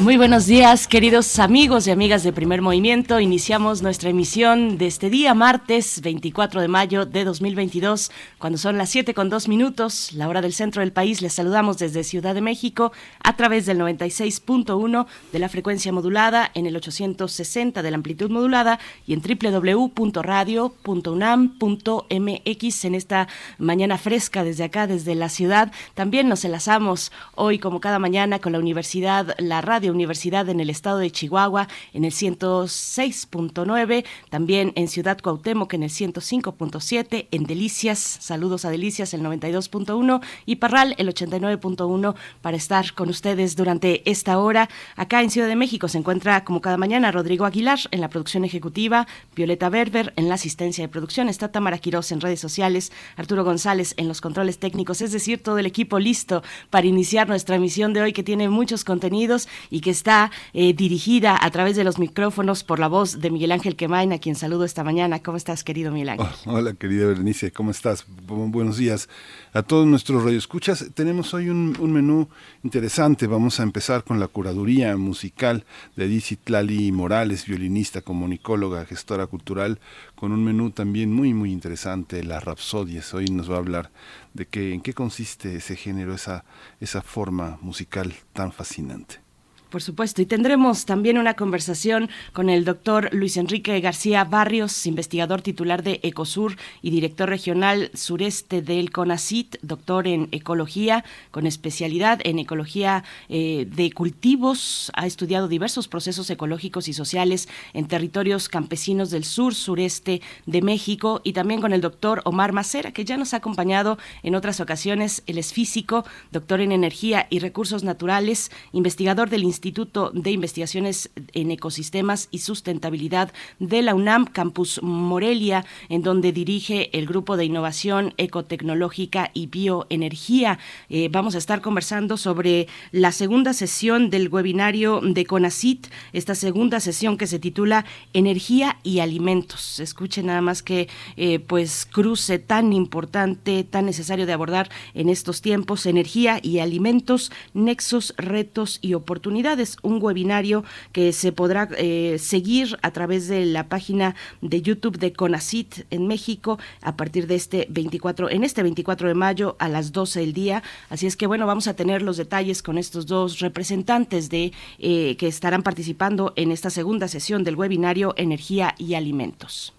Muy buenos días, queridos amigos y amigas de Primer Movimiento. Iniciamos nuestra emisión de este día, martes 24 de mayo de 2022, cuando son las 7 con 2 minutos, la hora del centro del país. Les saludamos desde Ciudad de México a través del 96.1 de la frecuencia modulada, en el 860 de la amplitud modulada y en www.radio.unam.mx en esta mañana fresca desde acá, desde la ciudad. También nos enlazamos hoy, como cada mañana, con la Universidad La Radio Universidad en el estado de Chihuahua en el 106.9, también en Ciudad Cuauhtémoc en el 105.7, en Delicias, saludos a Delicias el 92.1 y Parral el 89.1 para estar con ustedes durante esta hora. Acá en Ciudad de México se encuentra como cada mañana Rodrigo Aguilar en la producción ejecutiva, Violeta Berber en la asistencia de producción, está Tamara Quirós en redes sociales, Arturo González en los controles técnicos, es decir, todo el equipo listo para iniciar nuestra emisión de hoy que tiene muchos contenidos y y que está eh, dirigida a través de los micrófonos por la voz de Miguel Ángel Quemain, a quien saludo esta mañana. ¿Cómo estás, querido Miguel Ángel? Oh, hola, querida Berenice, ¿cómo estás? buenos días a todos nuestros radioescuchas. Tenemos hoy un, menú interesante. Vamos a empezar con la curaduría musical de Dizzy Lali Morales, violinista, comunicóloga, gestora cultural, con un menú también muy, muy interesante, las rapsodias. Hoy nos va a hablar de qué, en qué consiste ese género, esa, esa forma musical tan fascinante. Por supuesto, y tendremos también una conversación con el doctor Luis Enrique García Barrios, investigador titular de Ecosur y director regional sureste del CONACIT, doctor en ecología, con especialidad en ecología eh, de cultivos. Ha estudiado diversos procesos ecológicos y sociales en territorios campesinos del sur, sureste de México, y también con el doctor Omar Macera, que ya nos ha acompañado en otras ocasiones. Él es físico, doctor en energía y recursos naturales, investigador del Instituto de Investigaciones en Ecosistemas y Sustentabilidad de la UNAM, Campus Morelia, en donde dirige el Grupo de Innovación Ecotecnológica y Bioenergía. Eh, vamos a estar conversando sobre la segunda sesión del webinario de CONACIT, esta segunda sesión que se titula Energía y Alimentos. Escuchen nada más que eh, pues cruce tan importante, tan necesario de abordar en estos tiempos, energía y alimentos, nexos, retos y oportunidades un webinario que se podrá eh, seguir a través de la página de YouTube de CONACIT en México a partir de este 24, en este 24 de mayo a las 12 del día. Así es que bueno, vamos a tener los detalles con estos dos representantes de eh, que estarán participando en esta segunda sesión del webinario Energía y Alimentos.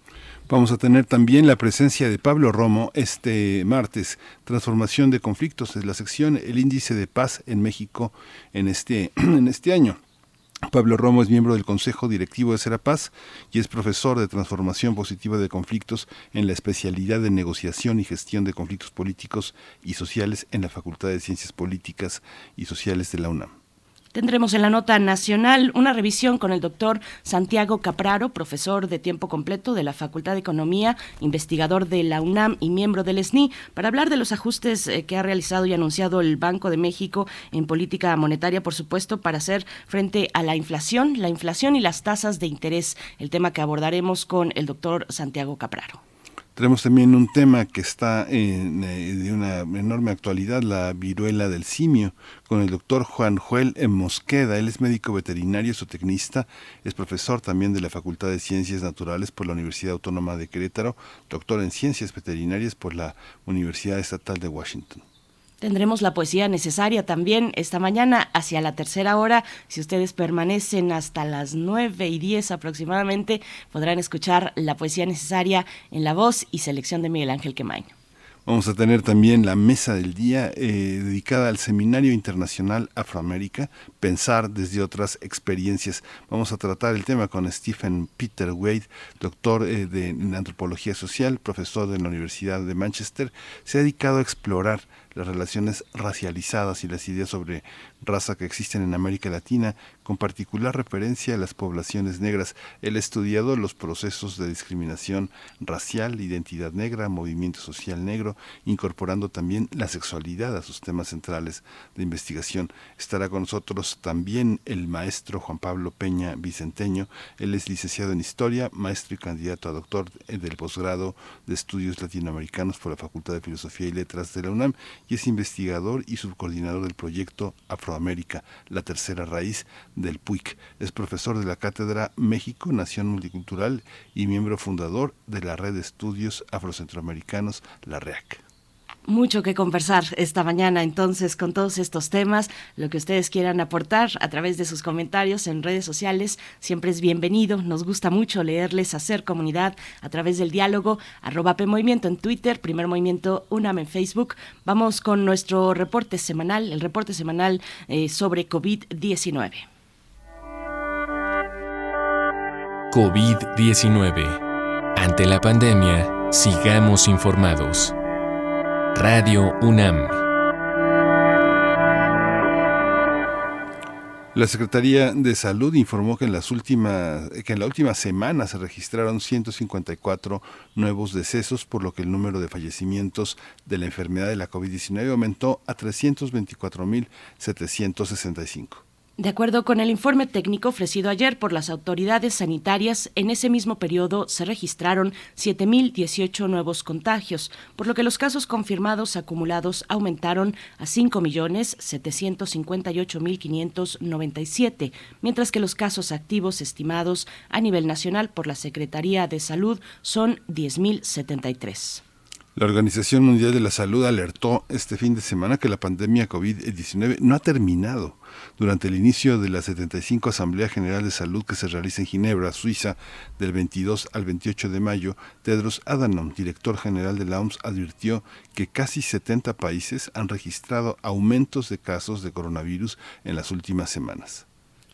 Vamos a tener también la presencia de Pablo Romo este martes, Transformación de Conflictos, es la sección El Índice de Paz en México en este, en este año. Pablo Romo es miembro del Consejo Directivo de Serapaz y es profesor de Transformación Positiva de Conflictos en la especialidad de Negociación y Gestión de Conflictos Políticos y Sociales en la Facultad de Ciencias Políticas y Sociales de la UNAM. Tendremos en la nota nacional una revisión con el doctor Santiago Capraro, profesor de tiempo completo de la Facultad de Economía, investigador de la UNAM y miembro del SNI, para hablar de los ajustes eh, que ha realizado y anunciado el Banco de México en política monetaria, por supuesto, para hacer frente a la inflación, la inflación y las tasas de interés, el tema que abordaremos con el doctor Santiago Capraro. Tenemos también un tema que está en, eh, de una enorme actualidad, la viruela del simio, con el doctor Juan Joel Mosqueda. Él es médico veterinario, zootecnista, es profesor también de la Facultad de Ciencias Naturales por la Universidad Autónoma de Querétaro, doctor en Ciencias Veterinarias por la Universidad Estatal de Washington. Tendremos la poesía necesaria también esta mañana hacia la tercera hora. Si ustedes permanecen hasta las nueve y diez aproximadamente, podrán escuchar la poesía necesaria en la voz y selección de Miguel Ángel Quemain. Vamos a tener también la mesa del día eh, dedicada al Seminario Internacional Afroamérica, Pensar desde otras experiencias. Vamos a tratar el tema con Stephen Peter Wade, doctor eh, de, en antropología social, profesor de la Universidad de Manchester. Se ha dedicado a explorar las relaciones racializadas y las ideas sobre raza que existen en América Latina, con particular referencia a las poblaciones negras. Él ha estudiado los procesos de discriminación racial, identidad negra, movimiento social negro, incorporando también la sexualidad a sus temas centrales de investigación. Estará con nosotros también el maestro Juan Pablo Peña Vicenteño. Él es licenciado en Historia, maestro y candidato a doctor del posgrado de Estudios Latinoamericanos por la Facultad de Filosofía y Letras de la UNAM y es investigador y subcoordinador del proyecto Afroamérica, la tercera raíz del PUIC. Es profesor de la Cátedra México, Nación Multicultural y miembro fundador de la Red de Estudios Afrocentroamericanos, la REAC mucho que conversar esta mañana entonces con todos estos temas. Lo que ustedes quieran aportar a través de sus comentarios en redes sociales siempre es bienvenido. Nos gusta mucho leerles, hacer comunidad a través del diálogo. Arroba P Movimiento en Twitter, Primer Movimiento UNAM en Facebook. Vamos con nuestro reporte semanal, el reporte semanal eh, sobre COVID-19. COVID-19. Ante la pandemia, sigamos informados. Radio UNAM. La Secretaría de Salud informó que en, las últimas, que en la última semana se registraron 154 nuevos decesos, por lo que el número de fallecimientos de la enfermedad de la COVID-19 aumentó a 324.765. De acuerdo con el informe técnico ofrecido ayer por las autoridades sanitarias, en ese mismo periodo se registraron 7.018 nuevos contagios, por lo que los casos confirmados acumulados aumentaron a 5.758.597, mientras que los casos activos estimados a nivel nacional por la Secretaría de Salud son 10.073. La Organización Mundial de la Salud alertó este fin de semana que la pandemia COVID-19 no ha terminado. Durante el inicio de la 75 Asamblea General de Salud que se realiza en Ginebra, Suiza, del 22 al 28 de mayo, Tedros Adhanom, director general de la OMS, advirtió que casi 70 países han registrado aumentos de casos de coronavirus en las últimas semanas.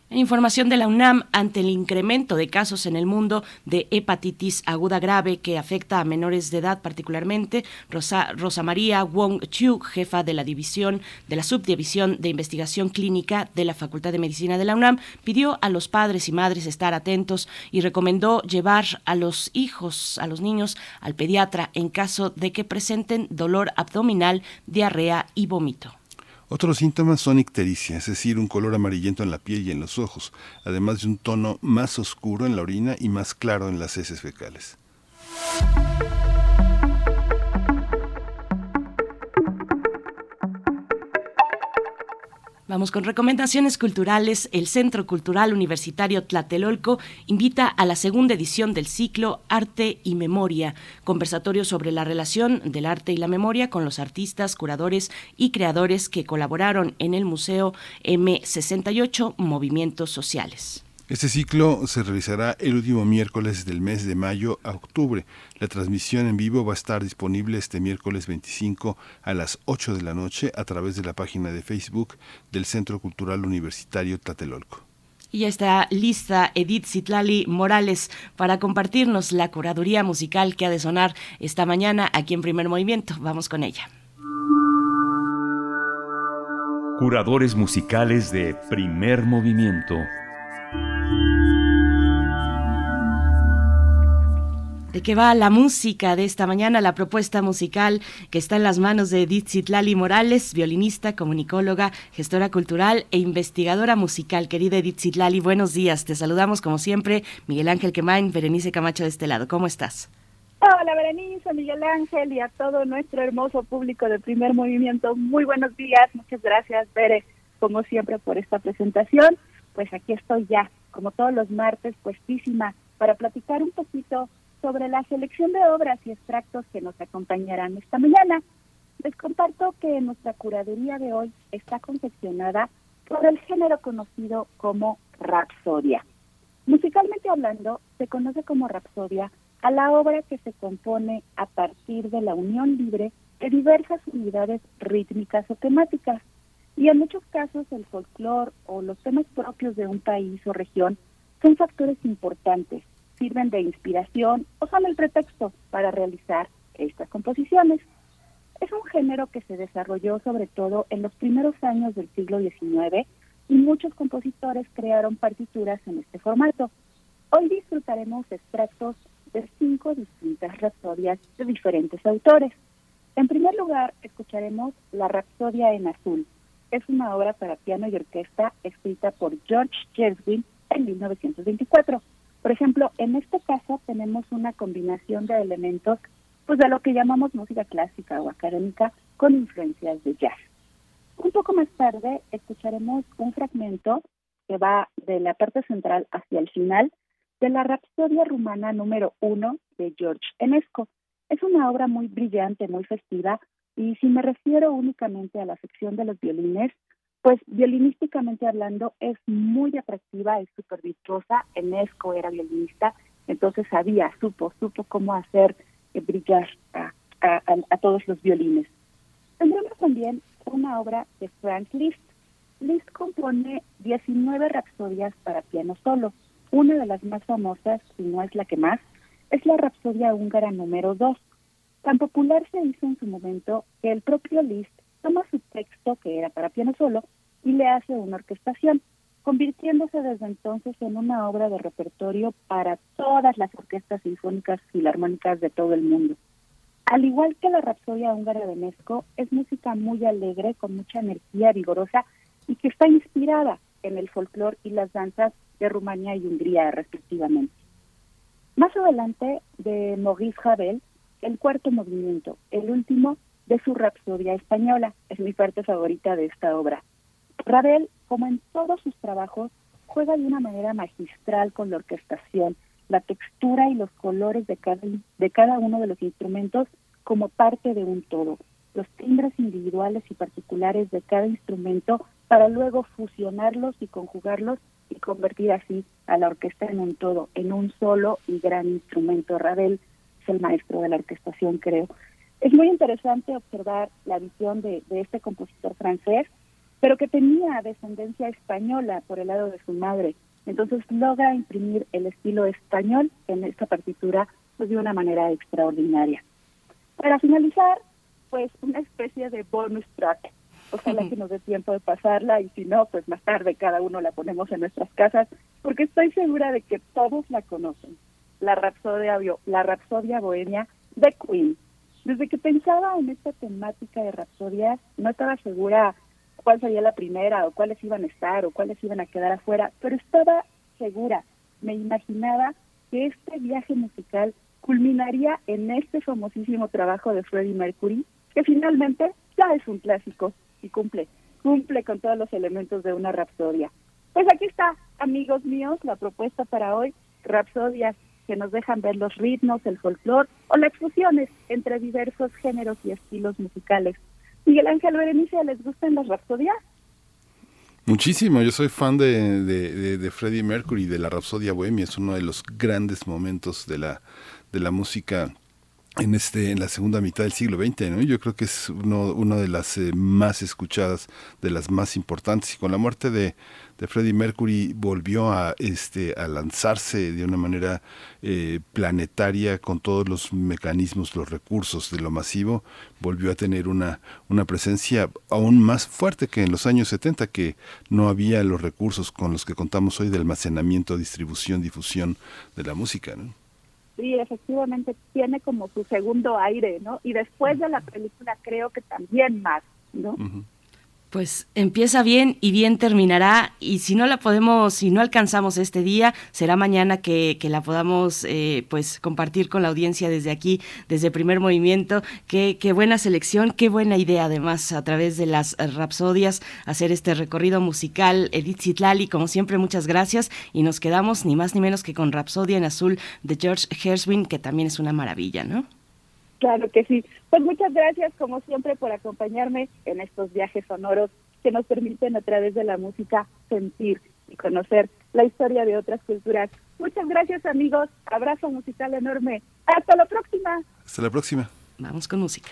Información de la UNAM, ante el incremento de casos en el mundo de hepatitis aguda grave que afecta a menores de edad particularmente, Rosa, Rosa María Wong Chu, jefa de la división de la subdivisión de investigación clínica de la Facultad de Medicina de la UNAM, pidió a los padres y madres estar atentos y recomendó llevar a los hijos, a los niños, al pediatra en caso de que presenten dolor abdominal, diarrea y vómito. Otros síntomas son ictericia, es decir, un color amarillento en la piel y en los ojos, además de un tono más oscuro en la orina y más claro en las heces fecales. Vamos con recomendaciones culturales. El Centro Cultural Universitario Tlatelolco invita a la segunda edición del ciclo Arte y Memoria, conversatorio sobre la relación del arte y la memoria con los artistas, curadores y creadores que colaboraron en el Museo M68 Movimientos Sociales. Este ciclo se realizará el último miércoles del mes de mayo a octubre. La transmisión en vivo va a estar disponible este miércoles 25 a las 8 de la noche a través de la página de Facebook del Centro Cultural Universitario Tlatelolco. Y ya está lista Edith Zitlali Morales para compartirnos la curaduría musical que ha de sonar esta mañana aquí en Primer Movimiento. Vamos con ella. Curadores musicales de Primer Movimiento. De qué va la música de esta mañana, la propuesta musical que está en las manos de Edith Zitlali Morales, violinista, comunicóloga, gestora cultural e investigadora musical. Querida Edith Zitlali, buenos días. Te saludamos como siempre, Miguel Ángel Quemain, Berenice Camacho de este lado. ¿Cómo estás? Hola Berenice, Miguel Ángel y a todo nuestro hermoso público de primer movimiento. Muy buenos días, muchas gracias Bere, como siempre por esta presentación. Pues aquí estoy ya, como todos los martes, puestísima para platicar un poquito sobre la selección de obras y extractos que nos acompañarán esta mañana. Les comparto que nuestra curaduría de hoy está confeccionada por el género conocido como rapsodia. Musicalmente hablando, se conoce como rapsodia a la obra que se compone a partir de la unión libre de diversas unidades rítmicas o temáticas. Y en muchos casos el folclore o los temas propios de un país o región son factores importantes sirven de inspiración o son el pretexto para realizar estas composiciones. Es un género que se desarrolló sobre todo en los primeros años del siglo XIX y muchos compositores crearon partituras en este formato. Hoy disfrutaremos extractos de cinco distintas rapsodias de diferentes autores. En primer lugar, escucharemos La Rapsodia en Azul. Es una obra para piano y orquesta escrita por George Gershwin en 1924. Por ejemplo, en este caso tenemos una combinación de elementos pues de lo que llamamos música clásica o académica con influencias de jazz. Un poco más tarde escucharemos un fragmento que va de la parte central hacia el final de la Rapsodia Rumana número uno de George Enesco. Es una obra muy brillante, muy festiva, y si me refiero únicamente a la sección de los violines, pues violinísticamente hablando es muy atractiva, es súper virtuosa. Enesco era violinista, entonces sabía, supo, supo cómo hacer brillar a, a, todos los violines. Tendremos también una obra de Frank Liszt. Liszt compone 19 rapsodias para piano solo. Una de las más famosas, si no es la que más, es la Rapsodia húngara número 2. Tan popular se hizo en su momento que el propio Liszt toma su texto, que era para piano solo, y le hace una orquestación convirtiéndose desde entonces en una obra de repertorio para todas las orquestas sinfónicas filarmónicas de todo el mundo. Al igual que la Rapsodia húngara de Nesco, es música muy alegre, con mucha energía vigorosa y que está inspirada en el folclore y las danzas de Rumania y Hungría, respectivamente. Más adelante, de Maurice Ravel, el cuarto movimiento, el último de su Rapsodia española, es mi parte favorita de esta obra. Ravel, como en todos sus trabajos, juega de una manera magistral con la orquestación, la textura y los colores de cada, de cada uno de los instrumentos como parte de un todo, los timbres individuales y particulares de cada instrumento para luego fusionarlos y conjugarlos y convertir así a la orquesta en un todo, en un solo y gran instrumento. Ravel es el maestro de la orquestación, creo. Es muy interesante observar la visión de este compositor francés pero que tenía descendencia española por el lado de su madre. Entonces logra imprimir el estilo español en esta partitura pues, de una manera extraordinaria. Para finalizar, pues una especie de bonus track. Ojalá que nos dé tiempo de pasarla y si no, pues más tarde cada uno la ponemos en nuestras casas, porque estoy segura de que todos la conocen. La Rapsodia, la Rapsodia Bohemia de Queen. Desde que pensaba en esta temática de Rapsodias, no estaba segura cuál sería la primera o cuáles iban a estar o cuáles iban a quedar afuera, pero estaba segura, me imaginaba que este viaje musical culminaría en este famosísimo trabajo de Freddie Mercury, que finalmente ya es un clásico y cumple, cumple con todos los elementos de una rapsodia. Pues aquí está, amigos míos, la propuesta para hoy, rapsodias que nos dejan ver los ritmos, el folclore o las fusiones entre diversos géneros y estilos musicales Miguel Ángel Berenice, ¿les gustan las rapsodias? Muchísimo, yo soy fan de, Freddie Mercury, de la Rapsodia Bohemia, es uno de los grandes momentos de la, de la música en este en la segunda mitad del siglo XX, ¿no? Yo creo que es uno, una de las eh, más escuchadas, de las más importantes. Y con la muerte de, de Freddie Mercury volvió a este a lanzarse de una manera eh, planetaria con todos los mecanismos, los recursos de lo masivo, volvió a tener una, una presencia aún más fuerte que en los años 70, que no había los recursos con los que contamos hoy de almacenamiento, distribución, difusión de la música. Sí, efectivamente tiene como su segundo aire, ¿no? Y después de la película creo que también más, ¿no? Pues empieza bien y bien terminará y si no la podemos, si no alcanzamos este día, será mañana que, que la podamos eh, pues compartir con la audiencia desde aquí, desde Primer Movimiento. Qué, qué buena selección, qué buena idea además a través de las rapsodias hacer este recorrido musical. Edith Zitlali, como siempre, muchas gracias y nos quedamos ni más ni menos que con Rapsodia en Azul de George Gershwin, que también es una maravilla, ¿no? Claro que sí. Pues muchas gracias, como siempre, por acompañarme en estos viajes sonoros que nos permiten a través de la música sentir y conocer la historia de otras culturas. Muchas gracias, amigos. Abrazo musical enorme. Hasta la próxima. Hasta la próxima. Vamos con música.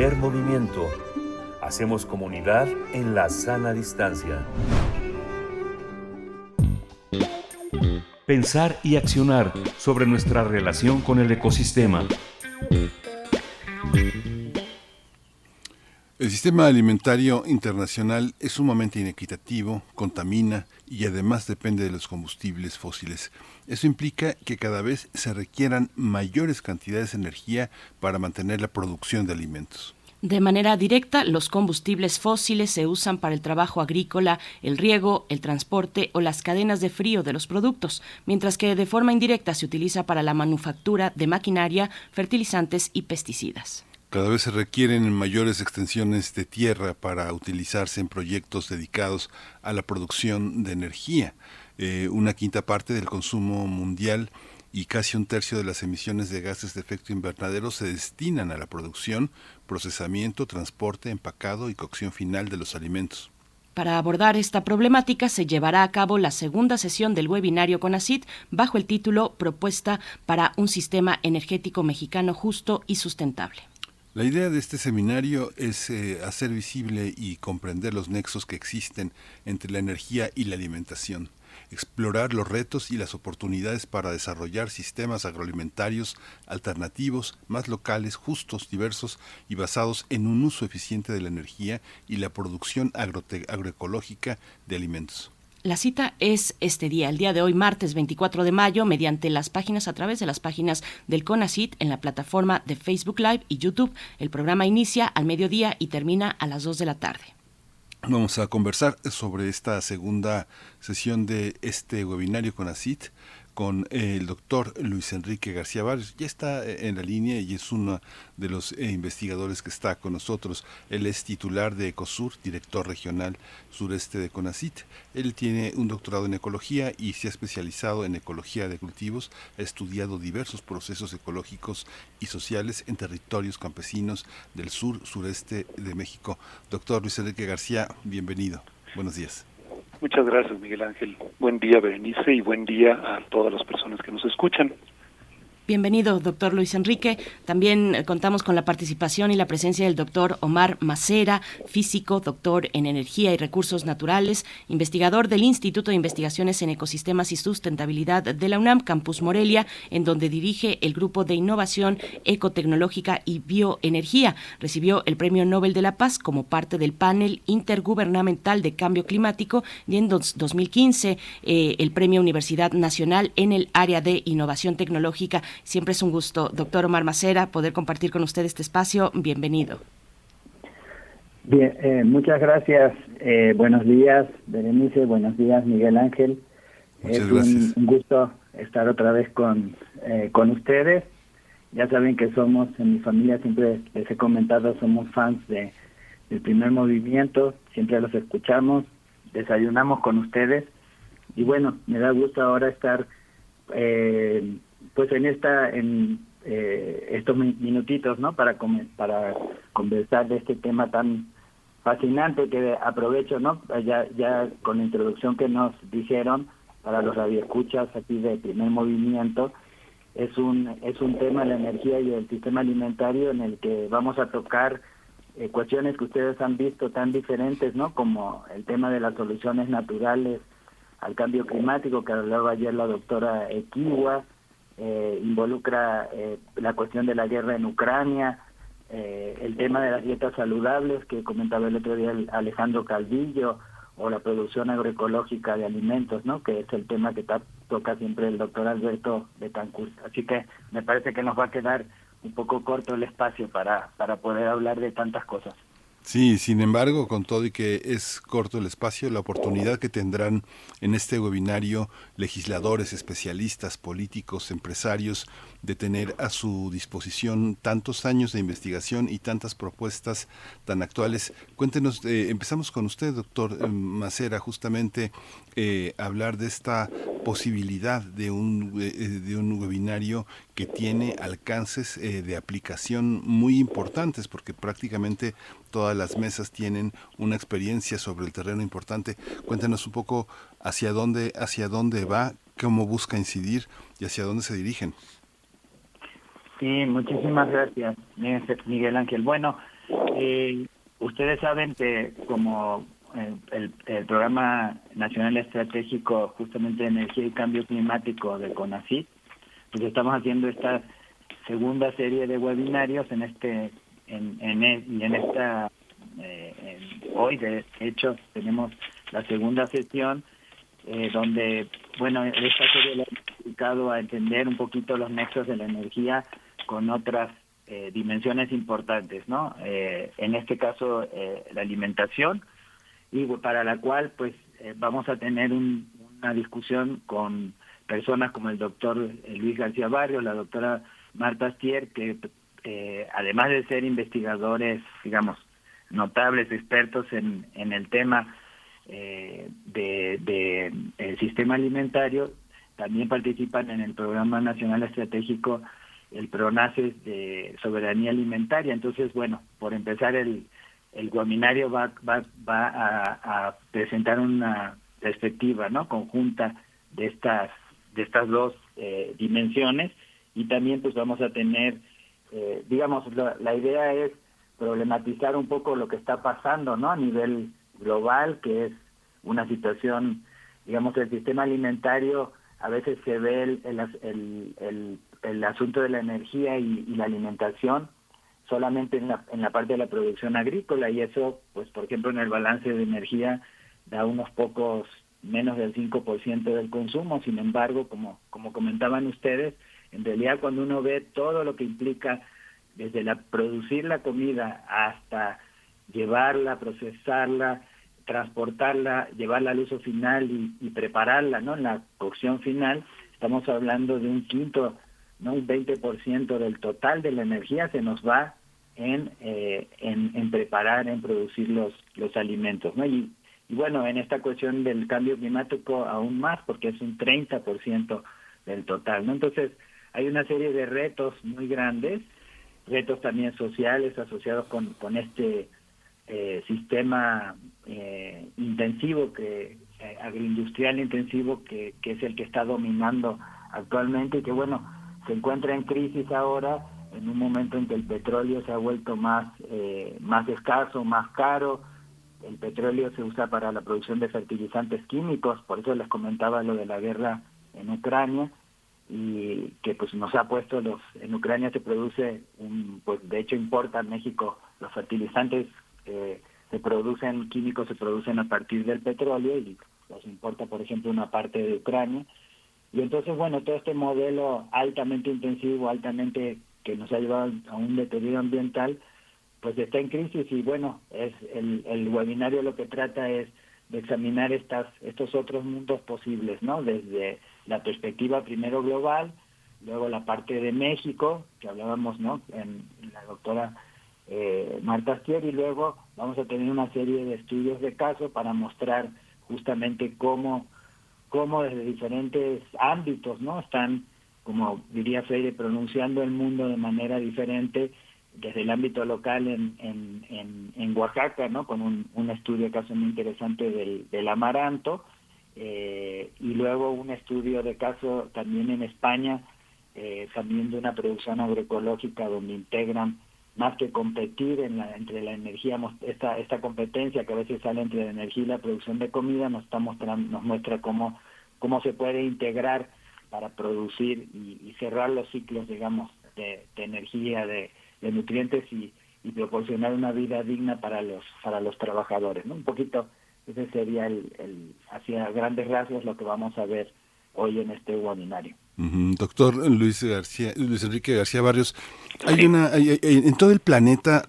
Primer movimiento. Hacemos comunidad en la sana distancia. Pensar y accionar sobre nuestra relación con el ecosistema. El sistema alimentario internacional es sumamente inequitativo, contamina y además depende de los combustibles fósiles. Eso implica que cada vez se requieran mayores cantidades de energía para mantener la producción de alimentos. De manera directa, los combustibles fósiles se usan para el trabajo agrícola, el riego, el transporte o las cadenas de frío de los productos, mientras que de forma indirecta se utiliza para la manufactura de maquinaria, fertilizantes y pesticidas. Cada vez se requieren mayores extensiones de tierra para utilizarse en proyectos dedicados a la producción de energía. Eh, una quinta parte del consumo mundial y casi un tercio de las emisiones de gases de efecto invernadero se destinan a la producción, procesamiento, transporte, empacado y cocción final de los alimentos. Para abordar esta problemática se llevará a cabo la segunda sesión del webinario CONACIT bajo el título Propuesta para un sistema energético mexicano justo y sustentable. La idea de este seminario es eh, hacer visible y comprender los nexos que existen entre la energía y la alimentación, explorar los retos y las oportunidades para desarrollar sistemas agroalimentarios alternativos, más locales, justos, diversos y basados en un uso eficiente de la energía y la producción agroecológica de alimentos. La cita es este día, el día de hoy, martes 24 de mayo, mediante las páginas, a través de las páginas del CONACIT en la plataforma de Facebook Live y YouTube. El programa inicia al mediodía y termina a las 2 de la tarde. Vamos a conversar sobre esta segunda sesión de este webinario CONACIT con el doctor Luis Enrique García Barrios. Ya está eh, en la línea y es uno de los eh, investigadores que está con nosotros. Él es titular de ECOSUR, director regional sureste de CONACIT. Él tiene un doctorado en ecología y se ha especializado en ecología de cultivos. Ha estudiado diversos procesos ecológicos y sociales en territorios campesinos del sur, sureste de México. Doctor Luis Enrique García, bienvenido. Buenos días. Muchas gracias, Miguel Ángel. Buen día, Berenice, y buen día a todas las personas que nos escuchan. Bienvenido, doctor Luis Enrique. También eh, contamos con la participación y la presencia del doctor Omar Macera, físico, doctor en energía y recursos naturales, investigador del Instituto de Investigaciones en Ecosistemas y Sustentabilidad de la UNAM, Campus Morelia, en donde dirige el grupo de innovación ecotecnológica y bioenergía. Recibió el Premio Nobel de la Paz como parte del panel intergubernamental de cambio climático y en 2015 eh, el Premio Universidad Nacional en el área de innovación tecnológica Siempre es un gusto, doctor Omar Macera, poder compartir con usted este espacio. Bienvenido. Bien, eh, muchas gracias. Eh, buenos días, Berenice. Buenos días, Miguel Ángel. Muchas es gracias. Un, gusto estar otra vez con, eh, con ustedes. Ya saben que somos, en mi familia siempre les he comentado, somos fans de, del primer movimiento, siempre los escuchamos, desayunamos con ustedes. Y bueno, me da gusto ahora estar eh, pues en esta en eh, estos minutitos no para para conversar de este tema tan fascinante que aprovecho no ya ya con la introducción que nos dijeron para los radioescuchas aquí de primer movimiento es un es un tema la energía y el sistema alimentario en el que vamos a tocar eh, cuestiones que ustedes han visto tan diferentes no como el tema de las soluciones naturales al cambio climático que hablaba ayer la doctora Equiwa eh, involucra eh, la cuestión de la guerra en Ucrania, eh, el tema de las dietas saludables que comentaba el otro día Alejandro Calvillo, o la producción agroecológica de alimentos, ¿no? que es el tema que toca siempre el doctor Alberto Betancourt. Así que me parece que nos va a quedar un poco corto el espacio para, para poder hablar de tantas cosas. Sí, sin embargo, con todo y que es corto el espacio, la oportunidad que tendrán en este webinario legisladores, especialistas, políticos, empresarios, de tener a su disposición tantos años de investigación y tantas propuestas tan actuales. Cuéntenos, eh, empezamos con usted, doctor eh, Macera, justamente eh, hablar de esta posibilidad de un, de un webinario que tiene alcances de aplicación muy importantes, porque prácticamente todas las mesas tienen una experiencia sobre el terreno importante. Cuéntenos un poco hacia dónde, hacia dónde va, cómo busca incidir y hacia dónde se dirigen. Sí, muchísimas gracias, Miguel Ángel. Bueno, eh, ustedes saben que como el, Programa Nacional Estratégico justamente de Energía y Cambio Climático de CONACYT, pues estamos haciendo esta segunda serie de webinarios en este en, en, e, en esta eh, hoy de hecho tenemos la segunda sesión eh, donde bueno esta serie lo ha dedicado a entender un poquito los nexos de la energía con otras eh, dimensiones importantes no en este caso la alimentación y para la cual pues vamos a tener una discusión con personas como el doctor Luis García Barrios, la doctora Marta Astier, que eh, además de ser investigadores, digamos, notables, expertos en, el tema eh, de, el sistema alimentario, también participan en el Programa Nacional Estratégico, el PRONACES de Soberanía Alimentaria. Entonces, bueno, por empezar, el, el Guaminario va, va, va a, presentar una perspectiva no conjunta de estas de estas dos eh, dimensiones y también pues vamos a tener, eh, digamos, la, idea es problematizar un poco lo que está pasando, ¿no? A nivel global, que es una situación, digamos, el sistema alimentario, a veces se ve el, el, el, el asunto de la energía y, la alimentación solamente en la, en la parte de la producción agrícola y eso, pues por ejemplo, en el balance de energía da unos pocos menos del 5% del consumo. Sin embargo, como, como comentaban ustedes, en realidad cuando uno ve todo lo que implica desde la producir la comida hasta llevarla, procesarla, transportarla, llevarla al uso final y, prepararla, ¿no? En la cocción final, estamos hablando de un quinto, ¿no? Un 20% del total de la energía se nos va en, eh, en, en, preparar, en producir los, los alimentos, ¿no? Y, bueno, en esta cuestión del cambio climático aún más, porque es un 30% del total, ¿no? Entonces, hay una serie de retos muy grandes, retos también sociales asociados con, con este eh, sistema eh, intensivo, que eh, agroindustrial intensivo, que, que es el que está dominando actualmente y que, bueno, se encuentra en crisis ahora en un momento en que el petróleo se ha vuelto más, más escaso, más caro, el petróleo se usa para la producción de fertilizantes químicos, por eso les comentaba lo de la guerra en Ucrania y que pues nos ha puesto los en Ucrania se produce un pues de hecho importa México los fertilizantes eh, se producen químicos se producen a partir del petróleo y los importa por ejemplo una parte de Ucrania y entonces bueno todo este modelo altamente intensivo altamente que nos ha llevado a un deterioro ambiental pues está en crisis y bueno, es el, el webinario lo que trata es de examinar estas, estos otros mundos posibles, ¿no? Desde la perspectiva primero global, luego la parte de México, que hablábamos, ¿no? En, la doctora eh, Marta Astier, y luego vamos a tener una serie de estudios de caso para mostrar justamente cómo, cómo desde diferentes ámbitos, ¿no? Están, como diría Freire, pronunciando el mundo de manera diferente desde el ámbito local en, en, en, Oaxaca, ¿no? Con un, un estudio caso muy interesante del, del amaranto, eh, y luego un estudio de caso también en España, eh, también de una producción agroecológica donde integran más que competir en la, entre la energía, esta, esta competencia que a veces sale entre la energía y la producción de comida nos está mostrando, nos muestra cómo, cómo se puede integrar para producir y, cerrar los ciclos, digamos, de energía, de, nutrientes y, proporcionar una vida digna para los para los trabajadores ¿no? un poquito ese sería el, el hacia grandes rasgos lo que vamos a ver hoy en este webinario Doctor Luis García, Luis Enrique García Barrios, hay una, en todo el planeta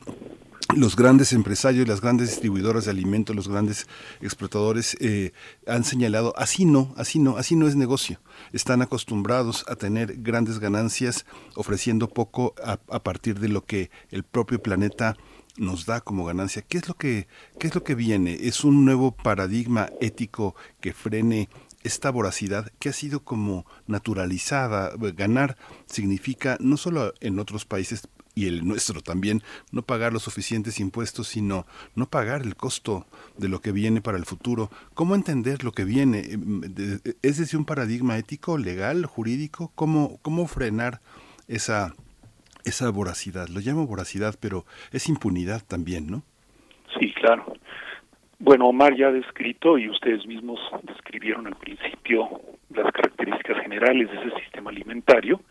los grandes empresarios, las grandes distribuidoras de alimentos, los grandes explotadores eh, han señalado, así no, así no, así no es negocio. Están acostumbrados a tener grandes ganancias ofreciendo poco a, a partir de lo que el propio planeta nos da como ganancia. ¿Qué es lo que qué es lo que viene? Es un nuevo paradigma ético que frene esta voracidad que ha sido como naturalizada. Ganar significa no solo en otros países y el nuestro también, no pagar los suficientes impuestos, sino no pagar el costo de lo que viene para el futuro. ¿Cómo entender lo que viene? Eh, ¿Es desde un paradigma ético, legal, jurídico? ¿Cómo, cómo frenar esa, esa voracidad. Lo llamo voracidad, pero es impunidad también, ¿no? Sí, claro. Bueno, Omar ya ha descrito y ustedes mismos describieron al principio las características generales de ese sistema alimentario,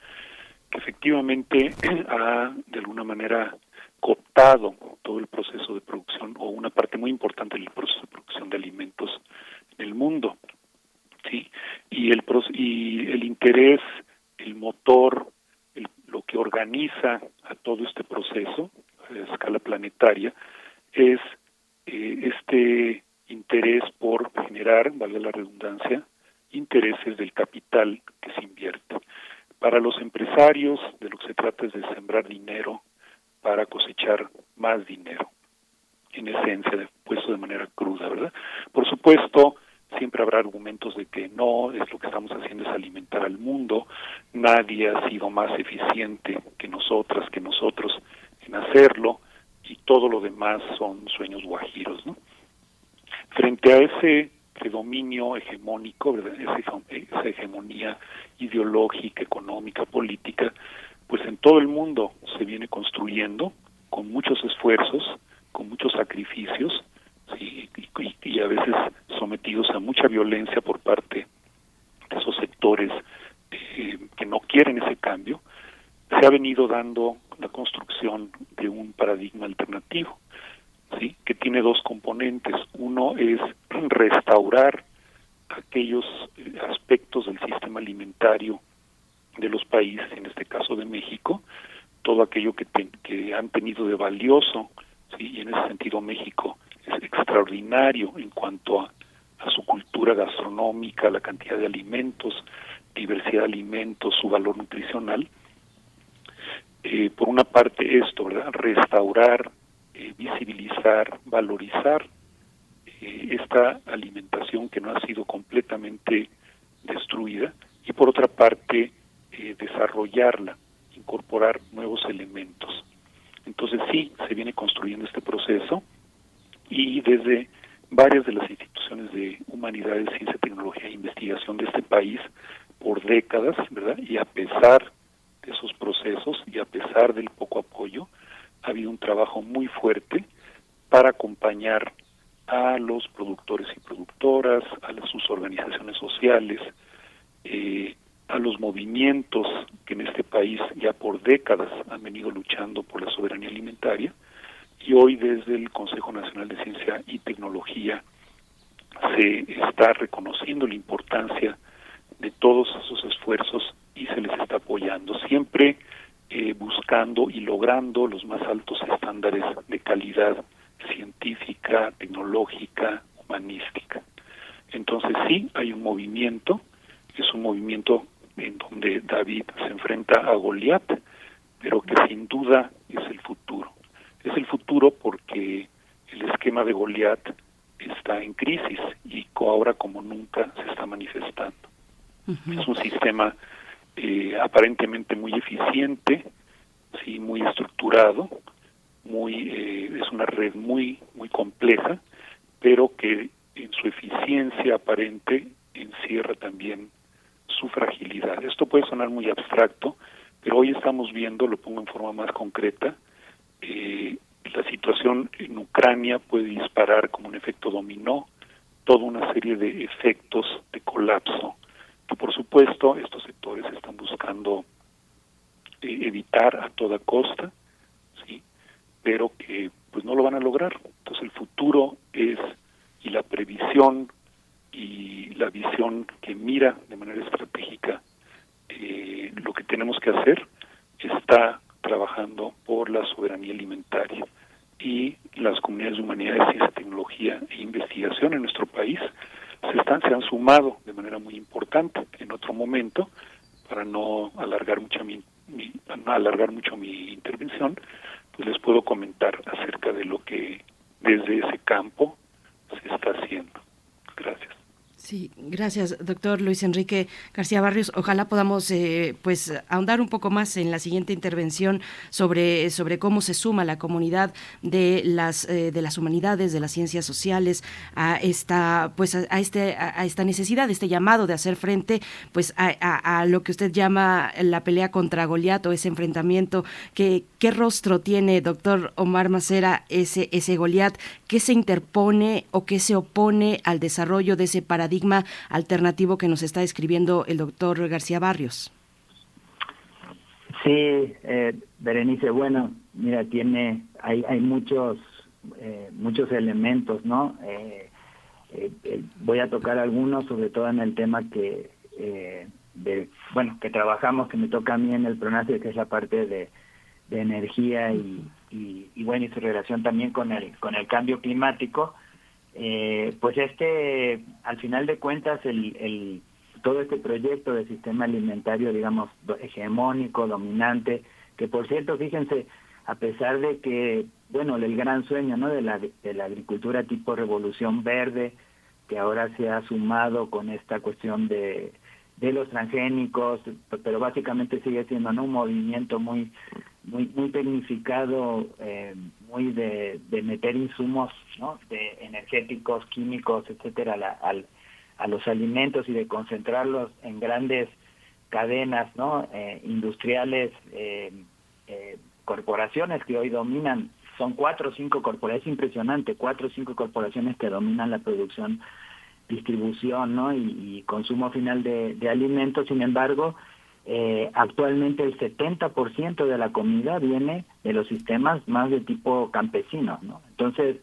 que efectivamente ha de alguna manera cooptado todo el proceso de producción o una parte muy importante del proceso de producción de alimentos en el mundo. Sí, y el y el interés, el motor, lo que organiza a todo este proceso a escala planetaria es eh, este interés por generar, vale la redundancia, intereses del capital que se invierte. Para los empresarios, de lo que se trata es de sembrar dinero para cosechar más dinero, en esencia, puesto de manera cruda, ¿verdad? Por supuesto, siempre habrá argumentos de que no, es lo que estamos haciendo es alimentar al mundo, nadie ha sido más eficiente que nosotras, que nosotros en hacerlo, y todo lo demás son sueños guajiros. Frente a ese predominio hegemónico, esa hegemonía ideológica, económica, política, pues en todo el mundo se viene construyendo con muchos esfuerzos, con muchos sacrificios, y, y, a veces sometidos a mucha violencia por parte de esos sectores eh, que no quieren ese cambio, se ha venido dando la construcción de un paradigma alternativo, sí, que tiene dos componentes. Uno es restaurar aquellos eh, aspectos del sistema alimentario de los países, en este caso de México, todo aquello que, que han tenido de valioso, ¿sí? y en ese sentido México es extraordinario en cuanto a, su cultura gastronómica, la cantidad de alimentos, diversidad de alimentos, su valor nutricional. Eh, por una parte esto, ¿verdad? restaurar, eh, visibilizar, valorizar eh, esta alimentación que no ha sido completamente destruida y por otra parte desarrollarla, incorporar nuevos elementos. Entonces sí, se viene construyendo este proceso y desde varias de las instituciones de humanidades, ciencia, tecnología e investigación de este país por décadas, ¿verdad? Y a pesar esos procesos y a pesar del poco apoyo, ha habido un trabajo muy fuerte para acompañar a los productores y productoras, a sus organizaciones sociales, eh, a los movimientos que en este país ya por décadas han venido luchando por la soberanía alimentaria, y hoy desde el Consejo Nacional de Ciencia y Tecnología se está reconociendo la importancia de todos esos esfuerzos y se les está apoyando, siempre eh, buscando y logrando los más altos estándares de calidad científica, tecnológica, humanística. Entonces sí, hay un movimiento, es un movimiento en donde David se enfrenta a Goliat, pero que sin duda es el futuro es el futuro porque el esquema de Goliat está en crisis y ahora como nunca se está manifestando. Es un sistema eh, aparentemente muy eficiente, sí, muy estructurado, muy eh, es una red muy muy compleja, pero que en su eficiencia aparente encierra también su fragilidad. Esto puede sonar muy abstracto, pero hoy estamos viendo, lo pongo en forma más concreta, eh, la situación en Ucrania puede disparar como un efecto dominó toda una serie de efectos de colapso que por supuesto estos sectores están buscando eh, evitar a toda costa, sí, pero que pues no lo van a lograr. Entonces el futuro es y la previsión y la visión que mira de manera estratégica eh, lo que tenemos que hacer está trabajando por la soberanía alimentaria y las comunidades de humanidades, ciencia, tecnología e investigación en nuestro país se están se han sumado de manera muy importante en otro momento para no alargar mucho mi, no alargar mucho mi intervención pues les puedo comentar acerca de lo que desde ese campo se está haciendo. Gracias Sí, gracias, doctor Luis Enrique García Barrios. Ojalá podamos eh, pues ahondar un poco más en la siguiente intervención sobre, sobre cómo se suma la comunidad de las eh, de las humanidades, de las ciencias sociales a esta pues a, este a, esta necesidad, este llamado de hacer frente pues a, lo que usted llama la pelea contra Goliat o ese enfrentamiento. ¿Qué rostro tiene, doctor Omar Macera, ese ese Goliat? ¿Qué se interpone o qué se opone al desarrollo de ese paradigma? alternativo que nos está escribiendo el doctor García Barrios. Sí, eh, Berenice, bueno, mira, tiene, hay, hay muchos, eh, muchos elementos, ¿no? Eh, eh, voy a tocar algunos, sobre todo en el tema que, de, bueno, que trabajamos, que me toca a mí en el PRONACE, que es la parte de, de energía y, y, y, bueno, y su relación también con el, con el cambio climático. Eh, pues este, al final de cuentas, el, el, todo este proyecto de sistema alimentario, digamos, hegemónico, dominante, que por cierto, fíjense, a pesar de que, bueno, el gran sueño, ¿no? De la, de la agricultura tipo revolución verde, que ahora se ha sumado con esta cuestión de, de los transgénicos, pero básicamente sigue siendo ¿no? un movimiento muy muy muy tecnificado, eh, muy de, de, meter insumos ¿no? de energéticos, químicos, etcétera, a, a los alimentos y de concentrarlos en grandes cadenas ¿no? Eh, industriales, eh, corporaciones que hoy dominan, son cuatro o cinco corporaciones, es impresionante, cuatro o cinco corporaciones que dominan la producción, distribución ¿no? y, consumo final de alimentos, sin embargo, eh, actualmente el 70% de la comida viene de los sistemas más de tipo campesino, ¿no? Entonces,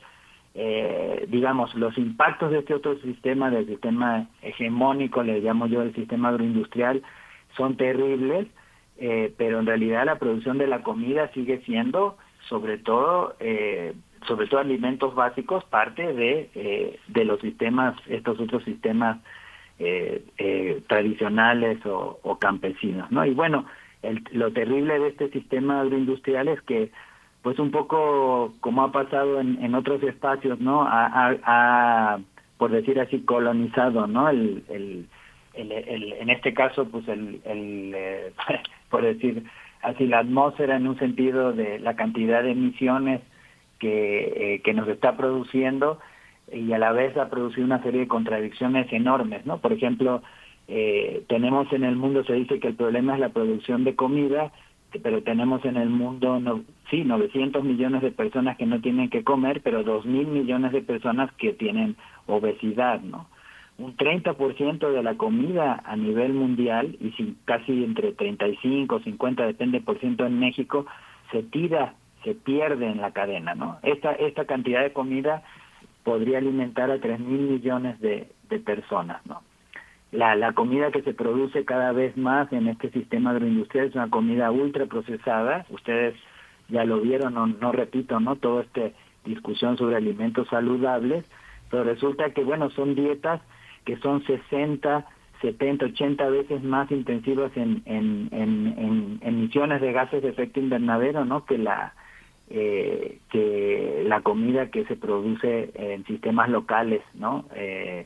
eh, digamos, los impactos de este otro sistema, del sistema hegemónico, le llamo yo el sistema agroindustrial, son terribles, eh, pero en realidad la producción de la comida sigue siendo, sobre todo, eh, sobre todo alimentos básicos, parte de, eh, de los sistemas, estos otros sistemas eh, eh, tradicionales o, campesinos, ¿no? Y bueno, el, lo terrible de este sistema agroindustrial es que, pues un poco como ha pasado en, en otros espacios, ¿no? Ha, por decir así, colonizado, ¿no? El, el, el, en este caso, pues el, el eh, por decir así, la atmósfera en un sentido de la cantidad de emisiones que, eh, que nos está produciendo, y a la vez ha producido una serie de contradicciones enormes, ¿no? Por ejemplo, eh, tenemos en el mundo, se dice que el problema es la producción de comida, pero tenemos en el mundo, no, sí, 900 millones de personas que no tienen que comer, pero 2 mil millones de personas que tienen obesidad, ¿no? Un 30% de la comida a nivel mundial, y si casi entre 35, 50, depende por ciento en México, se tira, se pierde en la cadena, ¿no? Esta, esta cantidad de comida podría alimentar a 3 mil millones de, personas, ¿no? La, comida que se produce cada vez más en este sistema agroindustrial es una comida ultra procesada. Ustedes ya lo vieron, no, no repito, ¿no? Toda esta discusión sobre alimentos saludables, pero resulta que, bueno, son dietas que son 60, 70, 80 veces más intensivas en, en, en, en emisiones de gases de efecto invernadero, ¿no? Que la, eh, que la comida que se produce en sistemas locales, ¿no? Eh,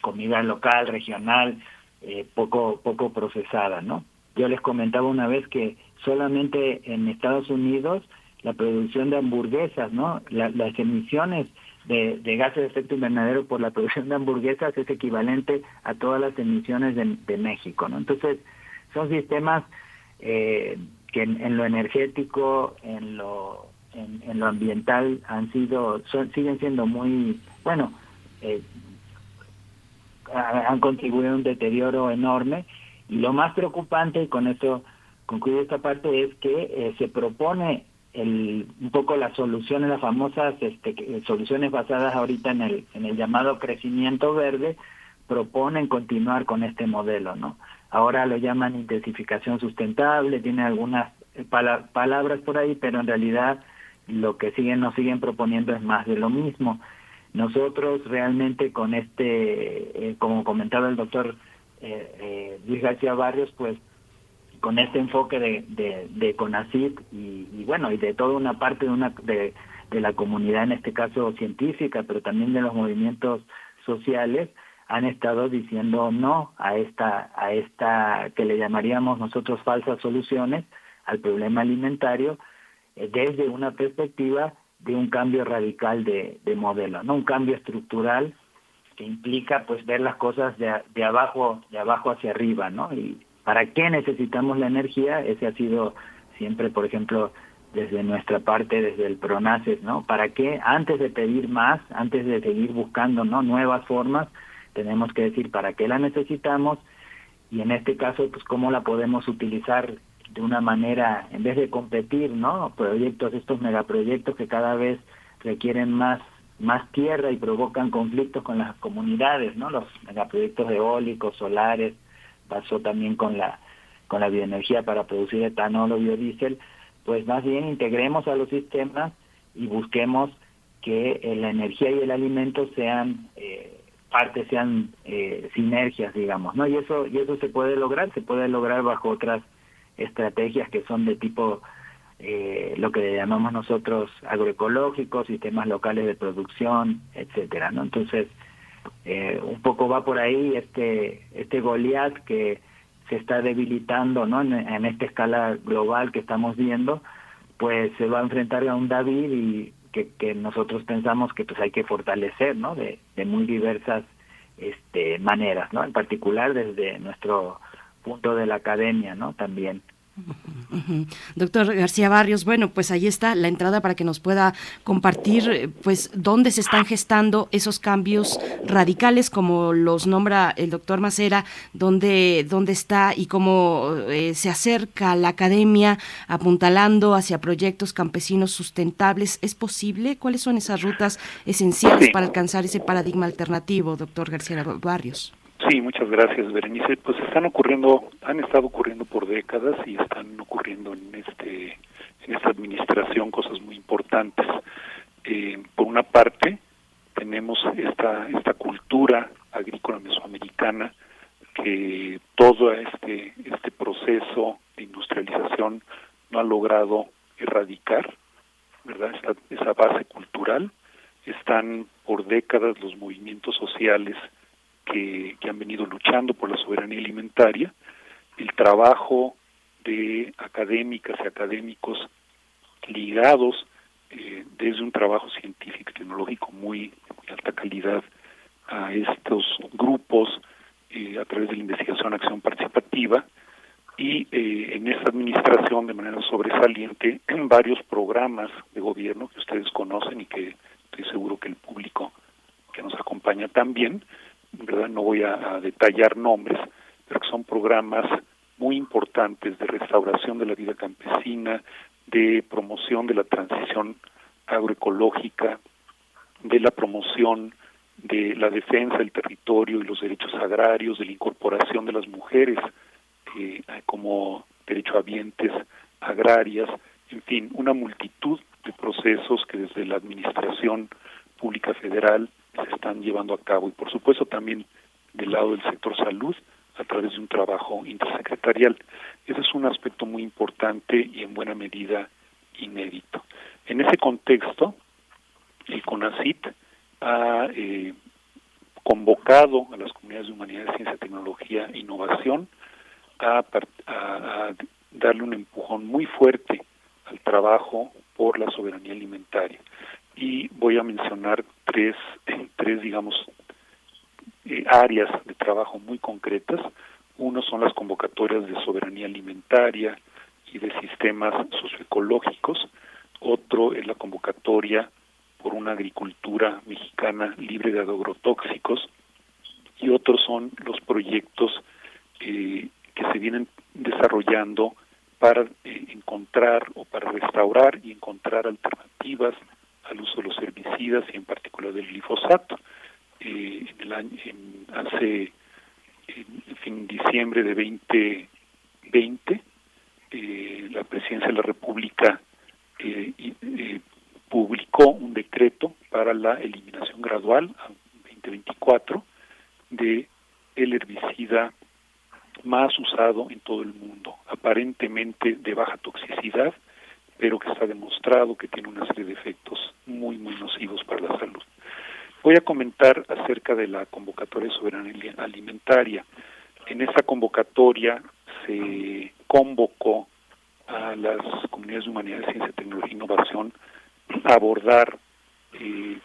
comida local, regional, eh, poco poco procesada, ¿no? Yo les comentaba una vez que solamente en Estados Unidos la producción de hamburguesas, ¿no? las emisiones de, de, gases de efecto invernadero por la producción de hamburguesas es equivalente a todas las emisiones de, de México, ¿no? Entonces son sistemas eh, que en, lo energético, en lo en, lo ambiental han sido son, siguen siendo muy bueno eh, han contribuido a un deterioro enorme. Y lo más preocupante y con esto concluyo esta parte es que eh, se propone el, un poco las soluciones las famosas este, soluciones basadas ahorita en el en el llamado crecimiento verde proponen continuar con este modelo no ahora lo llaman intensificación sustentable, tiene algunas palabras por ahí, pero en realidad lo que siguen nos siguen proponiendo es más de lo mismo. Nosotros realmente con este, eh, como comentaba el doctor eh, eh, Luis García Barrios, pues con este enfoque de, de, y, bueno, y de toda una parte de, una, de la comunidad, en este caso científica, pero también de los movimientos sociales, han estado diciendo no a esta, a esta que le llamaríamos nosotros falsas soluciones al problema alimentario eh, desde una perspectiva de un cambio radical de, de, modelo, no un cambio estructural que implica pues ver las cosas de, de abajo de abajo hacia arriba, ¿no? Y para qué necesitamos la energía, ese ha sido siempre, por ejemplo, desde nuestra parte, desde el PRONACES, ¿no? ¿Para qué? Antes de pedir más, antes de seguir buscando, ¿no? Nuevas formas, tenemos que decir para qué la necesitamos y en este caso, pues cómo la podemos utilizar de una manera, en vez de competir, ¿no? Proyectos, estos megaproyectos que cada vez requieren más más tierra y provocan conflictos con las comunidades, ¿no? Los megaproyectos eólicos, solares, pasó también con la con la bioenergía para producir etanol o biodiesel, pues más bien integremos a los sistemas y busquemos que eh, la energía y el alimento sean eh, partes, sean eh, sinergias, digamos, ¿no? Y eso, y eso se puede lograr, se puede lograr bajo otras estrategias que son de tipo eh, lo que llamamos nosotros agroecológicos, sistemas locales de producción, etcétera, ¿no? Entonces, eh, un poco va por ahí este este Goliat que se está debilitando, ¿no? En, esta escala global que estamos viendo, pues se va a enfrentar a un David y que, que nosotros pensamos que pues hay que fortalecer, ¿no? De, muy diversas este maneras, ¿no? En particular desde nuestro punto de la academia, ¿no? También. Doctor García Barrios, bueno, pues ahí está la entrada para que nos pueda compartir, eh, pues, dónde se están gestando esos cambios radicales, como los nombra el doctor Macera, dónde, dónde está y cómo eh, se acerca la academia apuntalando hacia proyectos campesinos sustentables. ¿Es posible? ¿Cuáles son esas rutas esenciales para alcanzar ese paradigma alternativo, doctor García Barrios? Sí, muchas gracias, Berenice. Pues están ocurriendo, han estado ocurriendo por décadas y están ocurriendo en este en esta administración cosas muy importantes. Eh, por una parte, tenemos esta esta cultura agrícola mesoamericana que todo este este proceso de industrialización no ha logrado erradicar, ¿verdad? Esa, esa base cultural. Están por décadas los movimientos sociales por la soberanía alimentaria, el trabajo de académicas y académicos ligados eh, desde un trabajo científico y tecnológico muy, alta calidad a estos grupos eh, a través de la investigación acción participativa y eh, en esta administración de manera sobresaliente en varios programas de gobierno que ustedes conocen y que estoy seguro que el público que nos acompaña también verdad no voy a, detallar nombres, pero que son programas muy importantes de restauración de la vida campesina, de promoción de la transición agroecológica, de la promoción de la defensa del territorio y los derechos agrarios, de la incorporación de las mujeres eh, como derechohabientes agrarias, en fin, una multitud de procesos que desde la Administración Pública Federal se están llevando a cabo. Y por supuesto también del lado del sector salud a través de un trabajo intersecretarial. Ese es un aspecto muy importante y en buena medida inédito. En ese contexto, el CONACIT ha eh, convocado a las comunidades de humanidades, ciencia, tecnología e innovación a, a darle un empujón muy fuerte al trabajo por la soberanía alimentaria y voy a mencionar tres, tres digamos, eh, áreas de trabajo muy concretas. Uno son las convocatorias de soberanía alimentaria y de sistemas socioecológicos. Otro es la convocatoria por una agricultura mexicana libre de agrotóxicos. Y otros son los proyectos eh, que se vienen desarrollando para eh, encontrar o para restaurar y encontrar alternativas al uso de los herbicidas y en particular del glifosato. Eh, en el año, en, hace en fin diciembre de 2020 eh, la presidencia de la República eh, eh, publicó un decreto para la eliminación gradual a 2024 de el herbicida más usado en todo el mundo, aparentemente de baja toxicidad, pero que está demostrado que tiene una serie de efectos muy, muy nocivos para la salud. Voy a comentar acerca de la convocatoria de soberanía alimentaria. En esta convocatoria se convocó a las comunidades de humanidades, ciencia, tecnología e innovación a abordar eh,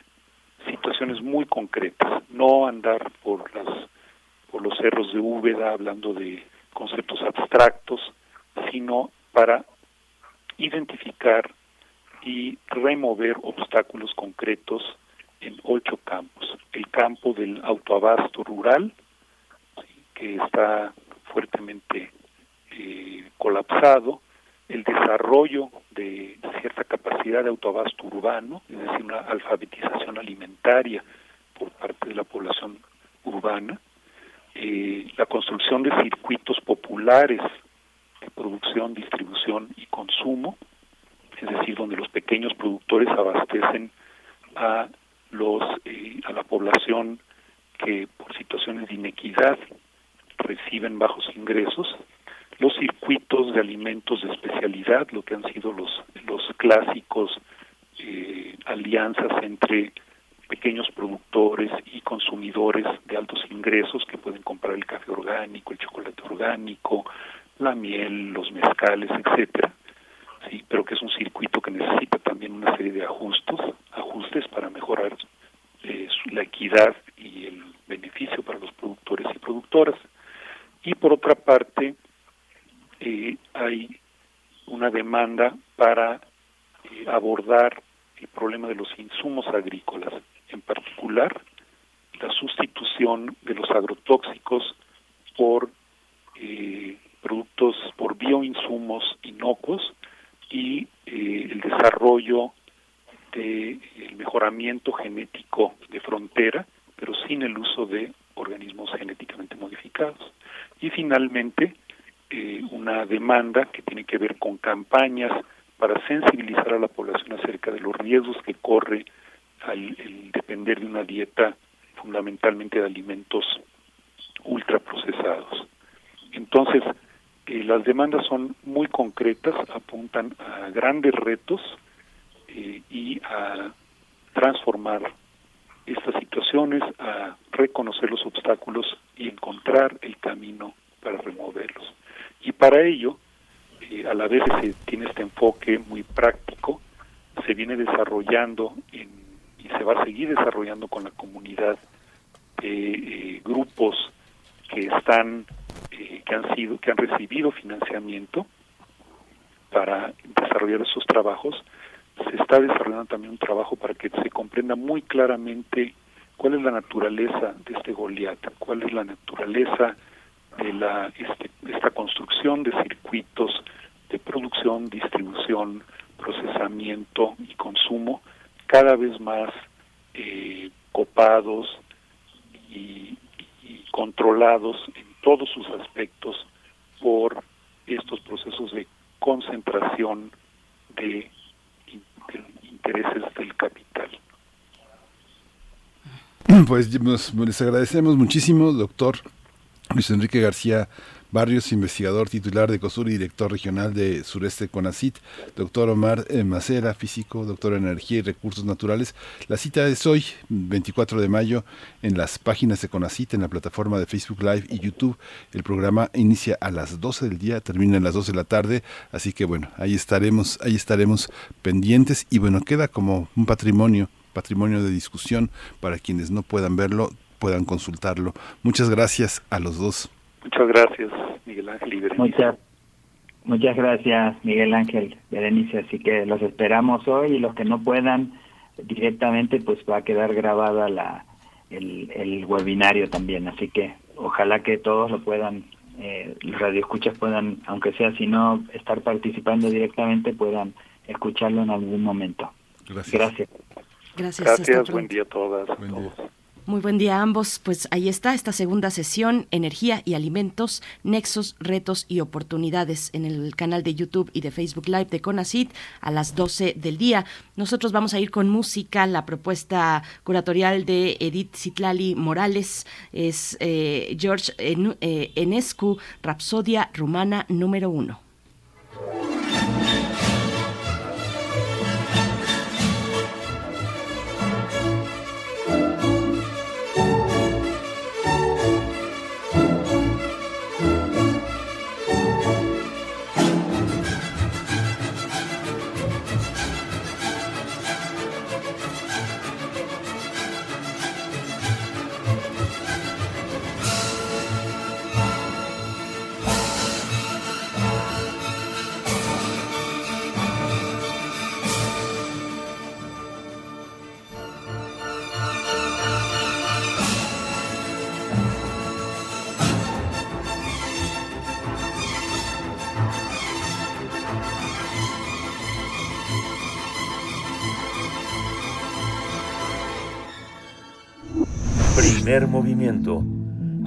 situaciones muy concretas, no andar por las por los cerros de Úbeda hablando de conceptos abstractos, sino para identificar y remover obstáculos concretos en ocho campos. El campo del autoabasto rural, que está fuertemente eh, colapsado, el desarrollo de cierta capacidad de autoabasto urbano, es decir, una alfabetización alimentaria por parte de la población urbana, eh, la construcción de circuitos populares de producción, distribución y consumo, es decir, donde los pequeños productores abastecen a los eh, a la población que por situaciones de inequidad reciben bajos ingresos, los circuitos de alimentos de especialidad, lo que han sido los los clásicos eh, alianzas entre pequeños productores y consumidores de altos ingresos que pueden comprar el café orgánico, el chocolate orgánico, la miel, los mezcales, etcétera. Sí, pero que es un circuito que necesita también una serie de ajustes, ajustes para mejorar eh, la equidad y el beneficio para los productores y productoras. Y por otra parte, eh, hay una demanda para eh, abordar el problema de los insumos agrícolas en particular la sustitución de los agrotóxicos por eh, productos, por bioinsumos inocuos y eh, el desarrollo del mejoramiento genético de frontera, pero sin el uso de organismos genéticamente modificados. Y finalmente, eh, una demanda que tiene que ver con campañas para sensibilizar a la población acerca de los riesgos que corre el depender de una dieta fundamentalmente de alimentos ultraprocesados. Entonces, las demandas son muy concretas, apuntan a grandes retos eh, y a transformar estas situaciones, a reconocer los obstáculos y encontrar el camino para removerlos. Y para ello, eh, a la vez se tiene este enfoque muy práctico, se viene desarrollando en y se va a seguir desarrollando con la comunidad de eh, grupos que están que han sido que han recibido financiamiento para desarrollar esos trabajos se está desarrollando también un trabajo para que se comprenda muy claramente cuál es la naturaleza de este Goliat, cuál es la naturaleza de la este, esta construcción de circuitos de producción, distribución, procesamiento y consumo cada vez más eh, copados y, controlados en todos sus aspectos por estos procesos de concentración de, intereses del capital. Pues les agradecemos muchísimo, doctor Luis Enrique García Barrios, investigador titular de COSUR y director regional de Sureste CONACIT, doctor Omar eh, Macera, físico, doctor en Energía y Recursos Naturales. La cita es hoy, 24 de mayo, en las páginas de CONACIT, en la plataforma de Facebook Live y YouTube. El programa inicia a las 12 del día, termina a las 12 de la tarde, así que bueno, ahí estaremos, ahí estaremos pendientes y bueno, queda como un patrimonio patrimonio de discusión para quienes no puedan verlo, puedan consultarlo. Muchas gracias a los dos. Muchas gracias, Miguel Ángel y Berenice. Muchas, muchas gracias, Miguel Ángel, Berenice. Así que los esperamos hoy y los que no puedan directamente, pues va a quedar grabada la el, el webinario también. Así que ojalá que todos lo puedan, eh, los radioescuchas puedan, aunque sea si no estar participando directamente, puedan escucharlo en algún momento. Gracias. Gracias. Gracias. Gracias, buen día a todas. Buen día. Muy buen día a ambos. Pues ahí está esta segunda sesión, Energía y Alimentos, Nexos, Retos y Oportunidades en el canal de YouTube y de Facebook Live de CONACIT a las 12 del día. Nosotros vamos a ir con música. La propuesta curatorial de Edith Citlali Morales es eh, George eh, Enescu, Rapsodia Rumana número 1.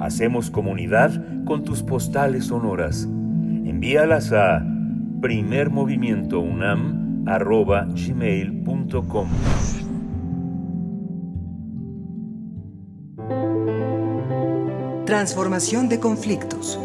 Hacemos comunidad con tus postales sonoras. Envíalas a primermovimientounam.gmail.com Transformación de conflictos.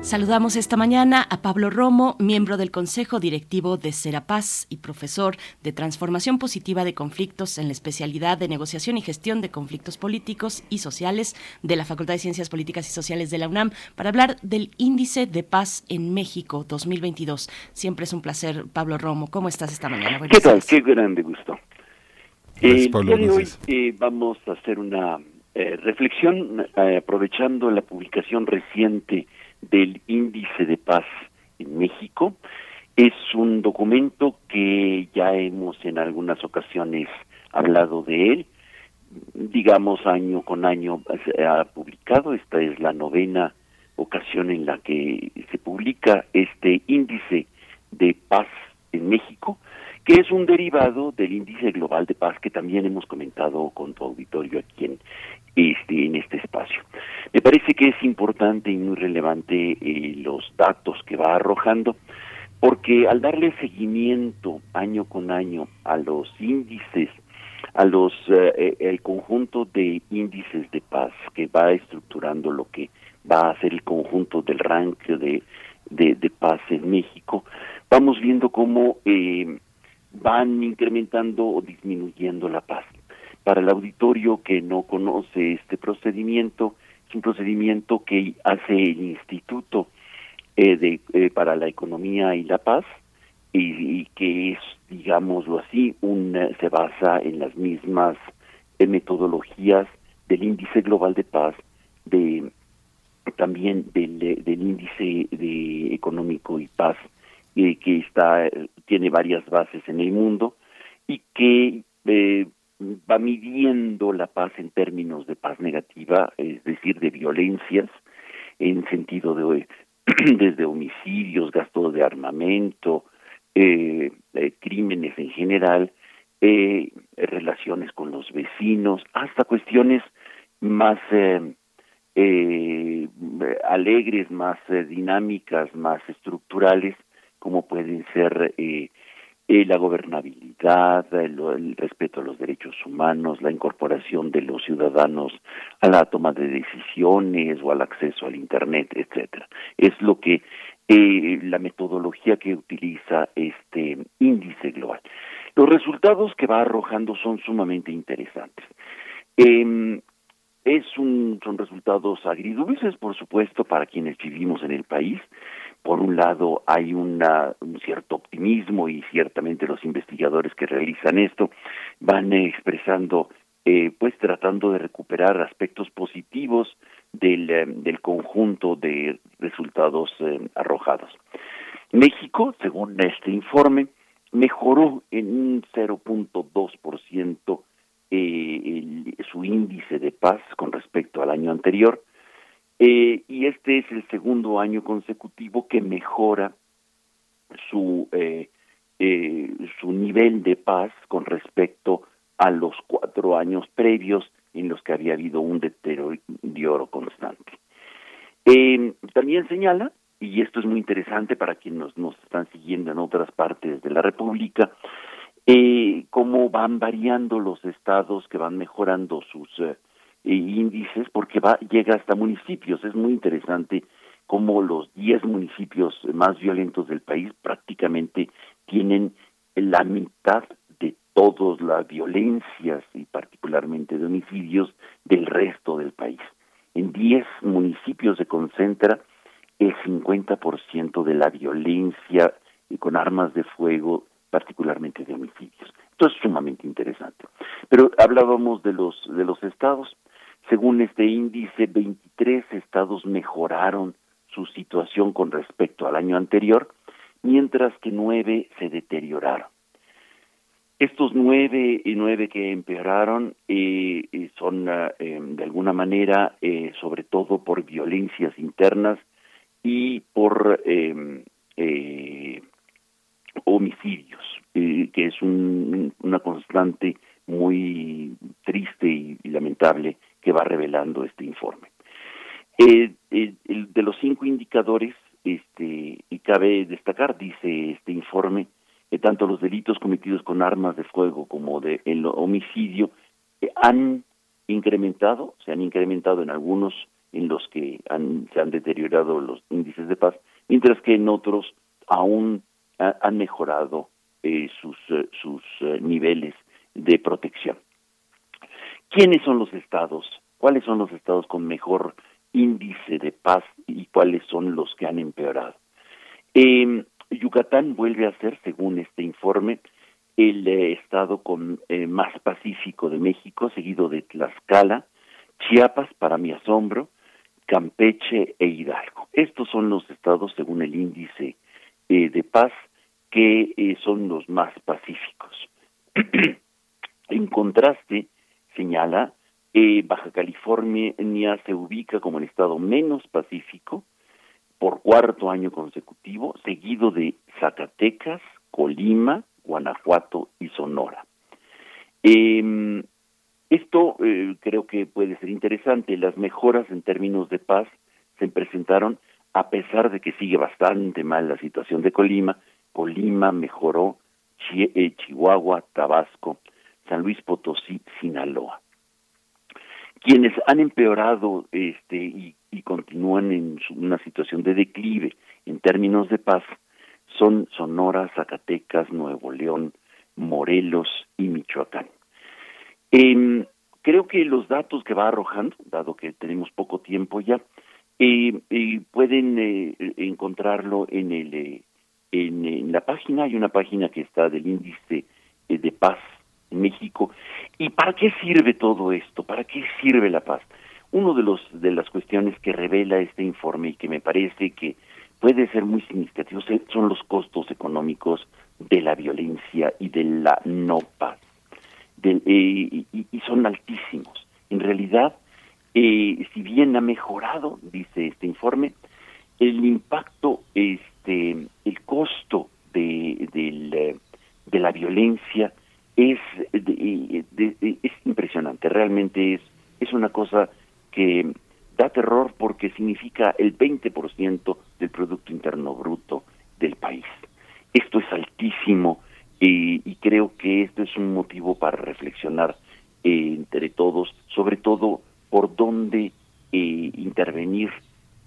Saludamos esta mañana a Pablo Romo, miembro del Consejo Directivo de Serapaz y profesor de Transformación Positiva de Conflictos en la especialidad de Negociación y Gestión de Conflictos Políticos y Sociales de la Facultad de Ciencias Políticas y Sociales de la UNAM, para hablar del Índice de Paz en México 2022. Siempre es un placer, Pablo Romo. ¿Cómo estás esta mañana? ¿Qué tal? Qué grande gusto. Eh, hoy eh, vamos a hacer una eh, reflexión aprovechando la publicación reciente del Índice de Paz en México. Es un documento que ya hemos en algunas ocasiones hablado de él, digamos año con año ha publicado, esta es la novena ocasión en la que se publica este índice de paz en México, que es un derivado del índice global de paz que también hemos comentado con tu auditorio aquí en, este, en este espacio. Me parece que es importante y muy relevante eh, los datos que va arrojando, porque al darle seguimiento año con año a los índices, a los eh, eh, el conjunto de índices de paz que va estructurando lo que va a ser el conjunto del ranking de, de, de paz en México, vamos viendo cómo van incrementando o disminuyendo la paz para el auditorio que no conoce este procedimiento, es un procedimiento que hace el Instituto eh, de, eh, para la Economía y la Paz y, que es, digámoslo así, un, se basa en las mismas eh, metodologías del Índice Global de Paz, de también del, del Índice de Económico y Paz, que está tiene varias bases en el mundo y que va midiendo la paz en términos de paz negativa, es decir, de violencias, en sentido de desde homicidios, gasto de armamento, eh, eh, crímenes en general, eh, relaciones con los vecinos, hasta cuestiones más alegres, más dinámicas, más estructurales, como pueden ser eh, la gobernabilidad, el, respeto a los derechos humanos, la incorporación de los ciudadanos a la toma de decisiones o al acceso al Internet, etcétera. Es lo que eh, la metodología que utiliza este índice global. Los resultados que va arrojando son sumamente interesantes. Eh, es un, son resultados agridulces, por supuesto, para quienes vivimos en el país, por un lado hay una, un cierto optimismo y ciertamente los investigadores que realizan esto van expresando, eh, pues tratando de recuperar aspectos positivos del, eh, del conjunto de resultados eh, arrojados. México, según este informe, mejoró en un 0.2% eh, su índice de paz con respecto al año anterior, eh, y este es el segundo año consecutivo que mejora su eh, eh, su nivel de paz con respecto a los cuatro años previos en los que había habido un deterioro constante. Eh, también señala, y esto es muy interesante para quienes nos, están siguiendo en otras partes de la República, eh, cómo van variando los estados que van mejorando sus e índices porque va llega hasta municipios. Es muy interesante cómo los 10 municipios más violentos del país prácticamente tienen la mitad de todas las violencias y particularmente de homicidios del resto del país. En 10 municipios se concentra el 50% de la violencia con armas de fuego, particularmente de homicidios. Esto es sumamente interesante. Pero hablábamos de los de los estados. Según este índice, 23 estados mejoraron su situación con respecto al año anterior, mientras que nueve se deterioraron. Estos nueve y nueve que empeoraron eh, eh son ah, em, de alguna manera eh, sobre todo por violencias internas y por em, eh, homicidios. que es una constante muy triste y, lamentable que va revelando este informe. el, de los cinco indicadores, este, y cabe destacar, dice este informe, que tanto los delitos cometidos con armas de fuego como de el homicidio eh, han incrementado, se han incrementado en algunos en los que se han deteriorado los índices de paz, mientras que en otros aún han mejorado eh, sus, eh, sus niveles de protección. ¿Quiénes son los estados? ¿Cuáles son los estados con mejor índice de paz y cuáles son los que han empeorado? Eh, Yucatán vuelve a ser, según este informe, el eh, estado con eh, más pacífico de México, seguido de Tlaxcala, Chiapas, para mi asombro, Campeche e Hidalgo. Estos son los estados, según el índice eh, de paz, que son los más pacíficos. en contraste, señala, Baja California se ubica como el estado menos pacífico, por cuarto año consecutivo, seguido de Zacatecas, Colima, Guanajuato y Sonora. Eh, esto eh, creo que puede ser interesante. Las mejoras en términos de paz se presentaron a pesar de que sigue bastante mal la situación de Colima. Colima mejoró, eh, Chihuahua, Tabasco, San Luis Potosí, Sinaloa. Quienes han empeorado este, y continúan en una situación de declive en términos de paz son Sonora, Zacatecas, Nuevo León, Morelos y Michoacán. Eh, creo que los datos que va arrojando, dado que tenemos poco tiempo ya, eh, eh, pueden eh, encontrarlo en el eh, en, en, la página hay una página que está del índice de paz en México y para qué sirve todo esto para qué sirve la paz uno de los de las cuestiones que revela este informe y que me parece que puede ser muy significativo son los costos económicos de la violencia y de la no paz. Eh, y, son altísimos. En realidad, eh, si bien ha mejorado, dice este informe, el impacto, este, el costo de, de, la violencia es, es impresionante. Realmente es, es una cosa que da terror porque significa el 20% del Producto Interno Bruto del país. Esto es altísimo y creo que esto es un motivo para reflexionar eh, entre todos, sobre todo por dónde eh, intervenir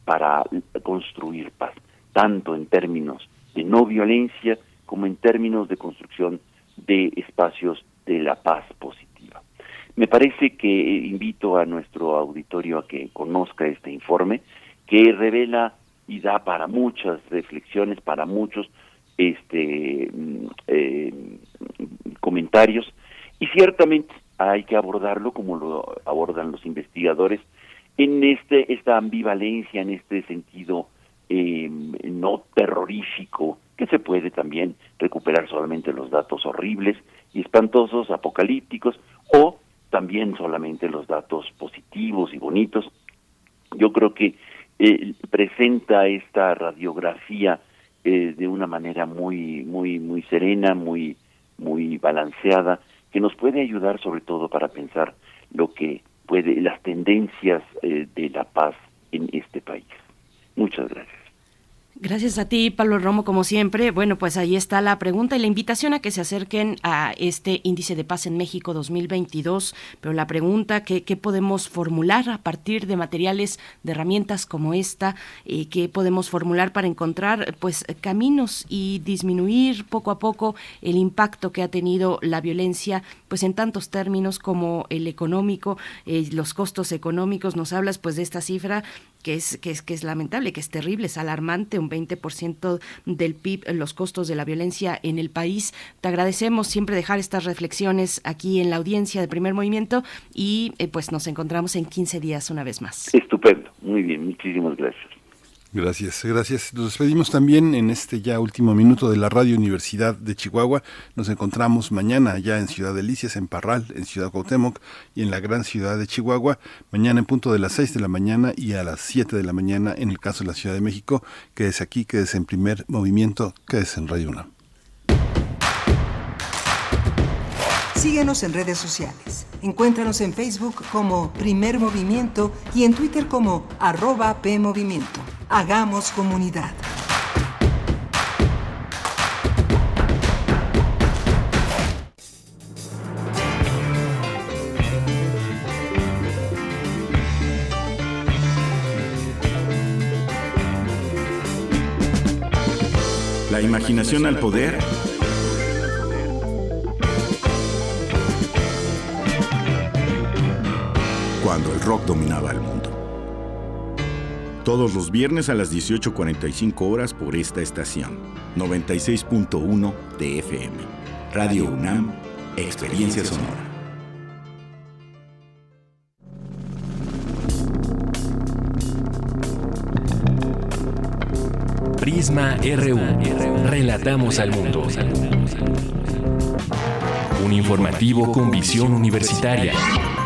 para construir paz, tanto en términos de no violencia como en términos de construcción de espacios de la paz positiva. Me parece que invito a nuestro auditorio a que conozca este informe que revela y da para muchas reflexiones, para muchos este mm, eh, comentarios y ciertamente hay que abordarlo como lo abordan los investigadores en este esta ambivalencia, en este sentido eh, no terrorífico que se puede también recuperar solamente los datos horribles y espantosos, apocalípticos o también solamente los datos positivos y bonitos. Yo creo que eh, presenta esta radiografía eh, de una manera muy muy muy serena, muy muy balanceada, que nos puede ayudar sobre todo para pensar lo que puede las tendencias eh, de la paz en este país. Muchas gracias. Gracias a ti, Pablo Romo, como siempre. Bueno, pues ahí está la pregunta y la invitación a que se acerquen a este índice de paz en México 2022. Pero la pregunta, ¿qué, qué podemos formular a partir de materiales, de herramientas como esta? Eh, ¿Qué podemos formular para encontrar pues caminos y disminuir poco a poco el impacto que ha tenido la violencia pues en tantos términos como el económico, eh, los costos económicos? Nos hablas pues de esta cifra que es, que es, que es lamentable, que es terrible, es alarmante, un 20% del PIB, los costos de la violencia en el país. Te agradecemos siempre dejar estas reflexiones aquí en la audiencia de primer movimiento y eh, pues nos encontramos en 15 días una vez más. Estupendo, muy bien, muchísimas gracias. Gracias, gracias. Nos despedimos también en este ya último minuto de la Radio Universidad de Chihuahua. Nos encontramos mañana ya en Ciudad Delicias, en Parral, en Ciudad Cuauhtémoc y en la gran ciudad de Chihuahua. Mañana en punto de las 6 de la mañana y a las 7 de la mañana en el caso de la Ciudad de México. Quédese aquí, quédese en primer movimiento, quédese en Radio UNAM. Síguenos en redes sociales. Encuéntranos en Facebook como Primer Movimiento y en Twitter como arroba PMovimiento. Hagamos comunidad. La imaginación al poder cuando el rock dominaba el mundo. Todos los viernes a las 18.45 horas por esta estación, 96.1 de FM. Radio UNAM, Experiencia Sonora. Prisma RU. Relatamos al mundo. Un informativo con visión universitaria.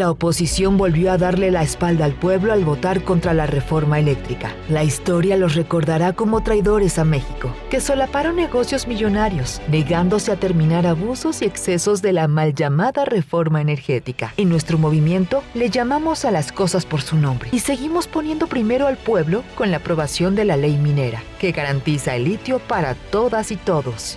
La oposición volvió a darle la espalda al pueblo al votar contra la reforma eléctrica. La historia los recordará como traidores a México, que solaparon negocios millonarios, negándose a terminar abusos y excesos de la mal llamada reforma energética. En nuestro movimiento le llamamos a las cosas por su nombre y seguimos poniendo primero al pueblo con la aprobación de la ley minera, que garantiza el litio para todas y todos.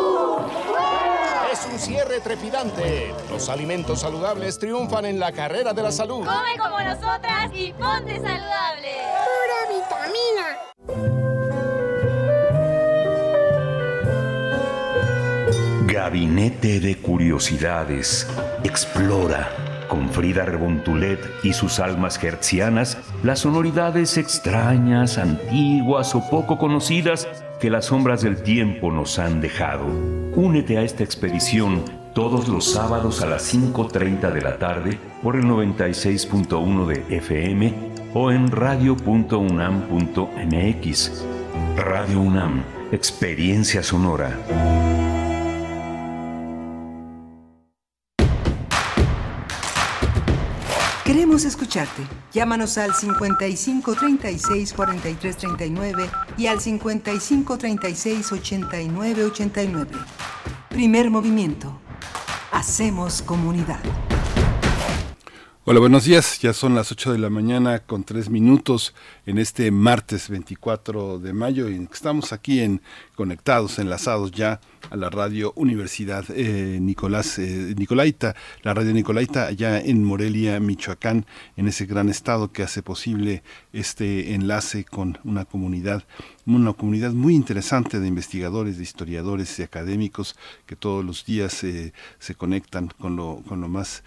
Es un cierre trepidante. Los alimentos saludables triunfan en la carrera de la salud. Come como nosotras y ponte saludable. Pura vitamina. Gabinete de Curiosidades. Explora con Frida Rebontulet y sus almas hertzianas las sonoridades extrañas, antiguas o poco conocidas que las sombras del tiempo nos han dejado. Únete a esta expedición todos los sábados a las 5.30 de la tarde por el 96.1 de FM o en radio.unam.mx. Radio UNAM, Experiencia Sonora. Queremos escucharte. Llámanos al 55 36 43 39 y al 55 36 89 89. Primer movimiento. Hacemos comunidad. Hola, buenos días. Ya son las 8 de la mañana con 3 minutos en este martes 24 de mayo y estamos aquí en conectados, enlazados ya a la radio Universidad eh, Nicolás eh, Nicolaita, la radio Nicolaita allá en Morelia, Michoacán, en ese gran estado que hace posible este enlace con una comunidad una comunidad muy interesante de investigadores, de historiadores y académicos que todos los días eh, se conectan con lo, con lo más,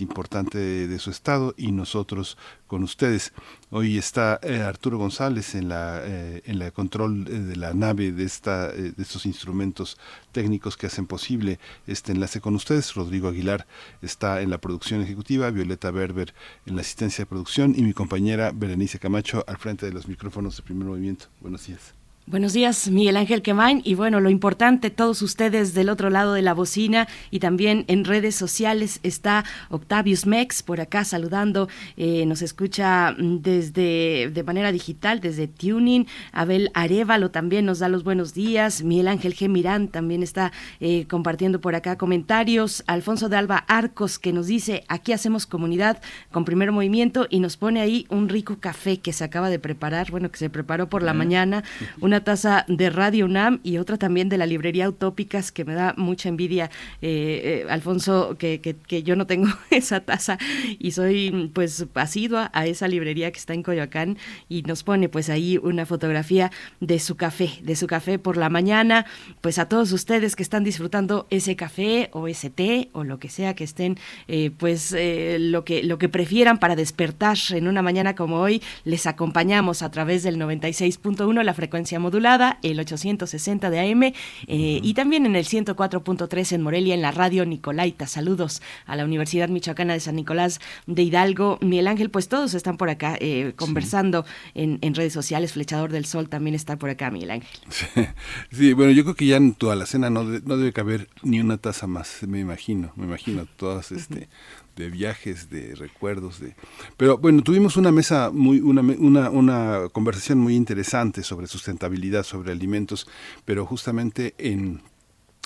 importante de su estado y nosotros con ustedes. Hoy está eh, Arturo González en la eh, en la control eh, de la nave de esta de estos instrumentos técnicos que hacen posible este enlace con ustedes. Rodrigo Aguilar está en la producción ejecutiva, Violeta Berber en la asistencia de producción y mi compañera Berenice Camacho al frente de los micrófonos de Primer Movimiento. Buenos días. Buenos días, Miguel Ángel Quemain. Y bueno, lo importante, todos ustedes del otro lado de la bocina y también en redes sociales está Octavius Mex por acá saludando. Eh, nos escucha desde de manera digital, desde Tuning. Abel Arevalo también nos da los buenos días. Miguel Ángel G. Mirán también está eh, compartiendo por acá comentarios. Alfonso de Alba Arcos que nos dice, aquí hacemos comunidad con primer movimiento y nos pone ahí un rico café que se acaba de preparar, bueno, que se preparó por la mañana. Una taza de Radio UNAM y otra también de la librería Utópicas, que me da mucha envidia, eh, eh, Alfonso, que, que, yo no tengo esa taza y soy pues asidua a esa librería que está en Coyoacán y nos pone pues ahí una fotografía de su café, de su café por la mañana. Pues a todos ustedes que están disfrutando ese café o ese té o lo que sea que estén, eh, pues lo, que, lo que prefieran para despertar en una mañana como hoy, les acompañamos a través del 96.1, la frecuencia modulada, el 860 de AM eh, y también en el 104.3 en Morelia, en la radio Nicolaita. Saludos a la Universidad Michoacana de San Nicolás de Hidalgo. Miguel Ángel, pues todos están por acá eh, conversando en, redes sociales. Flechador del Sol también está por acá, Miguel Ángel. Sí, bueno, yo creo que ya en toda la cena no, no debe caber ni una taza más, me imagino, me imagino todas este de viajes, de recuerdos, de pero bueno, tuvimos una mesa muy una, una, una conversación muy interesante sobre sustentabilidad, sobre alimentos, pero justamente en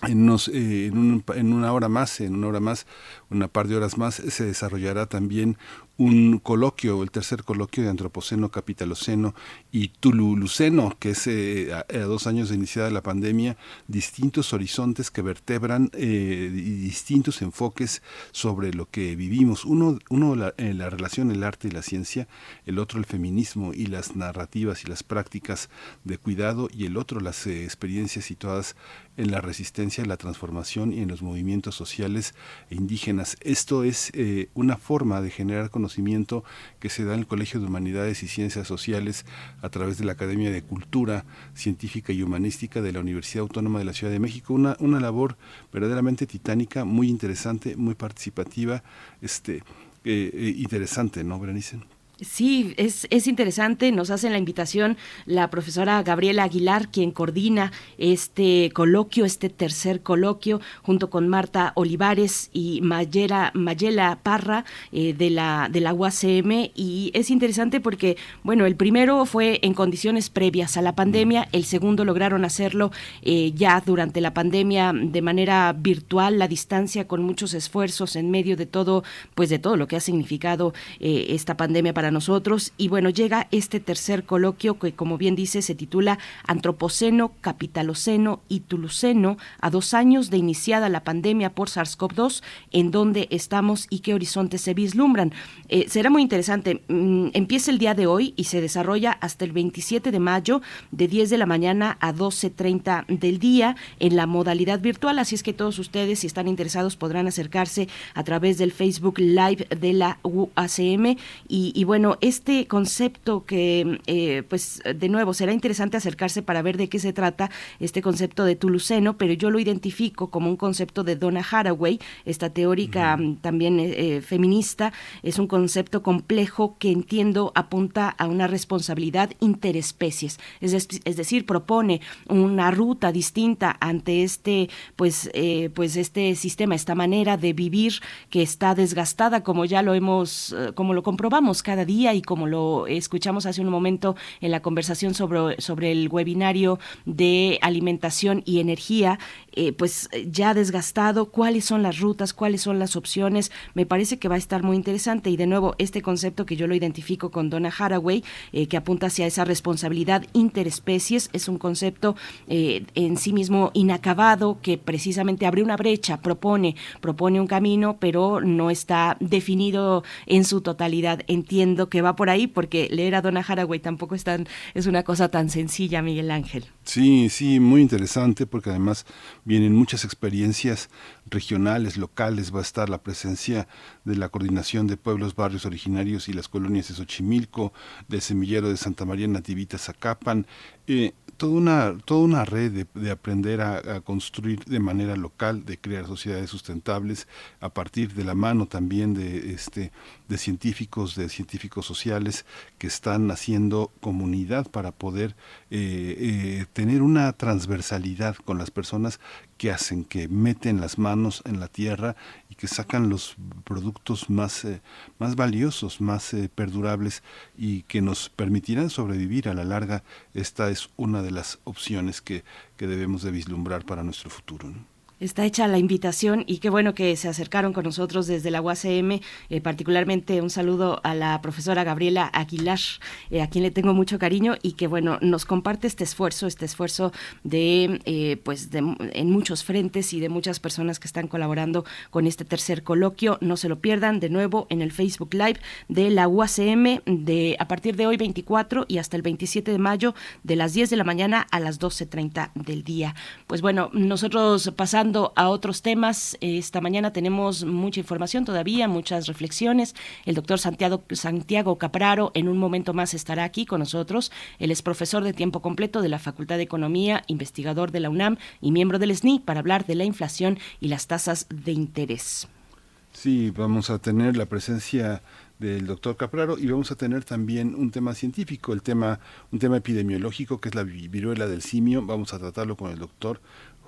en, unos, eh, en, en, una hora más, en una hora más, una par de horas más, se desarrollará también un coloquio, el tercer coloquio de Antropoceno, Capitaloceno y Tululuceno, que es eh, a, dos años de iniciada la pandemia, distintos horizontes que vertebran eh, distintos enfoques sobre lo que vivimos. Uno, uno la, en la relación el arte y la ciencia, el otro el feminismo y las narrativas y las prácticas de cuidado, y el otro las eh, experiencias situadas en la resistencia, la transformación y en los movimientos sociales e indígenas. Esto es eh, una forma de generar conocimiento que se da en el Colegio de Humanidades y Ciencias Sociales a través de la Academia de Cultura Científica y Humanística de la Universidad Autónoma de la Ciudad de México. Una, una labor verdaderamente titánica, muy interesante, muy participativa, este, eh, eh, interesante, ¿no, Berenice? Sí, es, es interesante. Nos hace la invitación la profesora Gabriela Aguilar, quien coordina este coloquio, este tercer coloquio, junto con Marta Olivares y Mayela, Mayela Parra eh, de, la, de la UACM. Y es interesante porque, bueno, el primero fue en condiciones previas a la pandemia, el segundo lograron hacerlo eh, ya durante la pandemia de manera virtual, la distancia, con muchos esfuerzos en medio de todo, pues de todo lo que ha significado eh, esta pandemia para nosotros. Y bueno, llega este tercer coloquio que, como bien dice, se titula Antropoceno, Capitaloceno y Tuluceno, a dos años de iniciada la pandemia por SARS-CoV-2, en dónde estamos y qué horizontes se vislumbran. Eh, será muy interesante. Mm, empieza el día de hoy y se desarrolla hasta el 27 de mayo, de 10 de la mañana a 12.30 del día, en la modalidad virtual. Así es que todos ustedes, si están interesados, podrán acercarse a través del Facebook Live de la UACM. Y, y bueno, bueno, este concepto que, eh, pues, de nuevo, será interesante acercarse para ver de qué se trata este concepto de Tuluceno, pero yo lo identifico como un concepto de Donna Haraway, esta teórica mm, también eh, eh, feminista. Es un concepto complejo que entiendo apunta a una responsabilidad interespecies, es, es decir, propone una ruta distinta ante este, pues, pues, este sistema, esta manera de vivir que está desgastada, como ya lo hemos, como lo comprobamos cada día y como lo escuchamos hace un momento en la conversación sobre, sobre el webinario de alimentación y energía, eh, pues ya desgastado, cuáles son las rutas, cuáles son las opciones, me parece que va a estar muy interesante. Y de nuevo este concepto que yo lo identifico con Donna Haraway, eh, que apunta hacia esa responsabilidad interespecies, es un concepto eh, en sí mismo inacabado que precisamente abre una brecha, propone, propone un camino, pero no está definido en su totalidad. Entiendo que va por ahí, porque leer a Donna Haraway tampoco es, tan, es una cosa tan sencilla, Miguel Ángel. Sí, sí, muy interesante, porque además vienen muchas experiencias regionales, locales, va a estar la presencia de la Coordinación de Pueblos, Barrios Originarios y las colonias de Xochimilco, del Semillero de Santa María Nativita Zacapan, eh, toda una, toda una red de, aprender a, construir de manera local, de crear sociedades sustentables a partir de la mano también de, este, de científicos, de científicos sociales que están haciendo comunidad para poder eh, eh, tener una transversalidad con las personas que hacen, que meten las manos en la tierra y que sacan los productos más, eh, más valiosos, más eh, perdurables y que nos permitirán sobrevivir a la larga. Esta es una de las opciones que, que debemos de vislumbrar para nuestro futuro. Está hecha la invitación y qué bueno que se acercaron con nosotros desde la UACM, eh, particularmente un saludo a la profesora Gabriela Aguilar, eh, a quien le tengo mucho cariño y que bueno, nos comparte este esfuerzo, este esfuerzo de eh, pues en muchos frentes y de muchas personas que están colaborando con este tercer coloquio. No se lo pierdan de nuevo en el Facebook Live de la UACM de a partir de hoy 24 y hasta el 27 de mayo de las 10 de la mañana a las 12.30 del día. Pues bueno, nosotros pasando a otros temas, esta mañana tenemos mucha información todavía, muchas reflexiones. El doctor Santiago, Santiago Capraro en un momento más estará aquí con nosotros. Él es profesor de tiempo completo de la Facultad de Economía, investigador de la UNAM y miembro del SNI para hablar de la inflación y las tasas de interés. Sí, vamos a tener la presencia del doctor Capraro y vamos a tener también un tema científico, el tema, un tema epidemiológico que es la viruela del simio. Vamos a tratarlo con el doctor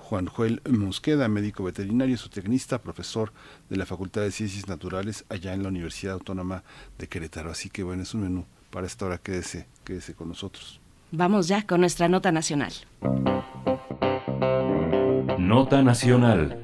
Juan Joel Mosqueda, médico veterinario, zootecnista, profesor de la Facultad de Ciencias Naturales allá en la Universidad Autónoma de Querétaro. Así que bueno, es un menú para esta hora. Quédese, quédese con nosotros. Vamos ya con nuestra nota nacional. Nota nacional.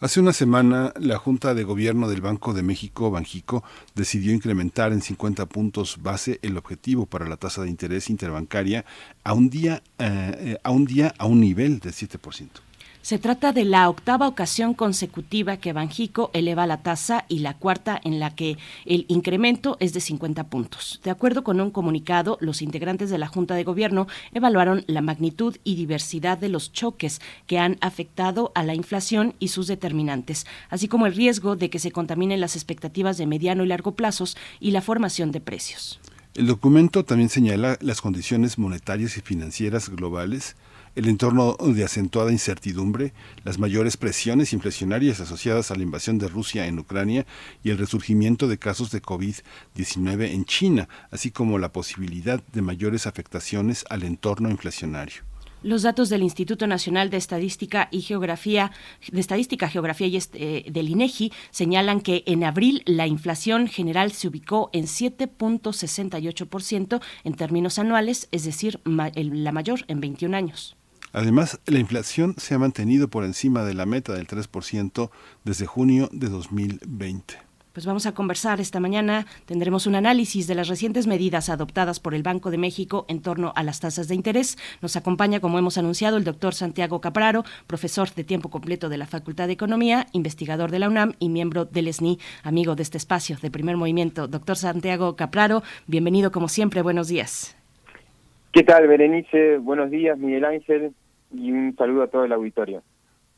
Hace una semana, la Junta de Gobierno del Banco de México, Banjico, decidió incrementar en 50 puntos base el objetivo para la tasa de interés interbancaria a un día, eh, eh, a, un, día a un nivel de 7%. Se trata de la octava ocasión consecutiva que Banjico eleva la tasa y la cuarta en la que el incremento es de 50 puntos. De acuerdo con un comunicado, los integrantes de la Junta de Gobierno evaluaron la magnitud y diversidad de los choques que han afectado a la inflación y sus determinantes, así como el riesgo de que se contaminen las expectativas de mediano y largo plazos y la formación de precios. El documento también señala las condiciones monetarias y financieras globales el entorno de acentuada incertidumbre, las mayores presiones inflacionarias asociadas a la invasión de Rusia en Ucrania y el resurgimiento de casos de COVID-19 en China, así como la posibilidad de mayores afectaciones al entorno inflacionario. Los datos del Instituto Nacional de Estadística y Geografía, de Estadística, Geografía y eh, del INEGI señalan que en abril la inflación general se ubicó en 7.68% en términos anuales, es decir, la mayor en 21 años. Además, la inflación se ha mantenido por encima de la meta del 3% desde junio de 2020. Pues vamos a conversar esta mañana. Tendremos un análisis de las recientes medidas adoptadas por el Banco de México en torno a las tasas de interés. Nos acompaña, como hemos anunciado, el doctor Santiago Capraro, profesor de tiempo completo de la Facultad de Economía, investigador de la UNAM y miembro del SNI, amigo de este espacio de primer movimiento. Doctor Santiago Capraro, bienvenido como siempre. Buenos días. ¿Qué tal, Berenice? Buenos días, Miguel Ángel y un saludo a todo el auditorio.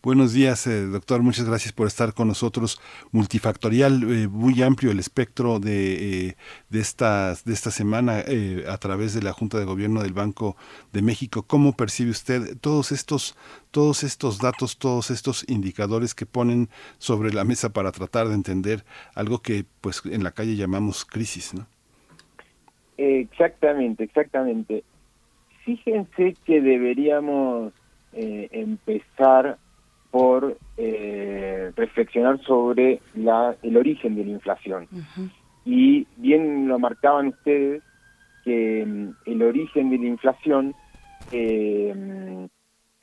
Buenos días, eh, doctor. Muchas gracias por estar con nosotros. Multifactorial, eh, muy amplio el espectro de, eh, de, esta, de esta semana a través de la Junta de Gobierno del Banco de México. ¿Cómo percibe usted todos estos, todos estos datos, todos estos indicadores que ponen sobre la mesa para tratar de entender algo que pues en la calle llamamos crisis? ¿no? Exactamente, exactamente. Fíjense que deberíamos eh, empezar por eh, reflexionar sobre la, el origen de la inflación. Y bien lo marcaban ustedes, que mm, el origen de la inflación eh, mm,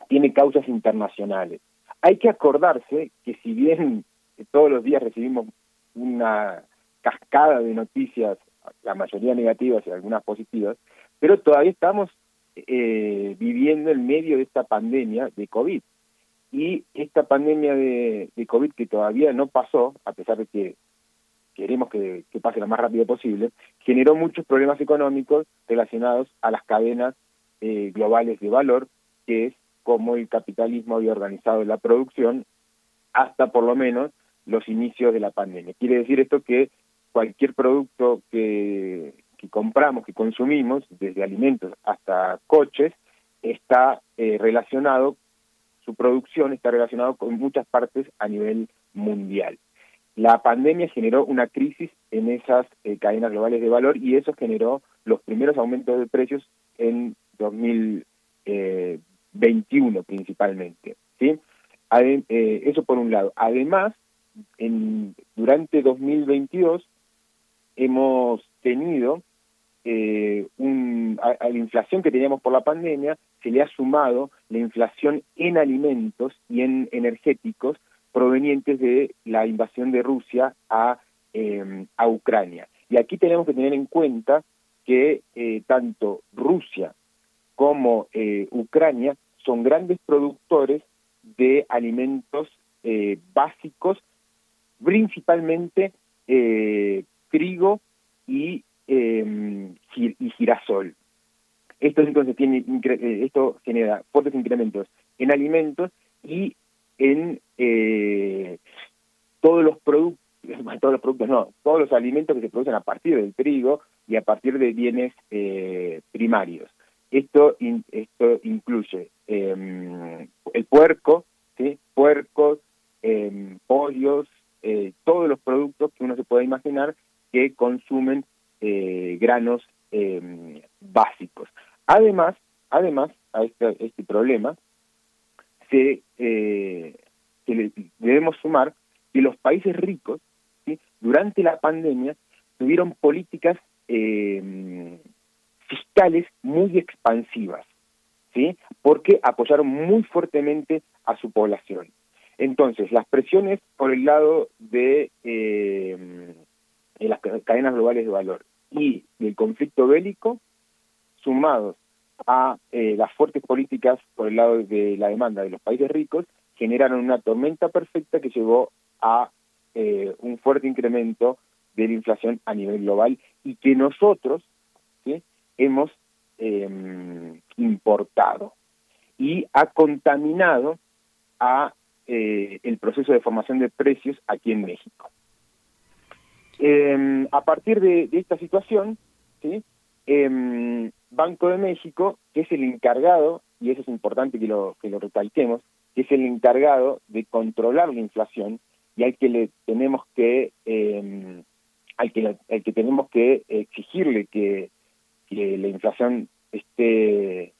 tiene causas internacionales. Hay que acordarse que si bien todos los días recibimos una cascada de noticias, la mayoría negativas y algunas positivas, pero todavía estamos eh, viviendo en medio de esta pandemia de COVID. Y esta pandemia de, COVID que todavía no pasó, a pesar de que queremos que, pase lo más rápido posible, generó muchos problemas económicos relacionados a las cadenas eh, globales de valor, que es como el capitalismo había organizado la producción hasta por lo menos los inicios de la pandemia. Quiere decir esto que cualquier producto que, que compramos, que consumimos, desde alimentos hasta coches, está eh, relacionado, su producción está relacionado con muchas partes a nivel mundial. La pandemia generó una crisis en esas eh, cadenas globales de valor y eso generó los primeros aumentos de precios en 2021 eh, principalmente. ¿sí? eso por un lado. Además, en, durante 2022 hemos tenido eh, un, a, la inflación que teníamos por la pandemia, se le ha sumado la inflación en alimentos y en energéticos provenientes de la invasión de Rusia a, em, a Ucrania. Y aquí tenemos que tener en cuenta que eh, tanto Rusia como eh, Ucrania son grandes productores de alimentos eh, básicos, principalmente trigo y, em, y girasol. Esto entonces tiene esto genera fuertes incrementos en alimentos y en eh, todos los productos, todos los productos no, todos los alimentos que se producen a partir del trigo y a partir de bienes eh, primarios. Esto, esto incluye em, el puerco, ¿sí? puercos, em, pollos, eh, todos los productos que uno se pueda imaginar que consumen granos em, básicos. Además, además a este, este problema se, eh, debemos sumar que los países ricos, durante la pandemia, tuvieron políticas eh, fiscales muy expansivas, ¿sí? porque apoyaron muy fuertemente a su población. Entonces, las presiones por el lado de, eh, de las cadenas globales de valor y del conflicto bélico, sumados a eh, las fuertes políticas por el lado de la demanda de los países ricos, generaron una tormenta perfecta que llevó a eh, un fuerte incremento de la inflación a nivel global y que nosotros hemos em, importado y ha contaminado a eh, el proceso de formación de precios aquí en México. Em, a partir de, esta situación, ¿sí? Eh, Banco de México, que es el encargado, y eso es importante que lo, que lo recalquemos, que es el encargado de controlar la inflación y al que le tenemos que eh, al que al que tenemos que exigirle que, que la inflación esté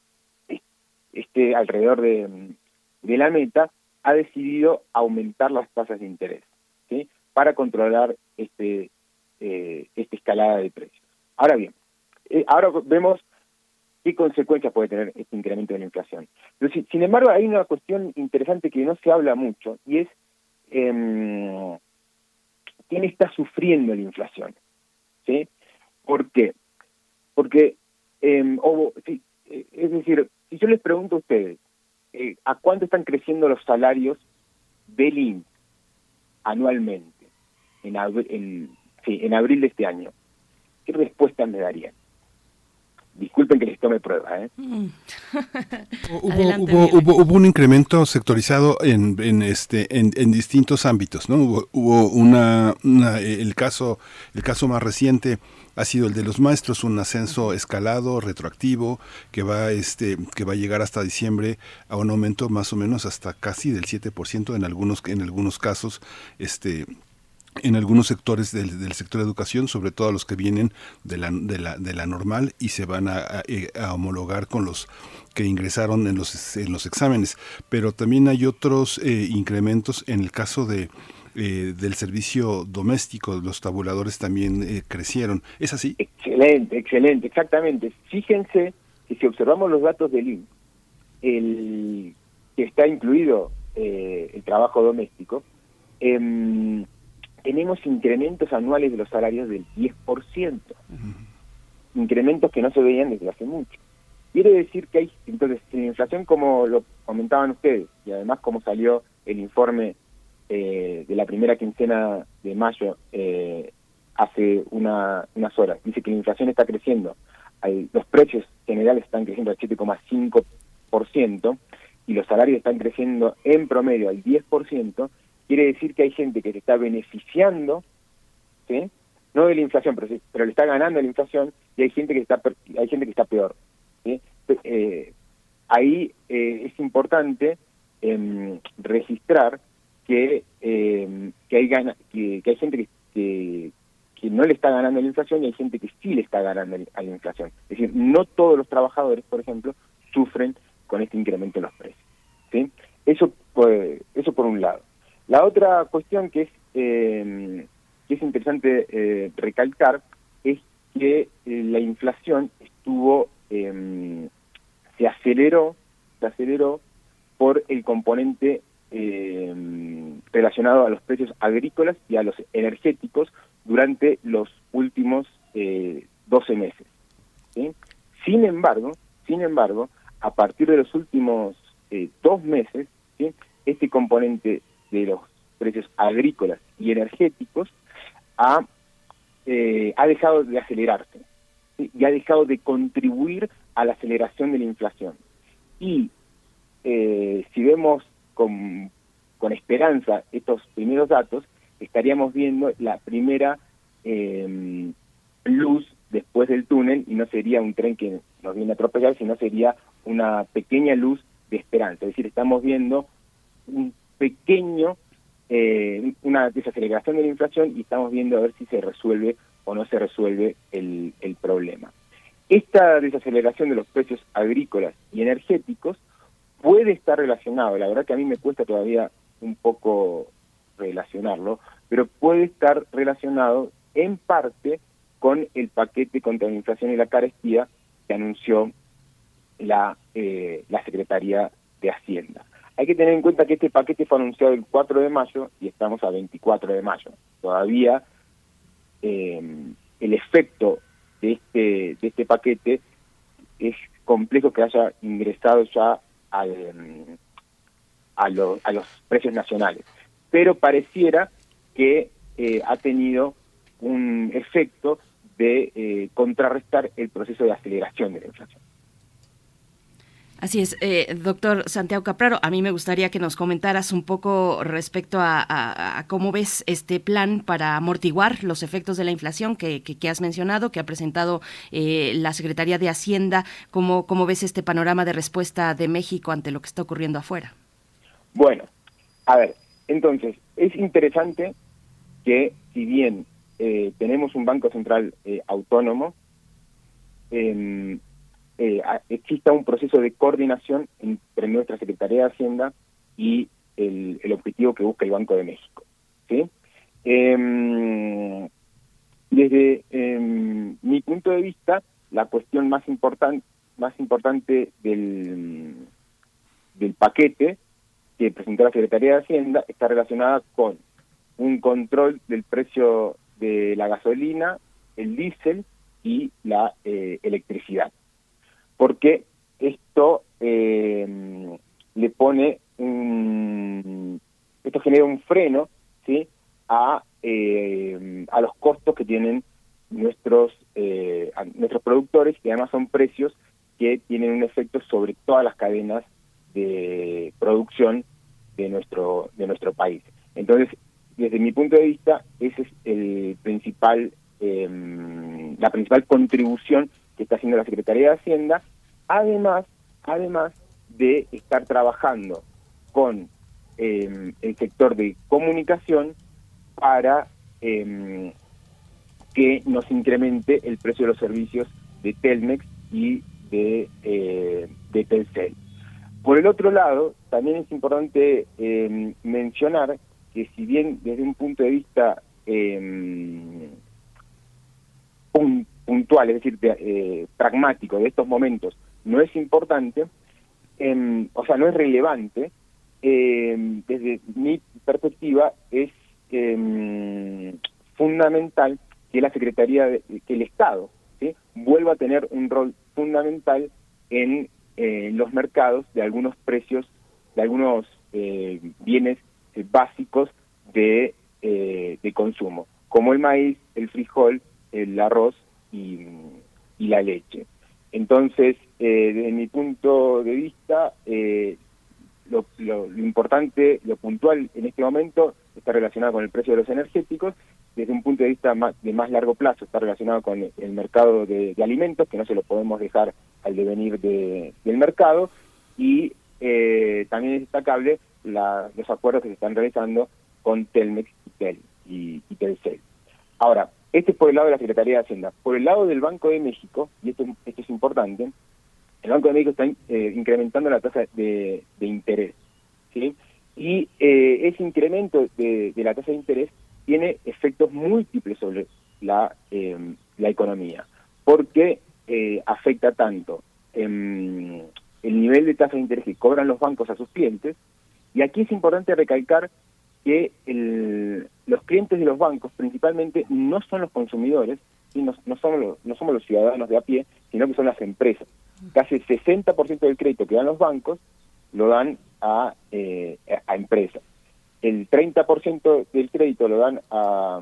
esté alrededor de, de la meta ha decidido aumentar las tasas de interés ¿sí? Para controlar este eh, esta escalada de precios ahora bien eh, ahora vemos qué consecuencias puede tener este incremento de la inflación. Pero, sin embargo, hay una cuestión interesante que no se habla mucho y es eh, quién está sufriendo la inflación. ¿sí? ¿Por qué? Porque, eh, es decir, si yo les pregunto a ustedes, ¿a cuánto están creciendo los salarios del INS anualmente en, en, sí, en abril de este año? ¿Qué respuesta me darían? disculpen que les tome prueba. ¿eh? Mm. hubo, un incremento sectorizado en, en este en, en, distintos ámbitos, ¿no? Hubo, hubo una, el caso el caso más reciente ha sido el de los maestros, un ascenso escalado, retroactivo, que va, este, que va a llegar hasta diciembre a un aumento más o menos hasta casi del 7% en algunos, en algunos casos, este, en algunos sectores del, sector de educación, sobre todo los que vienen de la, de la, de la normal y se van a, eh, homologar con los que ingresaron en los, en los exámenes. Pero también hay otros eh, incrementos en el caso de, eh, del servicio doméstico, los tabuladores también crecieron. ¿Es así? Excelente, excelente, exactamente. Fíjense que si observamos los datos del IN, el que está incluido el trabajo doméstico, eh, tenemos incrementos anuales de los salarios del 10%, incrementos que no se veían desde hace mucho. Quiere decir que hay, entonces, la inflación, como lo comentaban ustedes, y además como salió el informe eh, de la primera quincena de mayo eh, hace una, unas horas, dice que la inflación está creciendo, los precios generales están creciendo al 7,5% y los salarios están creciendo en promedio al 10%, quiere decir que hay gente que se está beneficiando, ¿sí? no de la inflación, pero, pero le está ganando la inflación y hay gente que está hay gente que está peor. ¿sí? Eh, ahí eh, es importante em, registrar que, em, que, hay gana, que, hay gente que, que, no le está ganando la inflación y hay gente que sí le está ganando a la inflación. Es decir, no todos los trabajadores, por ejemplo, sufren con este incremento en los precios. ¿sí? Eso, pues, eso por un lado. La otra cuestión que es, eh, que es interesante eh, recalcar es que eh, la inflación estuvo se se aceleró, se aceleró por el componente eh, relacionado a los precios agrícolas y a los energéticos durante los últimos eh, 12 meses. Sin embargo, sin embargo, a partir de los últimos eh, dos meses, este componente de los precios agrícolas y energéticos ha, eh, ha dejado de acelerarse y ha dejado de contribuir a la aceleración de la inflación. Y eh, si vemos con, con esperanza estos primeros datos, estaríamos viendo la primera eh, luz después del túnel y no sería un tren que nos viene a atropellar, sino sería una pequeña luz de esperanza. Es decir, estamos viendo un pequeño, eh, una desaceleración de la inflación y estamos viendo a ver si se resuelve o no se resuelve el, el problema. Esta desaceleración de los precios agrícolas y energéticos puede estar relacionado, la verdad que a mí me cuesta todavía un poco relacionarlo, pero puede estar relacionado en parte con el paquete contra la inflación y la carestía que anunció la, eh, la Secretaría de Hacienda. Hay que tener en cuenta que este paquete fue anunciado el 4 de mayo y estamos a 24 de mayo. Todavía eh, el efecto de este, de este paquete es complejo que haya ingresado ya al, a, a los precios nacionales. Pero pareciera que eh, ha tenido un efecto de eh, contrarrestar el proceso de aceleración de la inflación. Así es, eh, doctor Santiago Capraro, a mí me gustaría que nos comentaras un poco respecto a, cómo ves este plan para amortiguar los efectos de la inflación que, has mencionado, que ha presentado eh, la Secretaría de Hacienda, cómo, cómo ves este panorama de respuesta de México ante lo que está ocurriendo afuera. Bueno, a ver, entonces, es interesante que si bien eh, tenemos un Banco Central eh, autónomo, eh, exista un proceso de coordinación entre nuestra Secretaría de Hacienda y el, objetivo que busca el Banco de México. ¿sí? Em, desde em, mi punto de vista, la cuestión más, importante más importante del, del paquete que presentó la Secretaría de Hacienda está relacionada con un control del precio de la gasolina, el diésel y la eh, electricidad. Porque esto eh, le pone un, esto genera un freno ¿sí? a, eh, a los costos que tienen nuestros nuestros productores y además son precios que tienen un efecto sobre todas las cadenas de producción de nuestro de nuestro país. Entonces, desde mi punto de vista, esa es el principal, em, la principal contribución que está haciendo la Secretaría de Hacienda, además, además de estar trabajando con em, el sector de comunicación para em, que nos incremente el precio de los servicios de Telmex y de, eh, de Telcel. Por el otro lado, también es importante mencionar que si bien desde un punto de vista eh, puntual, es decir, eh, pragmático de estos momentos, no es importante, em, o sea, no es relevante, em, desde mi perspectiva es em, fundamental que la Secretaría, de, que el Estado vuelva a tener un rol fundamental en eh, los mercados de algunos precios, de algunos eh, bienes eh, básicos de, eh, de consumo, como el maíz, el frijol, el arroz y, y la leche. Entonces, eh, desde mi punto de vista, eh, lo, importante, lo puntual en este momento está relacionado con el precio de los energéticos, desde un punto de vista de más largo plazo está relacionado con el mercado de, alimentos, que no se lo podemos dejar al devenir de, del mercado, y eh, también es destacable los acuerdos que se están realizando con Telmex y, Tel, y, Telcel. Ahora, este es por el lado de la Secretaría de Hacienda. Por el lado del Banco de México, y esto, esto es importante, el Banco de México está eh, incrementando la tasa de, interés. Y eh, ese incremento de, la tasa de interés tiene efectos múltiples sobre la, eh, economía, porque afecta tanto en el nivel de tasa de interés que cobran los bancos a sus clientes. Y aquí es importante recalcar que los clientes de los bancos principalmente no son los consumidores, y no, somos los, no somos los ciudadanos de a pie, sino que son las empresas. Casi el 60% del crédito que dan los bancos lo dan a, eh, a empresas. El 30% del crédito lo dan a,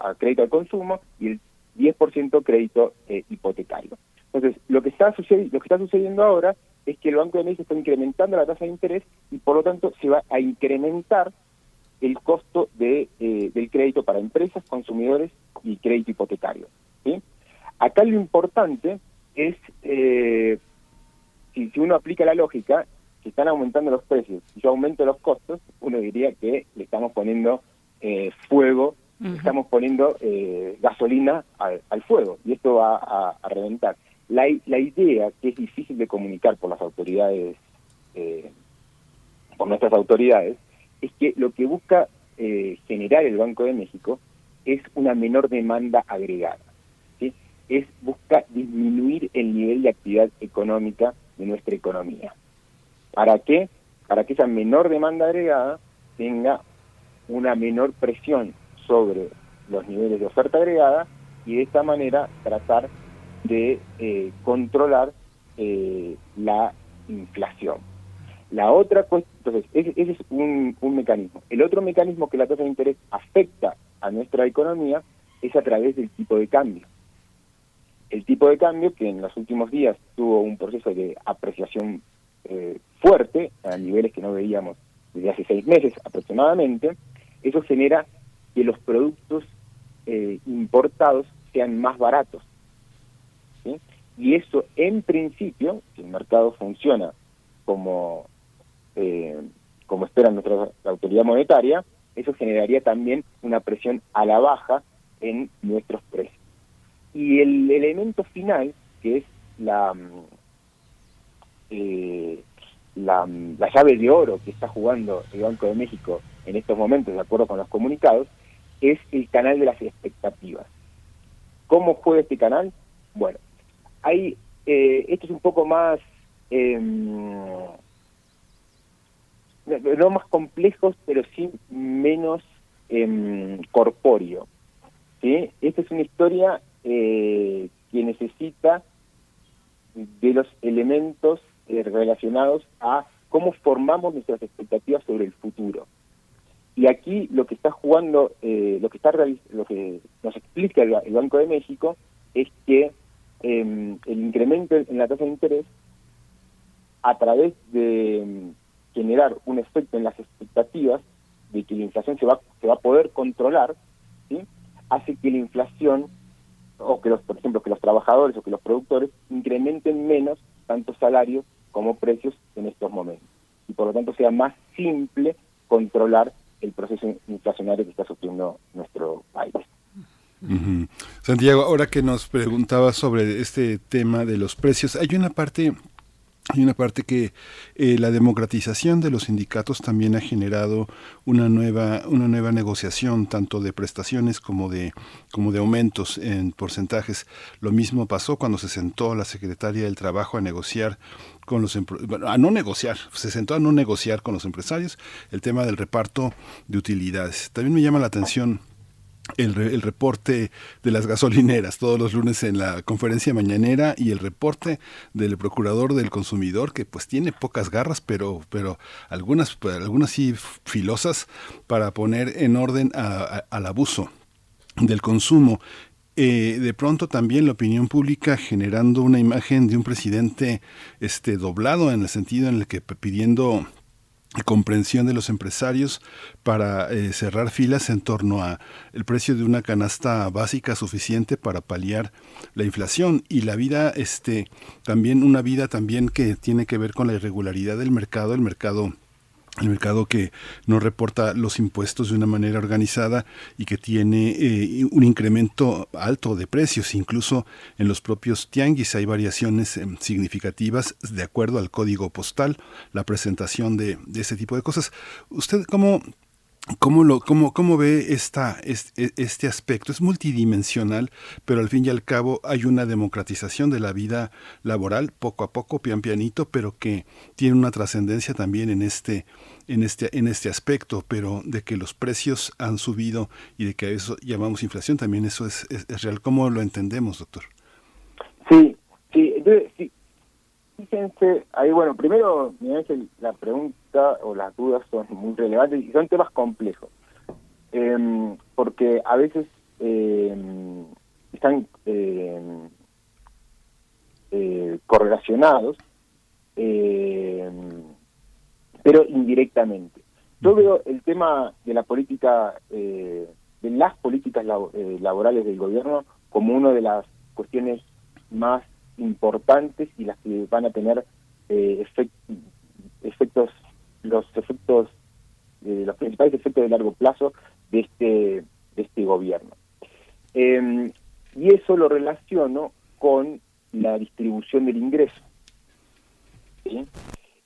a crédito al consumo y el 10% crédito eh, hipotecario. Entonces, lo que, está lo que está sucediendo ahora es que el Banco de México está incrementando la tasa de interés y por lo tanto se va a incrementar el costo de, eh, del crédito para empresas, consumidores y crédito hipotecario. ¿sí? Acá lo importante es, eh, si, si uno aplica la lógica, que están aumentando los precios y yo aumento los costos, uno diría que le estamos poniendo eh, fuego, estamos poniendo eh, gasolina al, fuego y esto va a, reventar. La, idea que es difícil de comunicar por las autoridades, eh, por nuestras autoridades, es que lo que busca eh, generar el Banco de México es una menor demanda agregada. ¿sí? Es busca disminuir el nivel de actividad económica de nuestra economía. ¿Para qué? Para que esa menor demanda agregada tenga una menor presión sobre los niveles de oferta agregada y de esta manera tratar de eh, controlar eh, la inflación. La otra entonces, ese, es un, un, mecanismo. El otro mecanismo que la tasa de interés afecta a nuestra economía es a través del tipo de cambio. El tipo de cambio, que en los últimos días tuvo un proceso de apreciación eh, fuerte, a niveles que no veíamos desde hace seis meses aproximadamente, eso genera que los productos eh, importados sean más baratos. Y eso, en principio, si el mercado funciona como, eh, como espera nuestra autoridad monetaria, eso generaría también una presión a la baja en nuestros precios. Y el elemento final, que es la, mm, eh, la, la llave de oro que está jugando el Banco de México en estos momentos, de acuerdo con los comunicados, es el canal de las expectativas. ¿Cómo juega este canal? Bueno, hay, eh, esto es un poco más, em, no más complejos, pero sí menos eh, corpóreo. ¿sí? Esta es una historia eh, que necesita de los elementos eh, relacionados a cómo formamos nuestras expectativas sobre el futuro. Y aquí lo que está jugando, eh, lo que está lo que nos explica el, Banco de México es que em, el incremento en la tasa de interés, a través de em, generar un efecto en las expectativas de que la inflación se va, se va a poder controlar, ¿sí? hace que la inflación, o que los, por ejemplo, que los trabajadores o que los productores incrementen menos tanto salarios como precios en estos momentos. Y por lo tanto sea más simple controlar el proceso inflacionario que está sufriendo nuestro país. Santiago, ahora que nos preguntaba sobre este tema de los precios, hay una parte hay una parte que eh, la democratización de los sindicatos también ha generado una nueva, una nueva negociación, tanto de prestaciones como de, como de aumentos en porcentajes. Lo mismo pasó cuando se sentó la secretaria del Trabajo a negociar con los a no negociar, se sentó a no negociar con los empresarios el tema del reparto de utilidades. También me llama la atención el, el, reporte de las gasolineras todos los lunes en la conferencia mañanera y el reporte del procurador del consumidor que pues tiene pocas garras pero pero algunas algunas sí filosas para poner en orden al abuso del consumo. Eh, de pronto también la opinión pública generando una imagen de un presidente este doblado en el sentido en el que pidiendo comprensión de los empresarios para eh, cerrar filas en torno a el precio de una canasta básica suficiente para paliar la inflación y la vida este también una vida también que tiene que ver con la irregularidad del mercado el mercado el mercado que no reporta los impuestos de una manera organizada y que tiene eh, un incremento alto de precios. Incluso en los propios tianguis hay variaciones eh, significativas de acuerdo al código postal, la presentación de, ese tipo de cosas. ¿Usted cómo, ¿Cómo, lo, cómo, cómo ve esta, este, este, aspecto? Es multidimensional, pero al fin y al cabo hay una democratización de la vida laboral, poco a poco, pian pianito, pero que tiene una trascendencia también en este, en, este, en este aspecto, pero de que los precios han subido y de que eso llamamos inflación, también eso es, real. ¿Cómo lo entendemos, doctor? Sí, sí, sí. Fíjense, ahí bueno, primero, la pregunta o las dudas son muy relevantes y son temas complejos, em, porque a veces em, están em, eh, correlacionados, pero indirectamente. Yo veo el tema de la política, eh, de las políticas eh, laborales del gobierno como una de las cuestiones más importantes y las que van a tener eh, efectos, los efectos, eh, los principales efectos de largo plazo de este, de este gobierno. Em, y eso lo relaciono con la distribución del ingreso.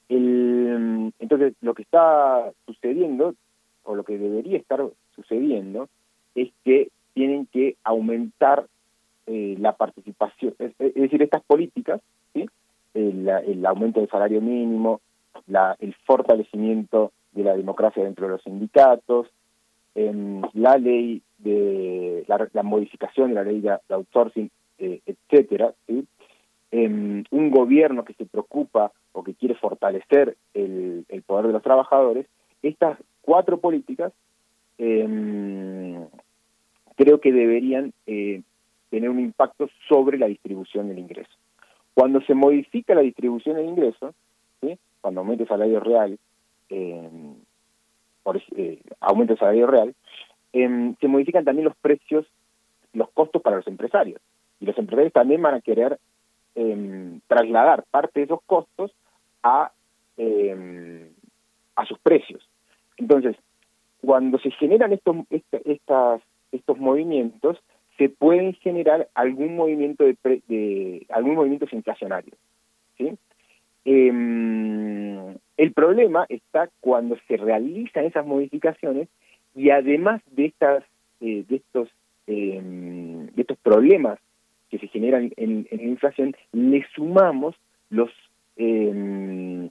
Entonces, lo que está sucediendo, o lo que debería estar sucediendo, es que tienen que aumentar eh, la participación, es, decir, estas políticas, ¿sí? el, aumento del salario mínimo, la, el fortalecimiento de la democracia dentro de los sindicatos, em, la ley de la, modificación de la ley de, outsourcing, eh, etcétera. Em, un gobierno que se preocupa o que quiere fortalecer el, el poder de los trabajadores, estas cuatro políticas em, creo que deberían eh, tener un impacto sobre la distribución del ingreso. Cuando se modifica la distribución del ingreso, cuando aumenta el salario real, eh, por, aumenta el salario real, em, se modifican también los precios, los costos para los empresarios. Y los empresarios también van a querer em, trasladar parte de esos costos a, em, a sus precios. Entonces, cuando se generan estos, estas, estos movimientos, se pueden generar algún movimiento de, algún movimiento inflacionario. ¿sí? Em, el problema está cuando se realizan esas modificaciones y además de estas eh, de estos em, de estos problemas que se generan en, la inflación le sumamos los em,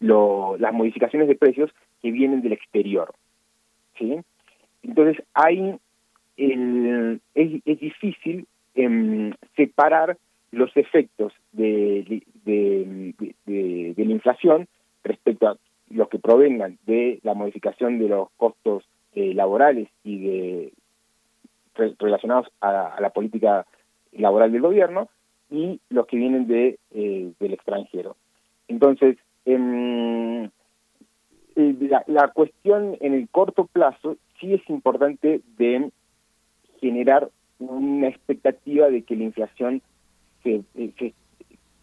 las modificaciones de precios que vienen del exterior sí entonces hay el, es, difícil em, separar los efectos de, de, la inflación respecto a los que provengan de la modificación de los costos eh, laborales y de relacionados a, la política laboral del gobierno y los que vienen de eh, del extranjero. Entonces, em, eh, la, la, cuestión en el corto plazo sí es importante de generar una expectativa de que la inflación eh, que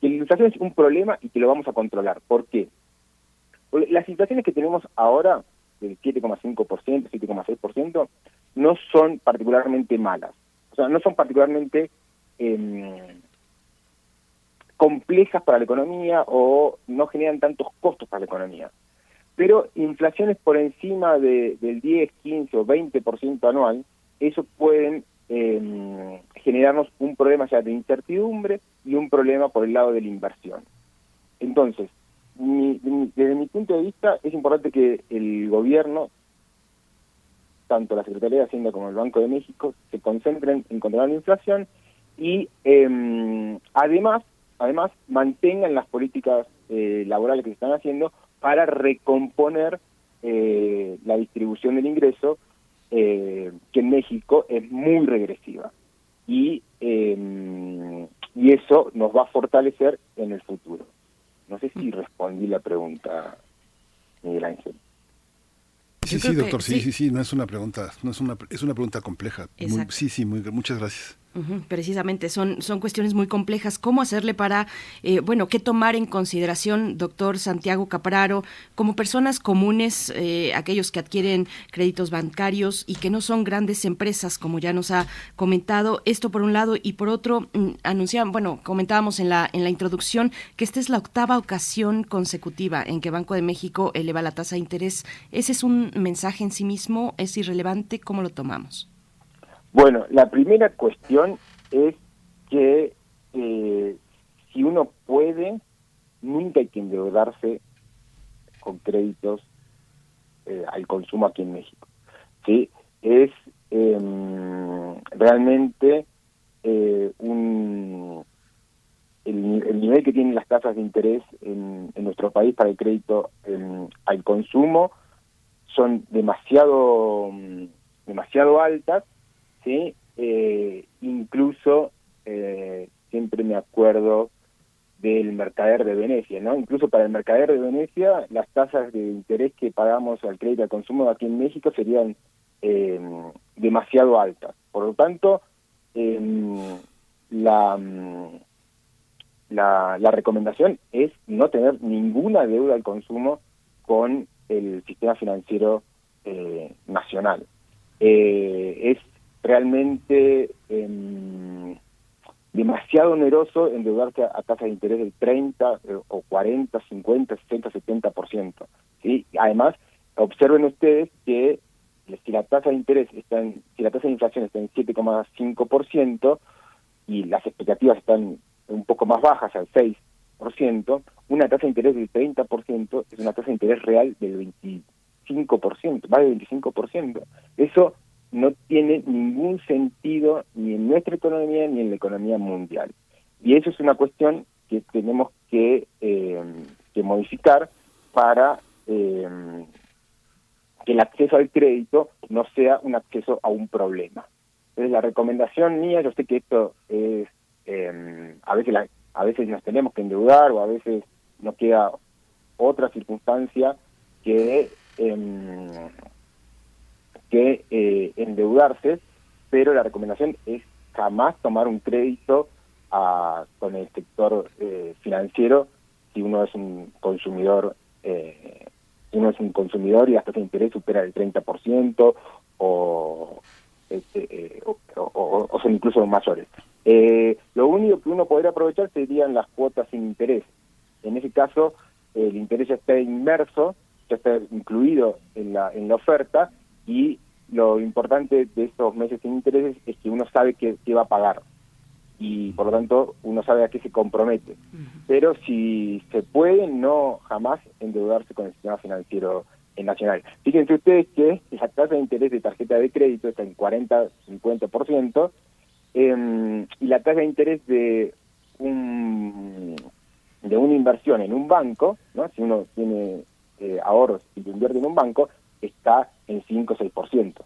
la inflación es un problema y que lo vamos a controlar. ¿Por qué? las situaciones que tenemos ahora, del 7,5%, 7,6%, no son particularmente malas. O sea, no son particularmente em, complejas para la economía o no generan tantos costos para la economía. Pero inflaciones por encima de, del 10, 15 o 20% anual eso pueden em, generarnos un problema ya de incertidumbre y un problema por el lado de la inversión. Entonces, desde mi punto de vista, es importante que el gobierno, tanto la Secretaría de Hacienda como el Banco de México, se concentren en controlar la inflación y em, además, además mantengan las políticas eh, laborales que se están haciendo para recomponer eh, la distribución del ingreso eh, que en México es muy regresiva y, em, y eso nos va a fortalecer en el futuro. No sé si respondí la pregunta, Miguel Ángel. Sí, sí, doctor, sí, sí, sí, no es una pregunta, no es una, es una pregunta compleja. sí, sí, muy, muchas gracias. Precisamente, son, son cuestiones muy complejas. ¿Cómo hacerle para, eh, bueno, qué tomar en consideración, doctor Santiago Capraro, como personas comunes, eh, aquellos que adquieren créditos bancarios y que no son grandes empresas, como ya nos ha comentado, esto por un lado, y por otro, mm, anunciaban, bueno, comentábamos en la, en la introducción que esta es la octava ocasión consecutiva en que Banco de México eleva la tasa de interés. ¿Ese es un mensaje en sí mismo? ¿Es irrelevante? ¿Cómo lo tomamos? Bueno, la primera cuestión es que eh, si uno puede, nunca hay que endeudarse con créditos eh, al consumo aquí en México. ¿sí? Es em, realmente eh, un, el, nivel que tienen las tasas de interés en, nuestro país para el crédito em, al consumo son demasiado demasiado altas ¿sí? Eh, incluso eh, siempre me acuerdo del mercader de Venecia, ¿no? Incluso para el mercader de Venecia, las tasas de interés que pagamos al crédito al consumo aquí en México serían eh, demasiado altas. Por lo tanto, em, la, la, la recomendación es no tener ninguna deuda al consumo con el sistema financiero nacional. es realmente eh, demasiado oneroso endeudarse a, tasas de interés del 30 eh, o 40, 50, 60, 70%. ¿sí? Además, observen ustedes que si la tasa de interés está en, si la tasa de inflación está en 7,5% y las expectativas están un poco más bajas, al 6%, una tasa de interés del 30% es una tasa de interés real del 25%, más del 25%. Eso no tiene ningún sentido ni en nuestra economía ni en la economía mundial. Y eso es una cuestión que tenemos que, eh, modificar para eh, que el acceso al crédito no sea un acceso a un problema. Entonces la recomendación mía, yo sé que esto es, eh, a veces a veces nos tenemos que endeudar o a veces nos queda otra circunstancia que que eh, endeudarse, pero la recomendación es jamás tomar un crédito a, con el sector eh, financiero si uno es un consumidor eh, uno es un consumidor y hasta ese interés supera el 30% o, este, o, o, son incluso mayores. lo único que uno podría aprovechar serían las cuotas sin interés. En ese caso, el interés ya está inmerso, ya está incluido en la, en la oferta y lo importante de estos meses sin intereses es que uno sabe que, va a pagar y por lo tanto uno sabe a qué se compromete. Pero si se puede, no jamás endeudarse con el sistema financiero nacional. Fíjense ustedes que la tasa de interés de tarjeta de crédito está en 40-50% eh, y la tasa de interés de un de una inversión en un banco, ¿no? si uno tiene eh, ahorros y lo invierte en un banco, está en 5 o 6%.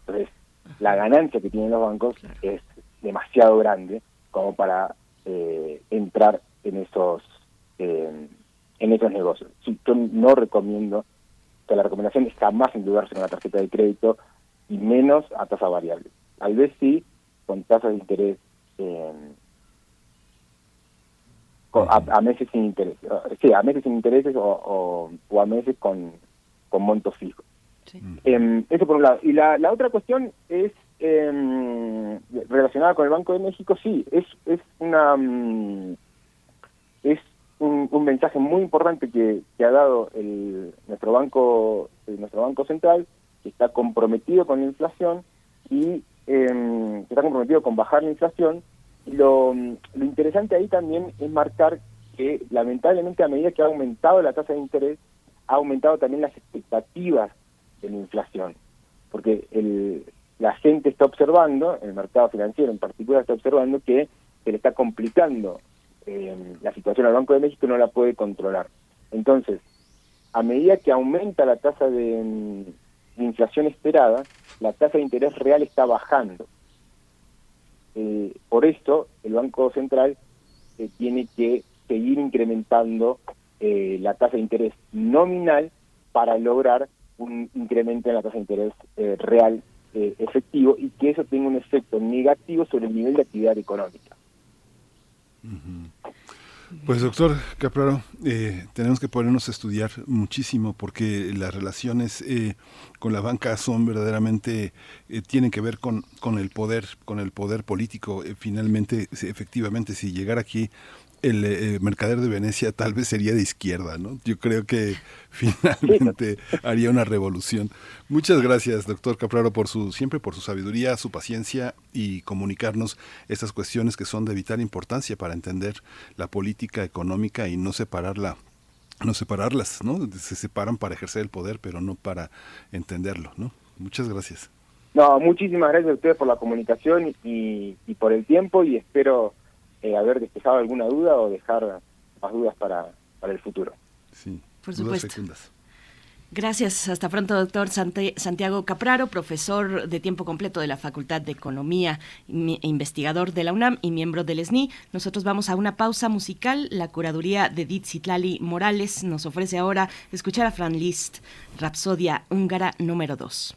Entonces, la ganancia que tienen los bancos es demasiado grande como para eh, entrar en esos eh, en esos negocios. yo no recomiendo que la recomendación es jamás endeudarse con la tarjeta de crédito y menos a tasa variable. Tal vez sí con tasas de interés eh, a, meses sin interés, sí, a meses sin intereses o, o a meses con con montos fijos. Em, eso por un lado. Y la, la otra cuestión es eh, relacionada con el Banco de México, sí, es, es una mm, es un, un, mensaje muy importante que, que ha dado el, nuestro banco nuestro banco central, que está comprometido con la inflación y eh, que está comprometido con bajar la inflación. Lo, lo interesante ahí también es marcar que lamentablemente a medida que ha aumentado la tasa de interés, ha aumentado también las expectativas de la inflación, porque el, la gente está observando, el mercado financiero en particular está observando que se le está complicando eh, la situación al Banco de México no la puede controlar. Entonces, a medida que aumenta la tasa de, inflación esperada, la tasa de interés real está bajando. Eh, por esto, el Banco Central eh, tiene que seguir incrementando eh, la tasa de interés nominal para lograr un incremento en la tasa de interés eh, real eh, efectivo y que eso tenga un efecto negativo sobre el nivel de actividad económica. Pues doctor Capraro, eh, tenemos que ponernos a estudiar muchísimo porque las relaciones eh, con la banca son verdaderamente, eh, tienen que ver con, con el poder, con el poder político. finalmente, efectivamente, si llegara aquí el eh, mercader de Venecia tal vez sería de izquierda, ¿no? Yo creo que finalmente haría una revolución. Muchas gracias, doctor Capraro, por su siempre por su sabiduría, su paciencia y comunicarnos estas cuestiones que son de vital importancia para entender la política económica y no separarla no separarlas, ¿no? Se separan para ejercer el poder, pero no para entenderlo, ¿no? Muchas gracias. No, muchísimas gracias a ustedes por la comunicación y, y por el tiempo y espero eh, haber despejado alguna duda o dejar más dudas para, para el futuro. Sí, por supuesto. Gracias. Hasta pronto, doctor Santiago Capraro, profesor de tiempo completo de la Facultad de Economía, e investigador de la UNAM y miembro del SNI. Nosotros vamos a una pausa musical. La curaduría de Edith Citlali Morales nos ofrece ahora escuchar a Fran Liszt, Rapsodia húngara número 2.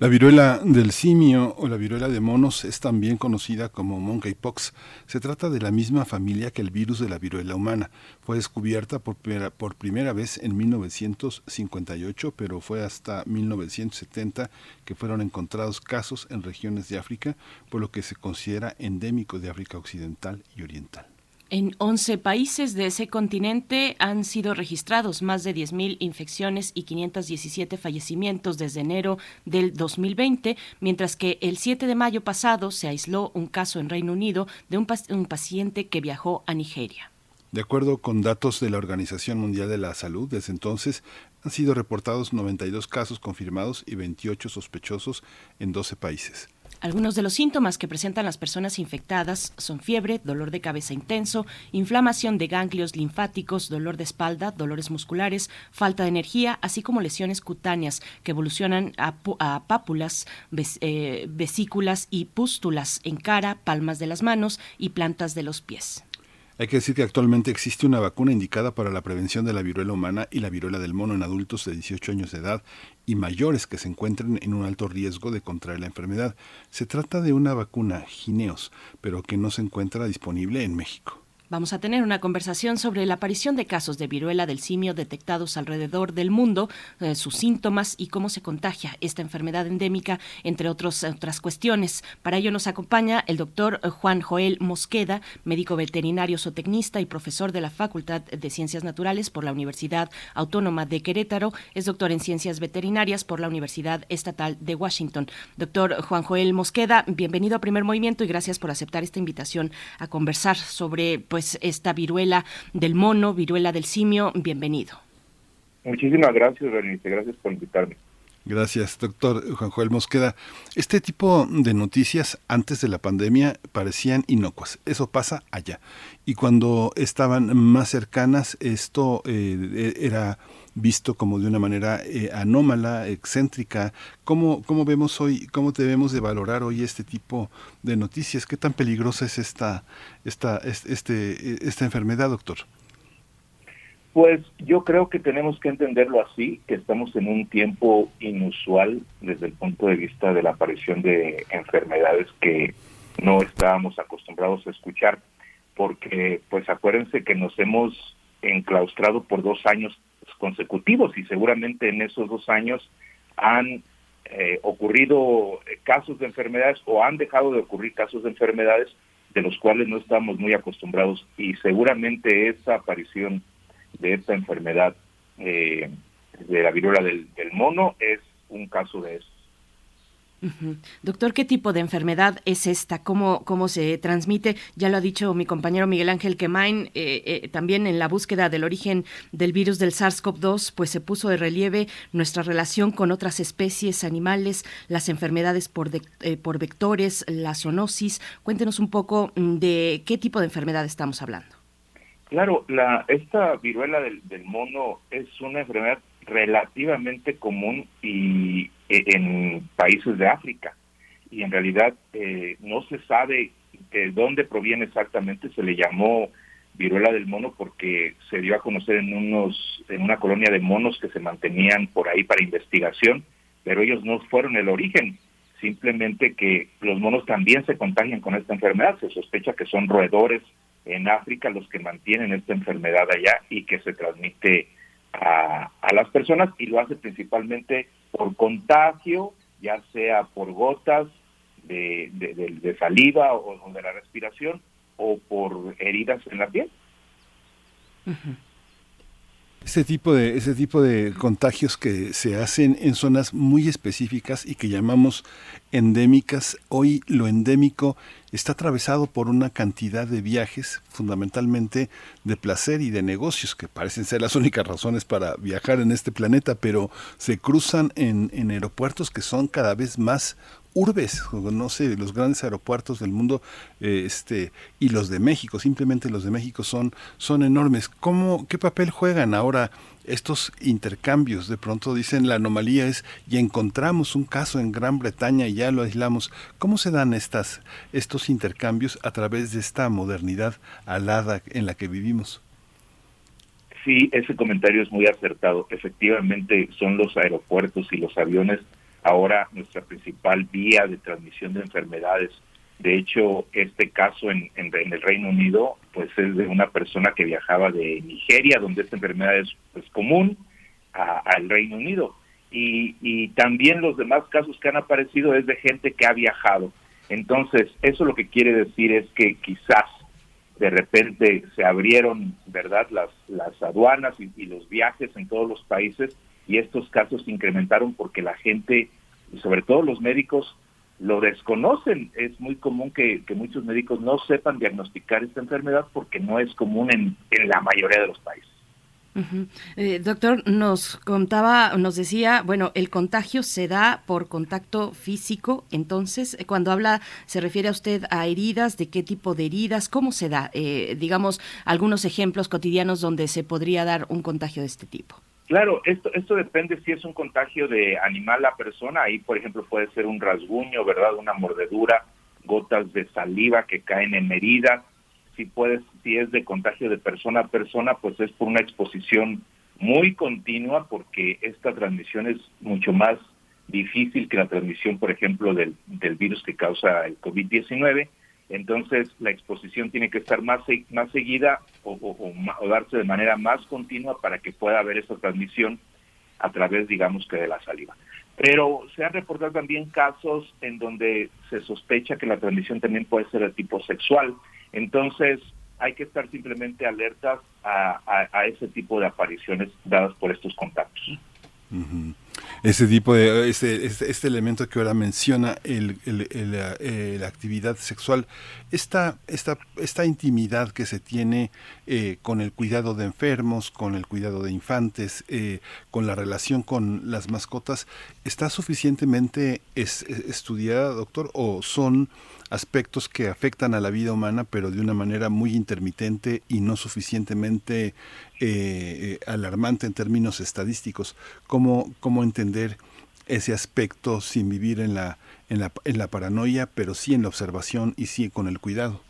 La viruela del simio o la viruela de monos es también conocida como monkeypox. Se trata de la misma familia que el virus de la viruela humana. Fue descubierta por primera, por primera vez en 1958, pero fue hasta 1970 que fueron encontrados casos en regiones de África, por lo que se considera endémico de África Occidental y Oriental. En 11 países de ese continente han sido registrados más de 10.000 infecciones y 517 fallecimientos desde enero del 2020, mientras que el 7 de mayo pasado se aisló un caso en Reino Unido de un, un paciente que viajó a Nigeria. De acuerdo con datos de la Organización Mundial de la Salud, desde entonces han sido reportados 92 casos confirmados y 28 sospechosos en 12 países. Algunos de los síntomas que presentan las personas infectadas son fiebre, dolor de cabeza intenso, inflamación de ganglios linfáticos, dolor de espalda, dolores musculares, falta de energía, así como lesiones cutáneas que evolucionan a, pápulas, eh, vesículas y pústulas en cara, palmas de las manos y plantas de los pies. Hay que decir que actualmente existe una vacuna indicada para la prevención de la viruela humana y la viruela del mono en adultos de 18 años de edad y mayores que se encuentren en un alto riesgo de contraer la enfermedad. Se trata de una vacuna Gineos, pero que no se encuentra disponible en México. Vamos a tener una conversación sobre la aparición de casos de viruela del simio detectados alrededor del mundo, eh, sus síntomas y cómo se contagia esta enfermedad endémica, entre otros, otras cuestiones. Para ello nos acompaña el doctor Juan Joel Mosqueda, médico veterinario zootecnista y profesor de la Facultad de Ciencias Naturales por la Universidad Autónoma de Querétaro. Es doctor en Ciencias Veterinarias por la Universidad Estatal de Washington. Doctor Juan Joel Mosqueda, bienvenido a Primer Movimiento y gracias por aceptar esta invitación a conversar sobre pues, pues, esta viruela del mono, viruela del simio. Bienvenido. Muchísimas gracias, Berenice. Gracias por invitarme. Gracias, doctor Juan Joel Mosqueda. Este tipo de noticias antes de la pandemia parecían inocuas. Eso pasa allá. Y cuando estaban más cercanas, esto eh, era visto como de una manera eh, anómala, excéntrica. ¿Cómo, ¿Cómo vemos hoy, cómo debemos de valorar hoy este tipo de noticias? ¿Qué tan peligrosa es esta, esta, este, esta enfermedad, doctor? Pues yo creo que tenemos que entenderlo así, que estamos en un tiempo inusual desde el punto de vista de la aparición de enfermedades que no estábamos acostumbrados a escuchar, porque pues acuérdense que nos hemos enclaustrado por dos años consecutivos y seguramente en esos dos años han eh, ocurrido casos de enfermedades o han dejado de ocurrir casos de enfermedades de los cuales no estamos muy acostumbrados y seguramente esa aparición de esta enfermedad eh, de la viruela del, del mono es un caso de eso. Doctor, ¿qué tipo de enfermedad es esta? ¿Cómo, ¿Cómo se transmite? Ya lo ha dicho mi compañero Miguel Ángel Quemain, eh, eh, también en la búsqueda del origen del virus del SARS-CoV-2, pues se puso de relieve nuestra relación con otras especies animales, las enfermedades por, eh, por vectores, la zoonosis. Cuéntenos un poco mm, de qué tipo de enfermedad estamos hablando. Claro, la, esta viruela del, del mono es una enfermedad relativamente común y e, en países de África. Y en realidad eh, no se sabe de dónde proviene exactamente se le llamó viruela del mono porque se dio a conocer en unos en una colonia de monos que se mantenían por ahí para investigación pero ellos no fueron el origen simplemente que los monos también se contagian con esta enfermedad. Se sospecha que son roedores en África los que mantienen esta enfermedad allá y que se transmite a, las personas y lo hace principalmente por contagio, ya sea por gotas de, de, saliva o, de la respiración o por heridas en la piel. Ese tipo, de, ese tipo de contagios que se hacen en zonas muy específicas y que llamamos endémicas, hoy lo endémico está atravesado por una cantidad de viajes, fundamentalmente de placer y de negocios, que parecen ser las únicas razones para viajar en este planeta, pero se cruzan en, aeropuertos que son cada vez más urbes, no sé, los grandes aeropuertos del mundo eh, este, y los de México, simplemente los de México son, son enormes. ¿Cómo, ¿Qué papel juegan ahora estos intercambios? De pronto dicen la anomalía es y encontramos un caso en Gran Bretaña y ya lo aislamos. ¿Cómo se dan estas, estos intercambios a través de esta modernidad alada en la que vivimos? Sí, ese comentario es muy acertado. Efectivamente, son los aeropuertos y los aviones ahora nuestra principal vía de transmisión de enfermedades. De hecho, este caso en, en, el Reino Unido, pues es de una persona que viajaba de Nigeria, donde esta enfermedad es pues, común, al Reino Unido. Y, y también los demás casos que han aparecido es de gente que ha viajado. Entonces, eso lo que quiere decir es que quizás de repente se abrieron, ¿verdad?, las, las aduanas y, y los viajes en todos los países y estos casos se incrementaron porque la gente, sobre todo los médicos, lo desconocen. Es muy común que, muchos médicos no sepan diagnosticar esta enfermedad porque no es común en, la mayoría de los países. Eh, doctor, nos contaba, nos decía, bueno, el contagio se da por contacto físico, entonces, eh, cuando habla, se refiere a usted a heridas, ¿de qué tipo de heridas? ¿Cómo se da? Eh, digamos, algunos ejemplos cotidianos donde se podría dar un contagio de este tipo. Claro, esto, esto depende si es un contagio de animal a persona, ahí por ejemplo puede ser un rasguño, ¿verdad? Una mordedura, gotas de saliva que caen en herida, si puedes, si es de contagio de persona a persona, pues es por una exposición muy continua porque esta transmisión es mucho más difícil que la transmisión, por ejemplo, del, del virus que causa el COVID-19 entonces la exposición tiene que estar más, más seguida o, darse de manera más continua para que pueda haber esa transmisión a través, digamos, que de la saliva. Pero se han reportado también casos en donde se sospecha que la transmisión también puede ser de tipo sexual. Entonces hay que estar simplemente alertas a, ese tipo de apariciones dadas por estos contactos ese tipo de este, este, este, elemento que ahora menciona el, eh, la actividad sexual. Esta esta esta intimidad que se tiene eh, con el cuidado de enfermos con el cuidado de infantes eh, con la relación con las mascotas está suficientemente estudiada doctor o son aspectos que afectan a la vida humana, pero de una manera muy intermitente y no suficientemente eh, eh, alarmante en términos estadísticos. ¿Cómo, ¿Cómo entender ese aspecto sin vivir en la, en, la, en la paranoia, pero sí en la observación y sí con el cuidado?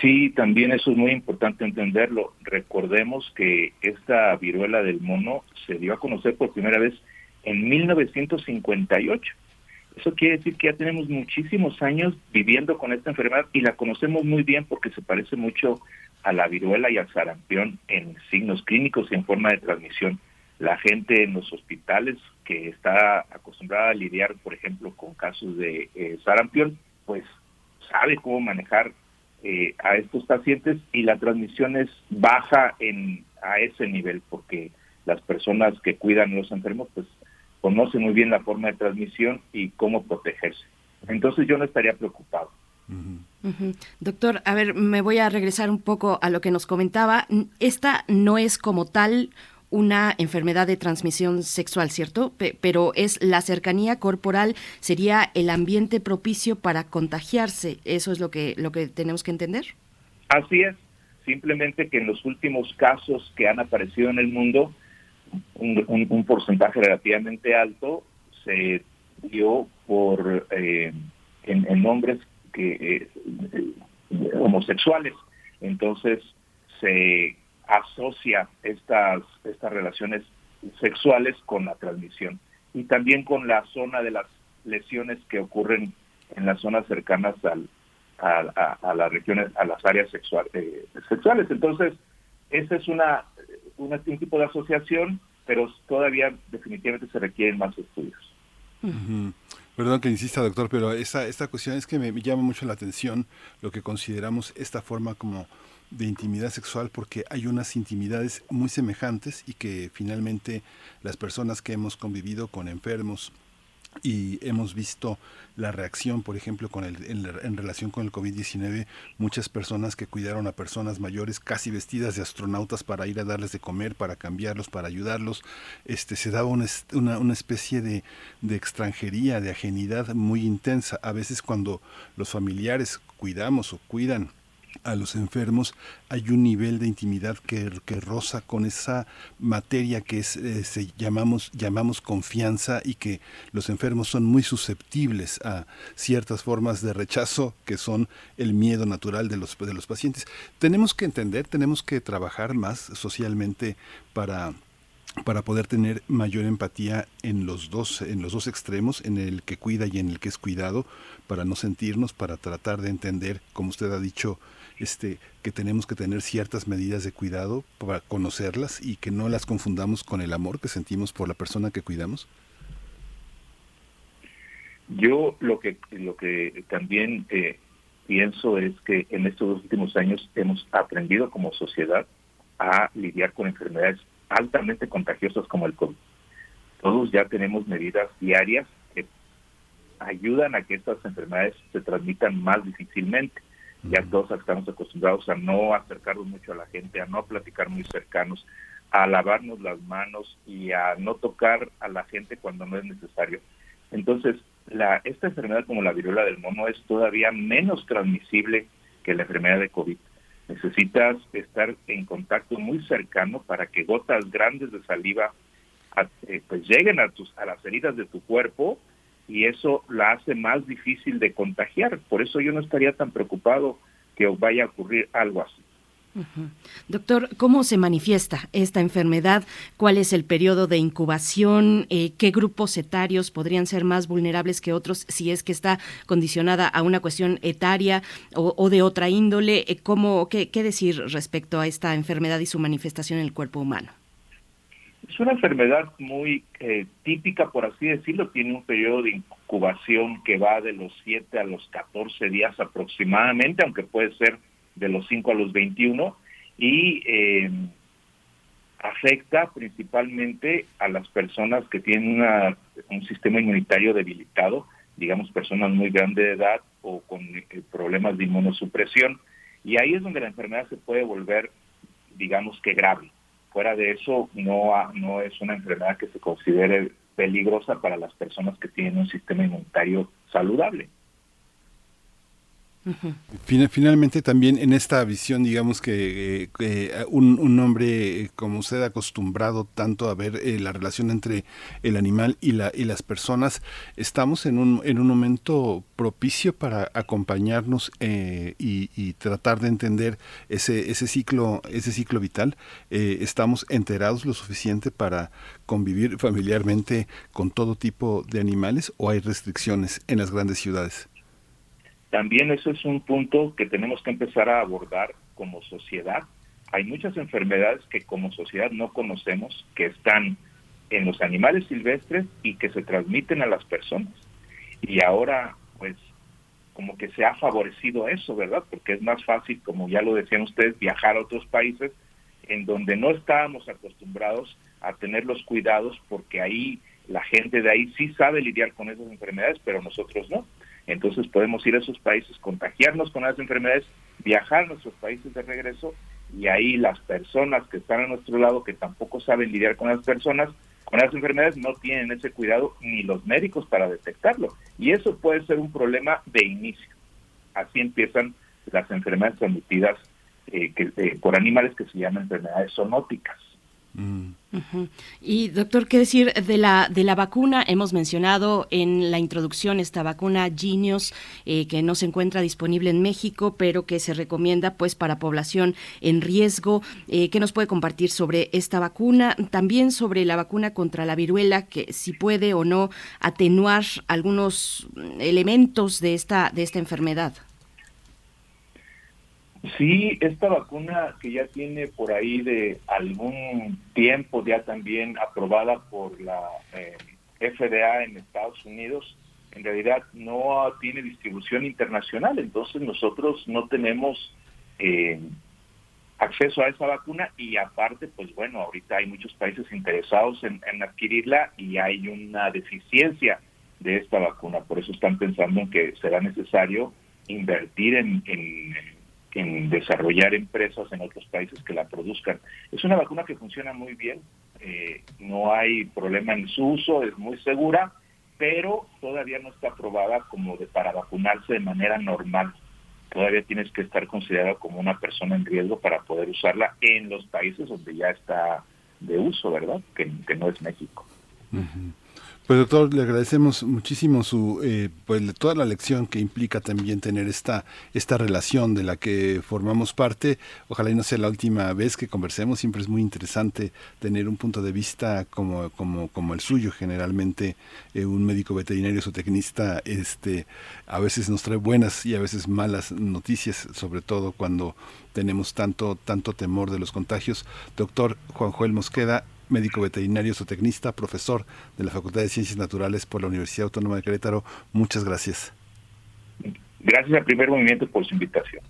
Sí, también eso es muy importante entenderlo. Recordemos que esta viruela del mono se dio a conocer por primera vez en 1958 eso quiere decir que ya tenemos muchísimos años viviendo con esta enfermedad y la conocemos muy bien porque se parece mucho a la viruela y al sarampión en signos clínicos y en forma de transmisión. La gente en los hospitales que está acostumbrada a lidiar, por ejemplo, con casos de eh, sarampión, pues sabe cómo manejar eh, a estos pacientes y la transmisión es baja en a ese nivel porque las personas que cuidan a los enfermos pues conoce muy bien la forma de transmisión y cómo protegerse. Entonces yo no estaría preocupado. Doctor, a ver, me voy a regresar un poco a lo que nos comentaba. Esta no es como tal una enfermedad de transmisión sexual, ¿cierto? pero es la cercanía corporal, sería el ambiente propicio para contagiarse. ¿Eso es lo que, lo que tenemos que entender? Así es. Simplemente que en los últimos casos que han aparecido en el mundo, un, porcentaje relativamente alto se dio por eh, en, hombres eh, homosexuales. Entonces se asocia estas estas relaciones sexuales con la transmisión y también con la zona de las lesiones que ocurren en las zonas cercanas al, a, las regiones a las áreas eh, sexuales. Entonces esa es una un, tipo de asociación, pero todavía definitivamente se requieren más estudios. Perdón que insista, doctor, pero esta, esta cuestión es que me llama mucho la atención lo que consideramos esta forma como de intimidad sexual porque hay unas intimidades muy semejantes y que finalmente las personas que hemos convivido con enfermos, y hemos visto la reacción, por ejemplo, con el, en, relación con el COVID-19, muchas personas que cuidaron a personas mayores casi vestidas de astronautas para ir a darles de comer, para cambiarlos, para ayudarlos, este, se daba una, una, una especie de, de extranjería, de ajenidad muy intensa. A veces cuando los familiares cuidamos o cuidan a los enfermos hay un nivel de intimidad que, que roza con esa materia que es, eh, se llamamos, llamamos confianza y que los enfermos son muy susceptibles a ciertas formas de rechazo que son el miedo natural de los, de los pacientes. Tenemos que entender, tenemos que trabajar más socialmente para para poder tener mayor empatía en los dos en los dos extremos en el que cuida y en el que es cuidado para no sentirnos para tratar de entender como usted ha dicho este que tenemos que tener ciertas medidas de cuidado para conocerlas y que no las confundamos con el amor que sentimos por la persona que cuidamos yo lo que lo que también eh, pienso es que en estos últimos años hemos aprendido como sociedad a lidiar con enfermedades altamente contagiosas como el COVID. Todos ya tenemos medidas diarias que ayudan a que estas enfermedades se transmitan más difícilmente. Ya todos estamos acostumbrados a no acercarnos mucho a la gente, a no platicar muy cercanos, a lavarnos las manos y a no tocar a la gente cuando no es necesario. Entonces, la, esta enfermedad como la viruela del mono es todavía menos transmisible que la enfermedad de COVID. Necesitas estar en contacto muy cercano para que gotas grandes de saliva eh, pues lleguen a, tus, a las heridas de tu cuerpo y eso la hace más difícil de contagiar. Por eso yo no estaría tan preocupado que vaya a ocurrir algo así. Doctor, ¿cómo se manifiesta esta enfermedad? ¿Cuál es el periodo de incubación? Eh, ¿Qué grupos etarios podrían ser más vulnerables que otros si es que está condicionada a una cuestión etaria o, de otra índole? Eh, ¿Cómo, qué, decir respecto a esta enfermedad y su manifestación en el cuerpo humano? Es una enfermedad muy eh, típica, por así decirlo. Tiene un periodo de incubación que va de los 7 a los 14 días aproximadamente, aunque puede ser de los 5 a los 21 y eh, afecta principalmente a las personas que tienen un sistema inmunitario debilitado, digamos personas muy grandes de edad o con eh, problemas de inmunosupresión. Y ahí es donde la enfermedad se puede volver, digamos que grave. Fuera de eso, no, no es una enfermedad que se considere peligrosa para las personas que tienen un sistema inmunitario saludable. Finalmente también en esta visión, digamos que eh, un, hombre eh, como usted acostumbrado tanto a ver eh, la relación entre el animal y, la, y las personas, estamos en un, en un momento propicio para acompañarnos y, tratar de entender ese, ese, ciclo, ese ciclo vital. estamos enterados lo suficiente para convivir familiarmente con todo tipo de animales o hay restricciones en las grandes ciudades. También eso es un punto que tenemos que empezar a abordar como sociedad. Hay muchas enfermedades que como sociedad no conocemos, que están en los animales silvestres y que se transmiten a las personas. Y ahora, pues, como que se ha favorecido eso, ¿verdad? Porque es más fácil, como ya lo decían ustedes, viajar a otros países en donde no estábamos acostumbrados a tener los cuidados porque ahí la gente de ahí sí sabe lidiar con esas enfermedades, pero nosotros no. Entonces podemos ir a esos países, contagiarnos con las enfermedades, viajar a nuestros países de regreso y ahí las personas que están a nuestro lado, que tampoco saben lidiar con las personas, con las enfermedades, no tienen ese cuidado ni los médicos para detectarlo. Y eso puede ser un problema de inicio. Así empiezan las enfermedades transmitidas eh, eh, por animales que se llaman enfermedades zoonóticas. Y doctor, ¿qué decir de la de la vacuna? Hemos mencionado en la introducción esta vacuna Genius eh, que no se encuentra disponible en México, pero que se recomienda pues para población en riesgo. Eh, ¿Qué nos puede compartir sobre esta vacuna? También sobre la vacuna contra la viruela, que si puede o no atenuar algunos elementos de esta de esta enfermedad. Sí, esta vacuna que ya tiene por ahí de algún tiempo ya también aprobada por la eh, FDA en Estados Unidos, en realidad no tiene distribución internacional, entonces nosotros no tenemos eh, acceso a esa vacuna y aparte, pues bueno, ahorita hay muchos países interesados en, adquirirla y hay una deficiencia de esta vacuna, por eso están pensando en que será necesario invertir en en desarrollar empresas en otros países que la produzcan. Es una vacuna que funciona muy bien, eh, no hay problema en su uso, es muy segura, pero todavía no está aprobada como de para vacunarse de manera normal. Todavía tienes que estar considerado como una persona en riesgo para poder usarla en los países donde ya está de uso, ¿verdad? Que, no es México. Pues doctor, le agradecemos muchísimo su, eh, pues toda la lección que implica también tener esta, esta relación de la que formamos parte. Ojalá y no sea la última vez que conversemos. Siempre es muy interesante tener un punto de vista como, como, como el suyo. Generalmente eh, un médico veterinario o tecnista este, a veces nos trae buenas y a veces malas noticias, sobre todo cuando tenemos tanto, tanto temor de los contagios. Doctor Juan Joel Mosqueda, médico veterinario zootecnista, profesor de la Facultad de Ciencias Naturales por la Universidad Autónoma de Querétaro. Muchas gracias. Gracias al primer movimiento por su invitación.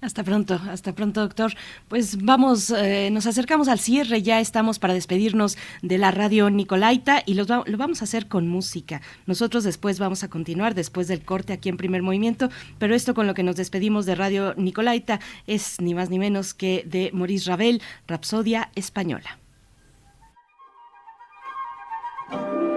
Hasta pronto, hasta pronto, doctor. Pues vamos, eh, nos acercamos al cierre, ya estamos para despedirnos de la radio Nicolaita y lo vamos a hacer con música. Nosotros después vamos a continuar, después del corte aquí en primer movimiento, pero esto con lo que nos despedimos de radio Nicolaita es ni más ni menos que de Maurice Ravel, Rapsodia Española. Thank you.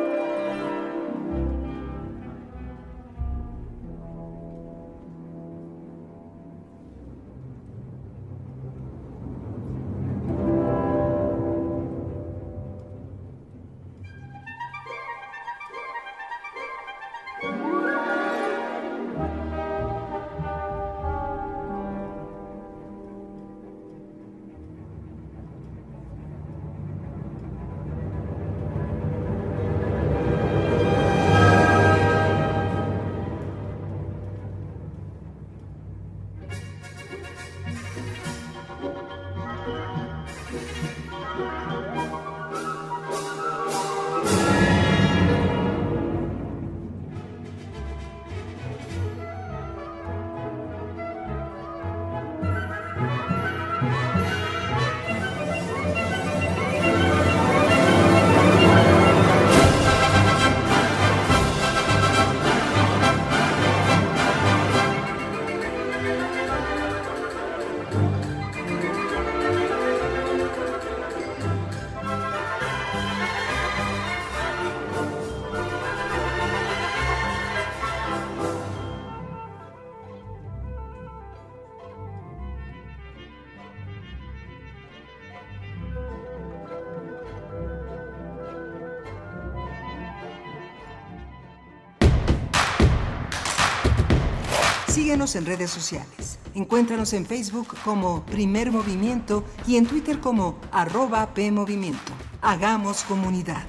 Síguenos en redes sociales. Encuéntranos en Facebook como Primer Movimiento y en Twitter como arroba PMovimiento. Hagamos comunidad.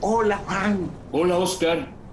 Hola Juan. Hola Oscar.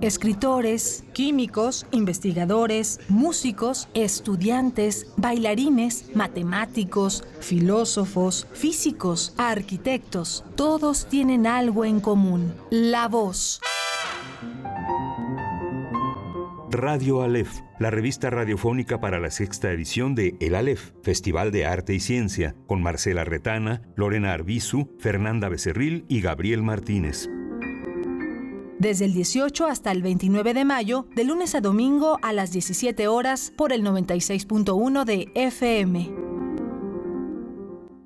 Escritores, químicos, investigadores, músicos, estudiantes, bailarines, matemáticos, filósofos, físicos, arquitectos, todos tienen algo en común, la voz. Radio Aleph, la revista radiofónica para la sexta edición de El Aleph, Festival de Arte y Ciencia, con Marcela Retana, Lorena Arbizu, Fernanda Becerril y Gabriel Martínez desde el 18 hasta el 29 de mayo, de lunes a domingo a las 17 horas por el 96.1 de FM.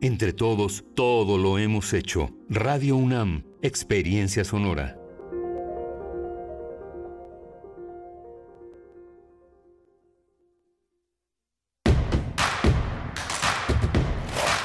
Entre todos, todo lo hemos hecho. Radio UNAM, Experiencia Sonora.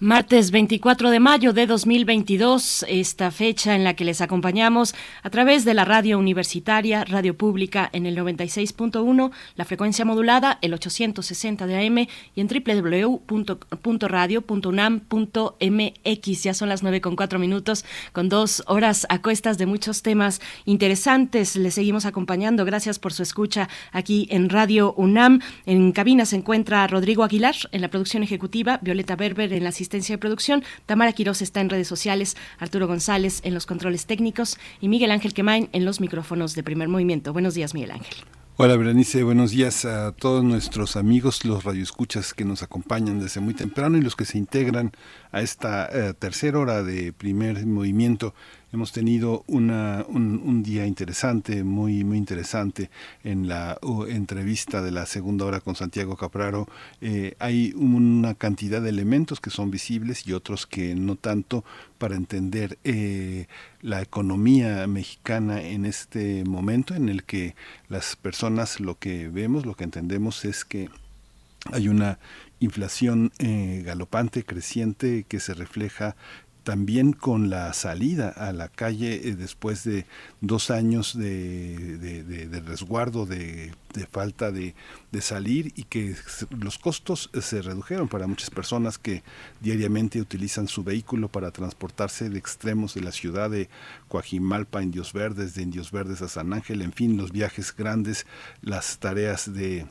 Martes 24 de mayo de 2022, esta fecha en la que les acompañamos a través de la radio universitaria, radio pública en el 96.1, la frecuencia modulada, el 860 de AM y en www.radio.unam.mx. Ya son las 9 con 4 minutos, con dos horas a cuestas de muchos temas interesantes. Les seguimos acompañando. Gracias por su escucha aquí en Radio UNAM. En cabina se encuentra Rodrigo Aguilar en la producción ejecutiva, Violeta Berber en la asistencia de producción. Tamara Quiroz está en redes sociales, Arturo González en los controles técnicos y Miguel Ángel Quemain en los micrófonos de primer movimiento. Buenos días, Miguel Ángel. Hola Berenice, buenos días a todos nuestros amigos, los radioescuchas que nos acompañan desde muy temprano y los que se integran a esta eh, tercera hora de primer movimiento. Hemos tenido una, un, día interesante, muy, muy interesante en la entrevista de la segunda hora con Santiago Capraro. Eh, hay una cantidad de elementos que son visibles y otros que no tanto para entender eh, la economía mexicana en este momento en el que las personas lo que vemos, lo que entendemos es que hay una inflación eh, galopante, creciente, que se refleja también con la salida a la calle eh, después de dos años de, resguardo, de, falta de, salir y que los costos eh, se redujeron para muchas personas que diariamente utilizan su vehículo para transportarse de extremos de la ciudad de Coajimalpa, Indios Verdes, de Indios Verdes a San Ángel, en fin, los viajes grandes, las tareas de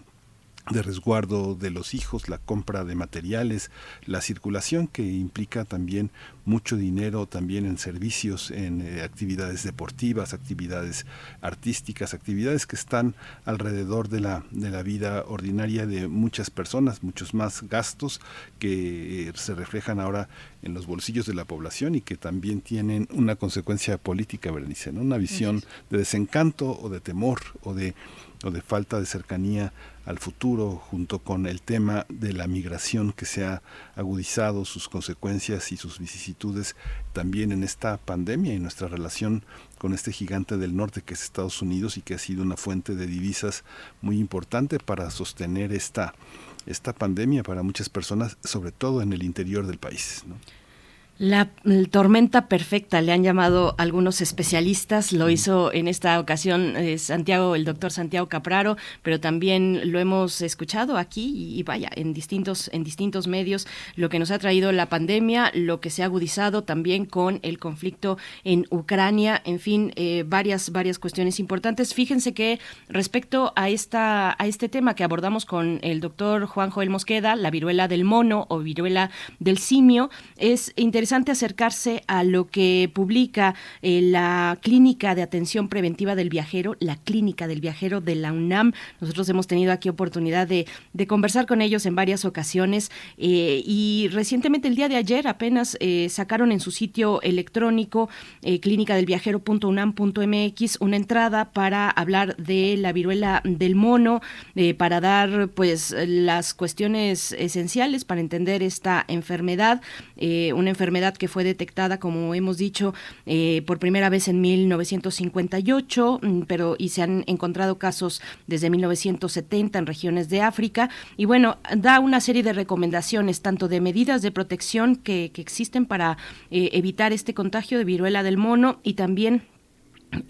de resguardo de los hijos, la compra de materiales, la circulación que implica también mucho dinero también en servicios, en eh, actividades deportivas, actividades artísticas, actividades que están alrededor de la, de la vida ordinaria de muchas personas, muchos más gastos que eh, se reflejan ahora en los bolsillos de la población y que también tienen una consecuencia política, Bernice, ¿no? una visión de desencanto o de temor o de, o de falta de cercanía al futuro, junto con el tema de la migración que se ha agudizado, sus consecuencias y sus vicisitudes también en esta pandemia y nuestra relación con este gigante del norte que es Estados Unidos y que ha sido una fuente de divisas muy importante para sostener esta, esta pandemia para muchas personas, sobre todo en el interior del país. La, tormenta perfecta le han llamado algunos especialistas, lo hizo en esta ocasión eh, Santiago, el doctor Santiago Capraro, pero también lo hemos escuchado aquí y, vaya, en distintos, en distintos medios, lo que nos ha traído la pandemia, lo que se ha agudizado también con el conflicto en Ucrania, en fin, eh, varias, varias cuestiones importantes. Fíjense que respecto a esta, a este tema que abordamos con el doctor Juan Joel Mosqueda, la viruela del mono o viruela del simio, es interesante interesante acercarse a lo que publica eh, la Clínica de Atención Preventiva del Viajero, la Clínica del Viajero de la UNAM. Nosotros hemos tenido aquí oportunidad de, conversar con ellos en varias ocasiones eh, y recientemente el día de ayer apenas eh, sacaron en su sitio electrónico clínicadelviajero.unam.mx una entrada para hablar de la viruela del mono, para dar pues las cuestiones esenciales para entender esta enfermedad, una enfermedad que fue detectada, como hemos dicho, eh, por primera vez en 1958, mm, pero y se han encontrado casos desde 1970 en regiones de África. Y bueno, da una serie de recomendaciones, tanto de medidas de protección que, existen para eh, evitar este contagio de viruela del mono y también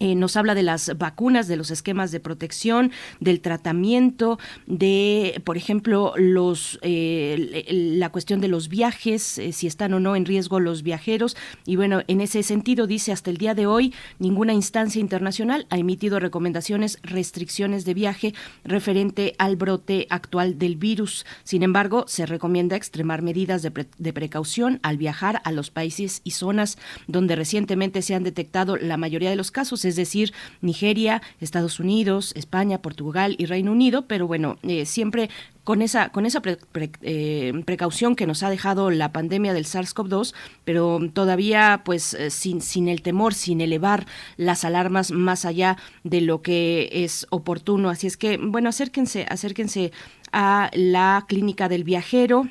eh, nos habla de las vacunas, de los esquemas de protección, del tratamiento, de, por ejemplo, los eh, la cuestión de los viajes, eh, si están o no en riesgo los viajeros. Y bueno, en ese sentido dice hasta el día de hoy ninguna instancia internacional ha emitido recomendaciones, restricciones de viaje referente al brote actual del virus. Sin embargo, se recomienda extremar medidas de, de precaución al viajar a los países y zonas donde recientemente se han detectado la mayoría de los casos es decir, Nigeria, Estados Unidos, España, Portugal y Reino Unido, pero bueno, eh, siempre con esa, con esa eh, precaución que nos ha dejado la pandemia del SARS-CoV-2, pero todavía pues eh, sin, sin el temor, sin elevar las alarmas más allá de lo que es oportuno. Así es que, bueno, acérquense, acérquense a la clínica del viajero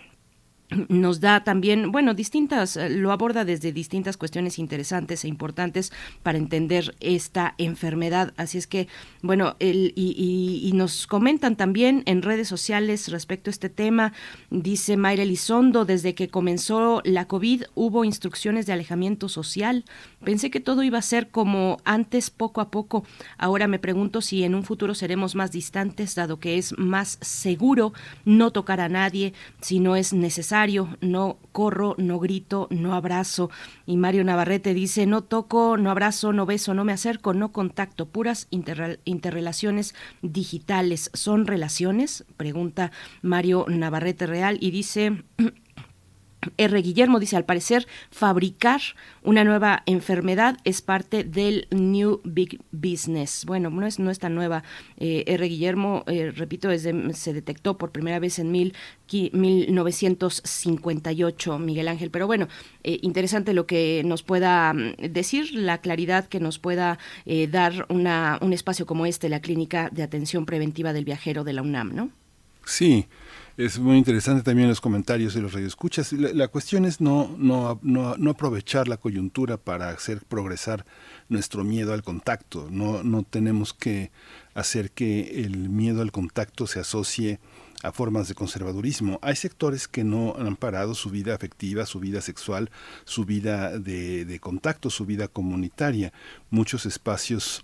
nos da también, bueno, distintas, eh, lo aborda desde distintas cuestiones interesantes e importantes para entender esta enfermedad. Así es que, bueno, el, y, nos comentan también en redes sociales respecto a este tema, dice Mayra Elizondo, desde que comenzó la COVID hubo instrucciones de alejamiento social. Pensé que todo iba a ser como antes, poco a poco. Ahora me pregunto si en un futuro seremos más distantes, dado que es más seguro no tocar a nadie si no es necesario no corro, no grito, no abrazo. Y Mario Navarrete dice, no toco, no abrazo, no beso, no me acerco, no contacto, puras interrelaciones digitales. ¿Son relaciones? Pregunta Mario Navarrete Real y dice... R. Guillermo dice, al parecer, fabricar una nueva enfermedad es parte del New Big Business. Bueno, no es, no es tan nueva. Eh, R. Guillermo, eh, repito, desde, se detectó por primera vez en mil, 1958, Miguel Ángel. Pero bueno, eh, interesante lo que nos pueda mm, decir, la claridad que nos pueda dar una, un espacio como este, la Clínica de Atención Preventiva del Viajero de la UNAM, ¿no? Sí, es muy interesante también los comentarios de los radioescuchas. La, cuestión es no, no, no, aprovechar la coyuntura para hacer progresar nuestro miedo al contacto. No, no tenemos que hacer que el miedo al contacto se asocie a formas de conservadurismo. Hay sectores que no han parado su vida afectiva, su vida sexual, su vida de contacto, su vida comunitaria. Muchos espacios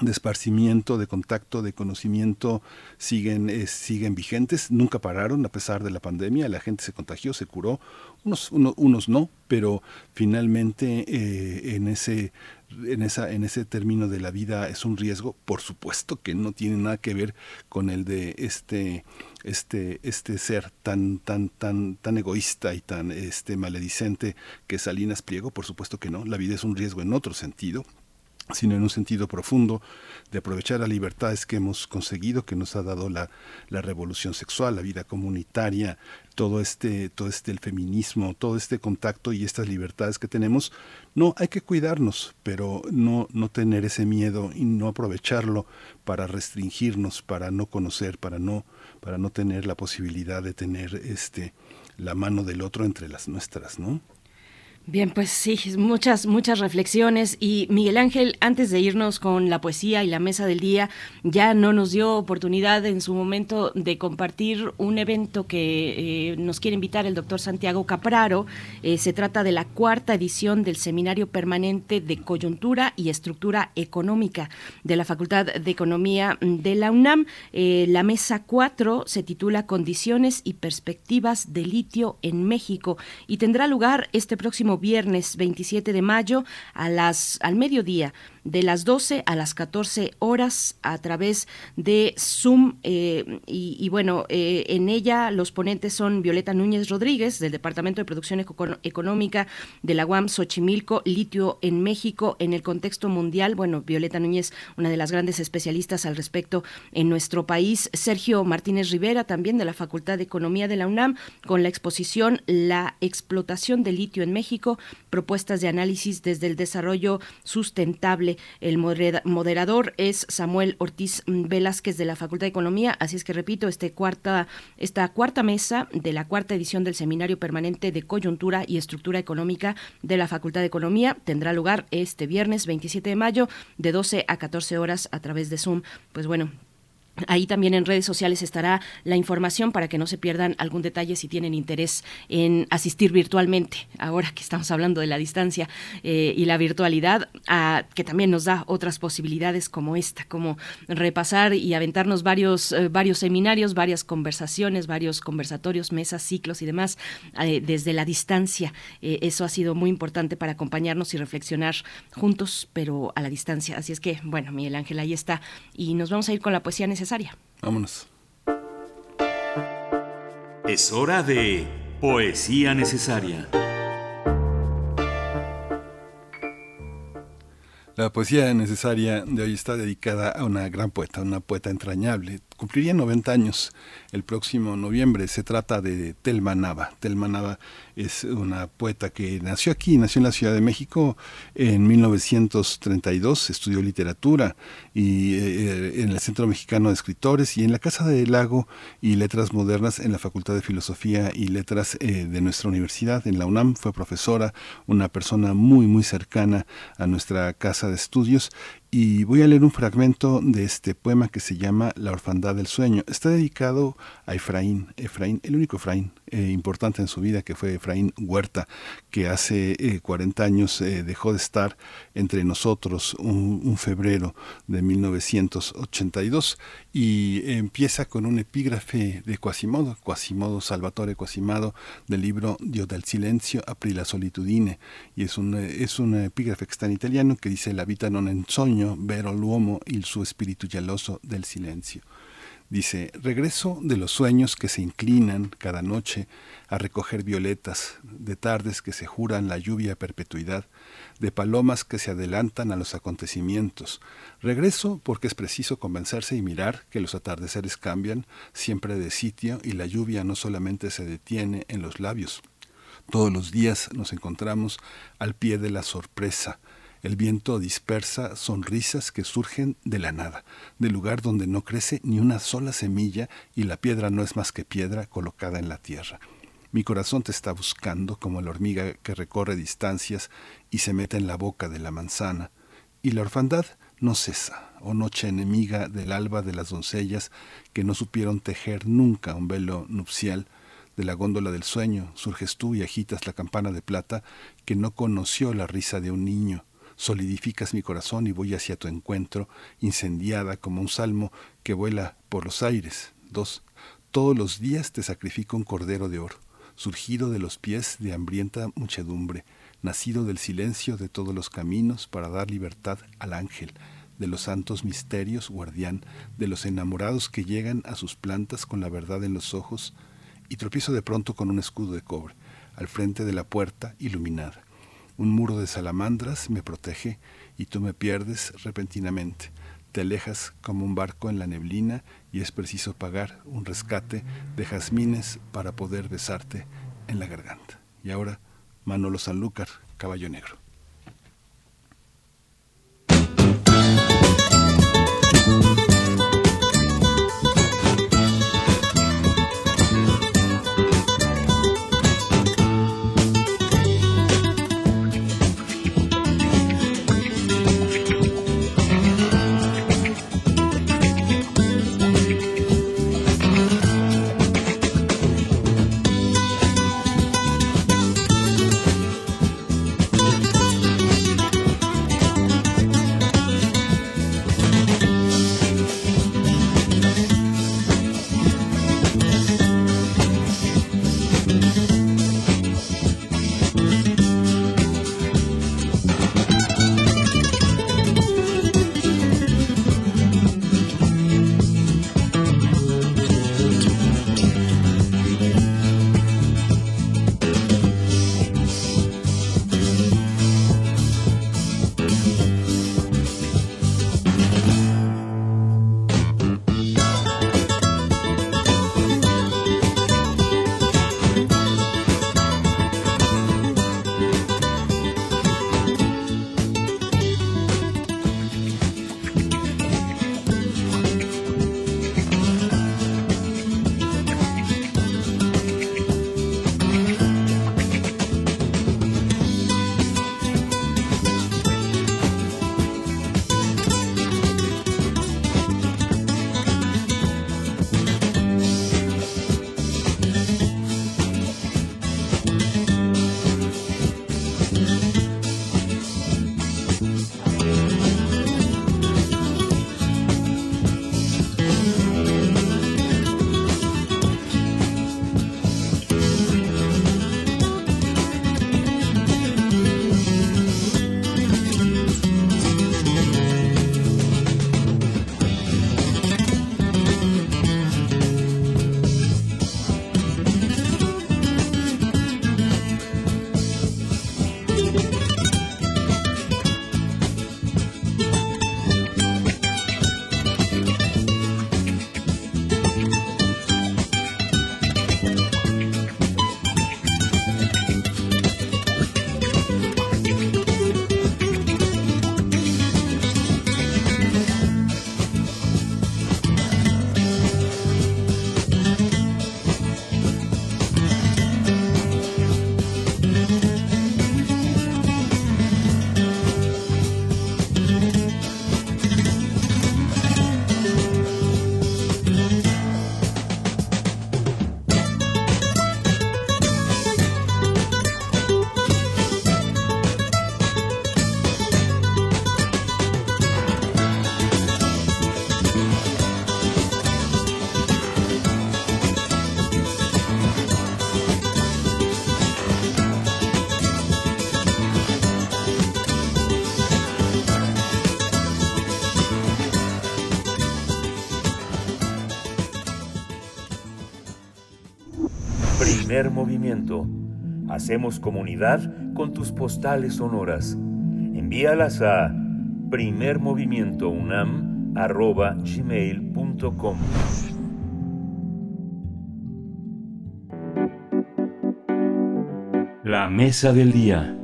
de esparcimiento, de contacto, de conocimiento siguen, eh, siguen vigentes, nunca pararon a pesar de la pandemia, la gente se contagió, se curó, unos, unos no, pero finalmente eh, en ese en esa en ese término de la vida es un riesgo por supuesto que no tiene nada que ver con el de este este este ser tan tan tan tan egoísta y tan este maledicente que Salinas Pliego por supuesto que no la vida es un riesgo en otro sentido sino en un sentido profundo de aprovechar las libertades que hemos conseguido, que nos ha dado la, la, revolución sexual, la vida comunitaria, todo este, todo este el feminismo, todo este contacto y estas libertades que tenemos. No, hay que cuidarnos, pero no, no tener ese miedo y no aprovecharlo para restringirnos, para no conocer, para no, para no tener la posibilidad de tener este la mano del otro entre las nuestras, ¿no? Bien, pues sí, muchas, muchas reflexiones. Y Miguel Ángel, antes de irnos con la poesía y la mesa del día, ya no nos dio oportunidad en su momento de compartir un evento que eh, nos quiere invitar el doctor Santiago Capraro. Eh, se trata de la cuarta edición del Seminario Permanente de Coyuntura y Estructura Económica de la Facultad de Economía de la UNAM. Eh, la mesa 4 se titula Condiciones y Perspectivas de Litio en México y tendrá lugar este próximo viernes 27 de mayo a las, al mediodía de las 12 a las 14 horas a través de Zoom. Eh, y, bueno, eh, en ella los ponentes son Violeta Núñez Rodríguez, del Departamento de Producción Económica de la UAM Xochimilco, Litio en México, en el contexto mundial. Bueno, Violeta Núñez, una de las grandes especialistas al respecto en nuestro país. Sergio Martínez Rivera, también de la Facultad de Economía de la UNAM, con la exposición La explotación del litio en México, propuestas de análisis desde el desarrollo sustentable el moderador es Samuel Ortiz Velázquez de la Facultad de Economía. Así es que repito, este cuarta, esta cuarta mesa de la cuarta edición del Seminario Permanente de Coyuntura y Estructura Económica de la Facultad de Economía tendrá lugar este viernes 27 de mayo de 12 a 14 horas a través de Zoom. Pues bueno, Ahí también en redes sociales estará la información para que no se pierdan algún detalle si tienen interés en asistir virtualmente, ahora que estamos hablando de la distancia eh, y la virtualidad, que también nos da otras posibilidades como esta, como repasar y aventarnos varios, eh, varios seminarios, varias conversaciones, varios conversatorios, mesas, ciclos y demás eh, desde la distancia. eso ha sido muy importante para acompañarnos y reflexionar juntos, pero a la distancia. Así es que, bueno, Miguel Ángel, ahí está. Y nos vamos a ir con la poesía necesaria Vámonos. Es hora de poesía necesaria. La poesía necesaria de hoy está dedicada a una gran poeta, una poeta entrañable. Cumpliría 90 años el próximo noviembre. Se trata de Telma Nava. Telma Nava es una poeta que nació aquí, nació en la Ciudad de México en 1932, estudió literatura y eh, en el Centro Mexicano de Escritores y en la Casa del Lago y Letras Modernas en la Facultad de Filosofía y Letras eh, de nuestra universidad, en la UNAM, fue profesora, una persona muy, muy cercana a nuestra casa de estudios y voy a leer un fragmento de este poema que se llama La orfandad del sueño. Está dedicado a Efraín, Efraín, el único Efraín eh, importante en su vida, que fue Efraín Huerta, que hace 40 eh, años eh, dejó de estar entre nosotros un, un, febrero de 1982 y empieza con un epígrafe de Quasimodo, Quasimodo, Salvatore Quasimodo, del libro Dios del silencio, Aprila solitudine, y es un, es un epígrafe que está en italiano que dice la vita non en sogno vero l'uomo il suo spirito geloso del silencio. Dice, regreso de los sueños que se inclinan cada noche a recoger violetas, de tardes que se juran la lluvia a perpetuidad, de palomas que se adelantan a los acontecimientos. Regreso porque es preciso convencerse y mirar que los atardeceres cambian siempre de sitio y la lluvia no solamente se detiene en los labios. Todos los días nos encontramos al pie de la sorpresa, el viento dispersa sonrisas que surgen de la nada, del lugar donde no crece ni una sola semilla y la piedra no es más que piedra colocada en la tierra. Mi corazón te está buscando como la hormiga que recorre distancias y se mete en la boca de la manzana. Y la orfandad no cesa, oh noche enemiga del alba de las doncellas que no supieron tejer nunca un velo nupcial. De la góndola del sueño surges tú y agitas la campana de plata que no conoció la risa de un niño solidificas mi corazón y voy hacia tu encuentro, incendiada como un salmo que vuela por los aires. Dos. Todos los días te sacrifico un cordero de oro, surgido de los pies de hambrienta muchedumbre, nacido del silencio de todos los caminos para dar libertad al ángel, de los santos misterios, guardián, de los enamorados que llegan a sus plantas con la verdad en los ojos, y tropiezo de pronto con un escudo de cobre, al frente de la puerta iluminada. Un muro de salamandras me protege y tú me pierdes repentinamente. Te alejas como un barco en la neblina y es preciso pagar un rescate de jazmines para poder besarte en la garganta. Y ahora, Manolo Sanlúcar, Caballo Negro. Hacemos comunidad con tus postales sonoras. Envíalas a primermovimientounam.gmail.com La mesa del día.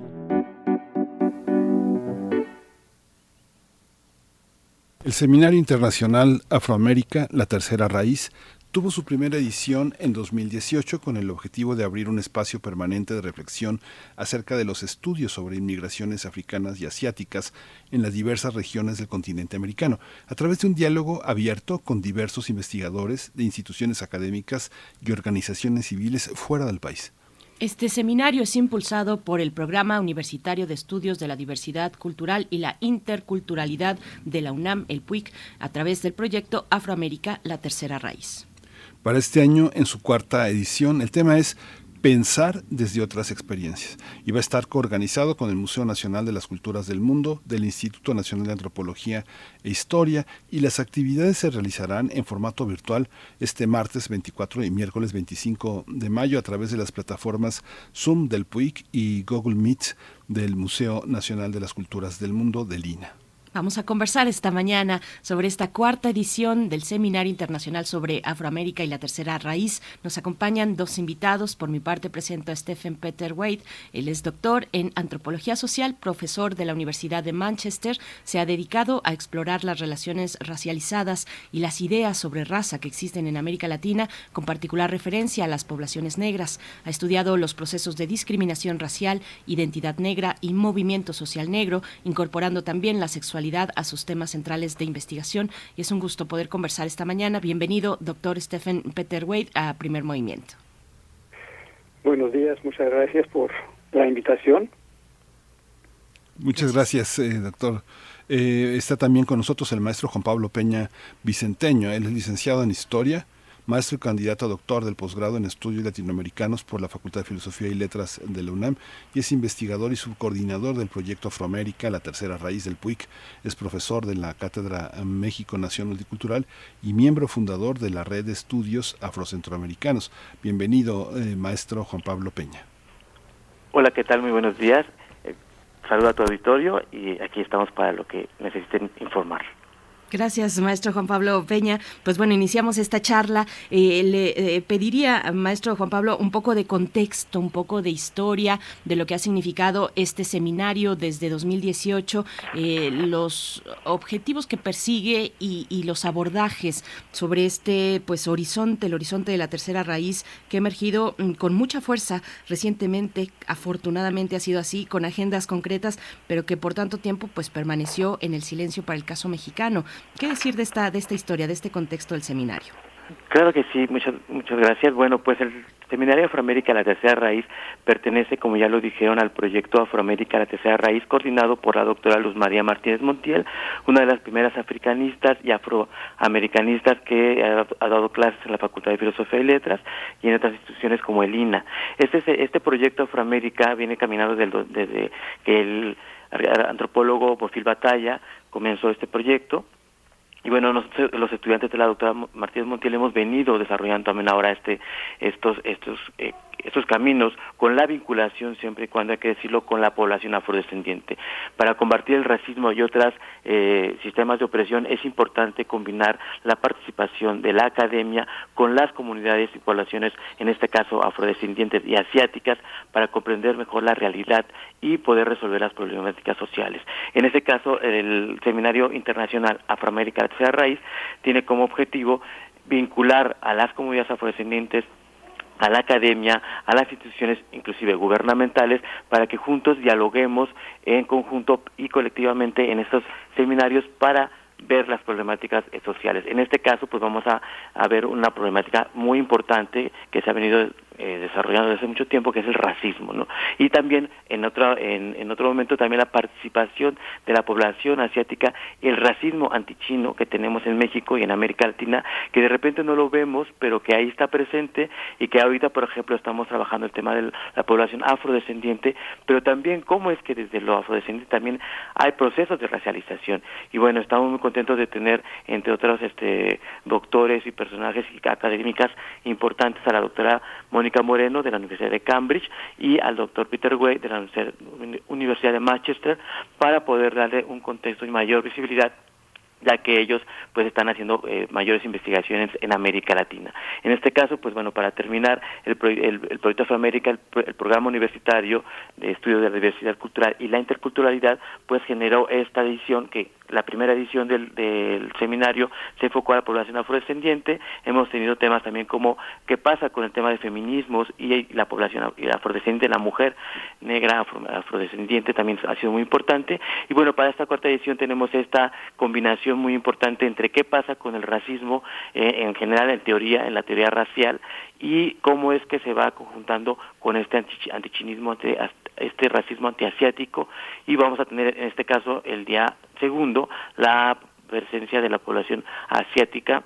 El Seminario Internacional Afroamérica, la tercera raíz, tuvo su primera edición en 2018 con el objetivo de abrir un espacio permanente de reflexión acerca de los estudios sobre inmigraciones africanas y asiáticas en las diversas regiones del continente americano, a través de un diálogo abierto con diversos investigadores de instituciones académicas y organizaciones civiles fuera del país. Este seminario es impulsado por el Programa Universitario de Estudios de la Diversidad Cultural y la Interculturalidad de la UNAM, el PUIC, a través del proyecto Afroamérica, la tercera raíz. Para este año, en su cuarta edición, el tema es pensar desde otras experiencias. Y va a estar coorganizado con el Museo Nacional de las Culturas del Mundo, del Instituto Nacional de Antropología e Historia, y las actividades se realizarán en formato virtual este martes 24 y miércoles 25 de mayo a través de las plataformas Zoom del PUIC y Google Meet del Museo Nacional de las Culturas del Mundo del INA. Vamos a conversar esta mañana sobre esta cuarta edición del Seminario Internacional sobre Afroamérica y la Tercera Raíz. Nos acompañan dos invitados. Por mi parte presento a Stephen Peter Wade. Él es doctor en Antropología Social, profesor de la Universidad de Manchester. Se ha dedicado a explorar las relaciones racializadas y las ideas sobre raza que existen en América Latina, con particular referencia a las poblaciones negras. Ha estudiado los procesos de discriminación racial, identidad negra y movimiento social negro, incorporando también la sexualidad a sus temas centrales de investigación y es un gusto poder conversar esta mañana. Bienvenido, doctor Stephen Peter Wade, a Primer Movimiento. Buenos días, muchas gracias por la invitación. Muchas gracias, eh, doctor. Eh, está también con nosotros el maestro Juan Pablo Peña Vicenteño. Él es licenciado en Historia, maestro y candidato a doctor del posgrado en estudios latinoamericanos por la Facultad de Filosofía y Letras de la UNAM y es investigador y subcoordinador del proyecto Afroamérica, la tercera raíz del PUIC. Es profesor de la Cátedra México Nación Multicultural y miembro fundador de la Red de Estudios Afrocentroamericanos. Bienvenido, eh, maestro Juan Pablo Peña. Hola, ¿qué tal? Muy buenos días. Eh, saludo a tu auditorio y aquí estamos para lo que necesiten informar. Gracias, maestro Juan Pablo Peña. Pues bueno, iniciamos esta charla. Eh, le eh, pediría, maestro Juan Pablo, un poco de contexto, un poco de historia de lo que ha significado este seminario desde 2018, eh, los objetivos que persigue y, y, los abordajes sobre este pues horizonte, el horizonte de la tercera raíz que ha emergido mm, con mucha fuerza recientemente. Afortunadamente ha sido así, con agendas concretas, pero que por tanto tiempo pues permaneció en el silencio para el caso mexicano. ¿Qué decir de esta, de esta historia, de este contexto del seminario? Claro que sí, muchas, muchas gracias. Bueno, pues el Seminario Afroamérica La Tercera Raíz pertenece, como ya lo dijeron, al proyecto Afroamérica La Tercera Raíz, coordinado por la doctora Luz María Martínez Montiel, una de las primeras africanistas y afroamericanistas que ha, dado clases en la Facultad de Filosofía y Letras y en otras instituciones como el INA. Este, este proyecto Afroamérica viene caminando desde, desde que el antropólogo Bofil Batalla comenzó este proyecto y bueno, nosotros, los estudiantes de la doctora Martínez Montiel hemos venido desarrollando también ahora este, estos, estos, eh, estos caminos con la vinculación, siempre y cuando hay que decirlo, con la población afrodescendiente. Para combatir el racismo y otros eh, sistemas de opresión es importante combinar la participación de la academia con las comunidades y poblaciones, en este caso afrodescendientes y asiáticas, para comprender mejor la realidad y poder resolver las problemáticas sociales. En este caso, el Seminario Internacional Afroamérica Tercera Raíz tiene como objetivo vincular a las comunidades afrodescendientes a la academia, a las instituciones inclusive gubernamentales, para que juntos dialoguemos en conjunto y colectivamente en estos seminarios para ver las problemáticas sociales. En este caso, pues vamos a, ver una problemática muy importante que se ha venido eh, desarrollando desde hace mucho tiempo, que es el racismo, ¿no? Y también en otro, en, otro momento también la participación de la población asiática, el racismo antichino que tenemos en México y en América Latina, que de repente no lo vemos, pero que ahí está presente y que ahorita, por ejemplo, estamos trabajando el tema de la población afrodescendiente, pero también cómo es que desde lo afrodescendiente también hay procesos de racialización. Y bueno, estamos muy contentos de tener, entre otros, este, doctores y personajes y académicas importantes a la doctora Mónica Moreno de la Universidad de Cambridge y al doctor Peter Way de la Universidad de Manchester para poder darle un contexto y mayor visibilidad ya que ellos pues están haciendo eh, mayores investigaciones en América Latina. En este caso, pues bueno, para terminar, el, el, Proyecto Afroamérica, el, el, programa universitario de estudio de la diversidad cultural y la interculturalidad, pues generó esta edición que la primera edición del, del, seminario se enfocó a la población afrodescendiente. Hemos tenido temas también como qué pasa con el tema de feminismos y la población afrodescendiente, la mujer negra afrodescendiente también ha sido muy importante. Y bueno, para esta cuarta edición tenemos esta combinación muy importante entre qué pasa con el racismo eh, en general, en teoría, en la teoría racial y cómo es que se va conjuntando con este antichinismo, este racismo antiasiático y vamos a tener en este caso el día segundo la presencia de la población asiática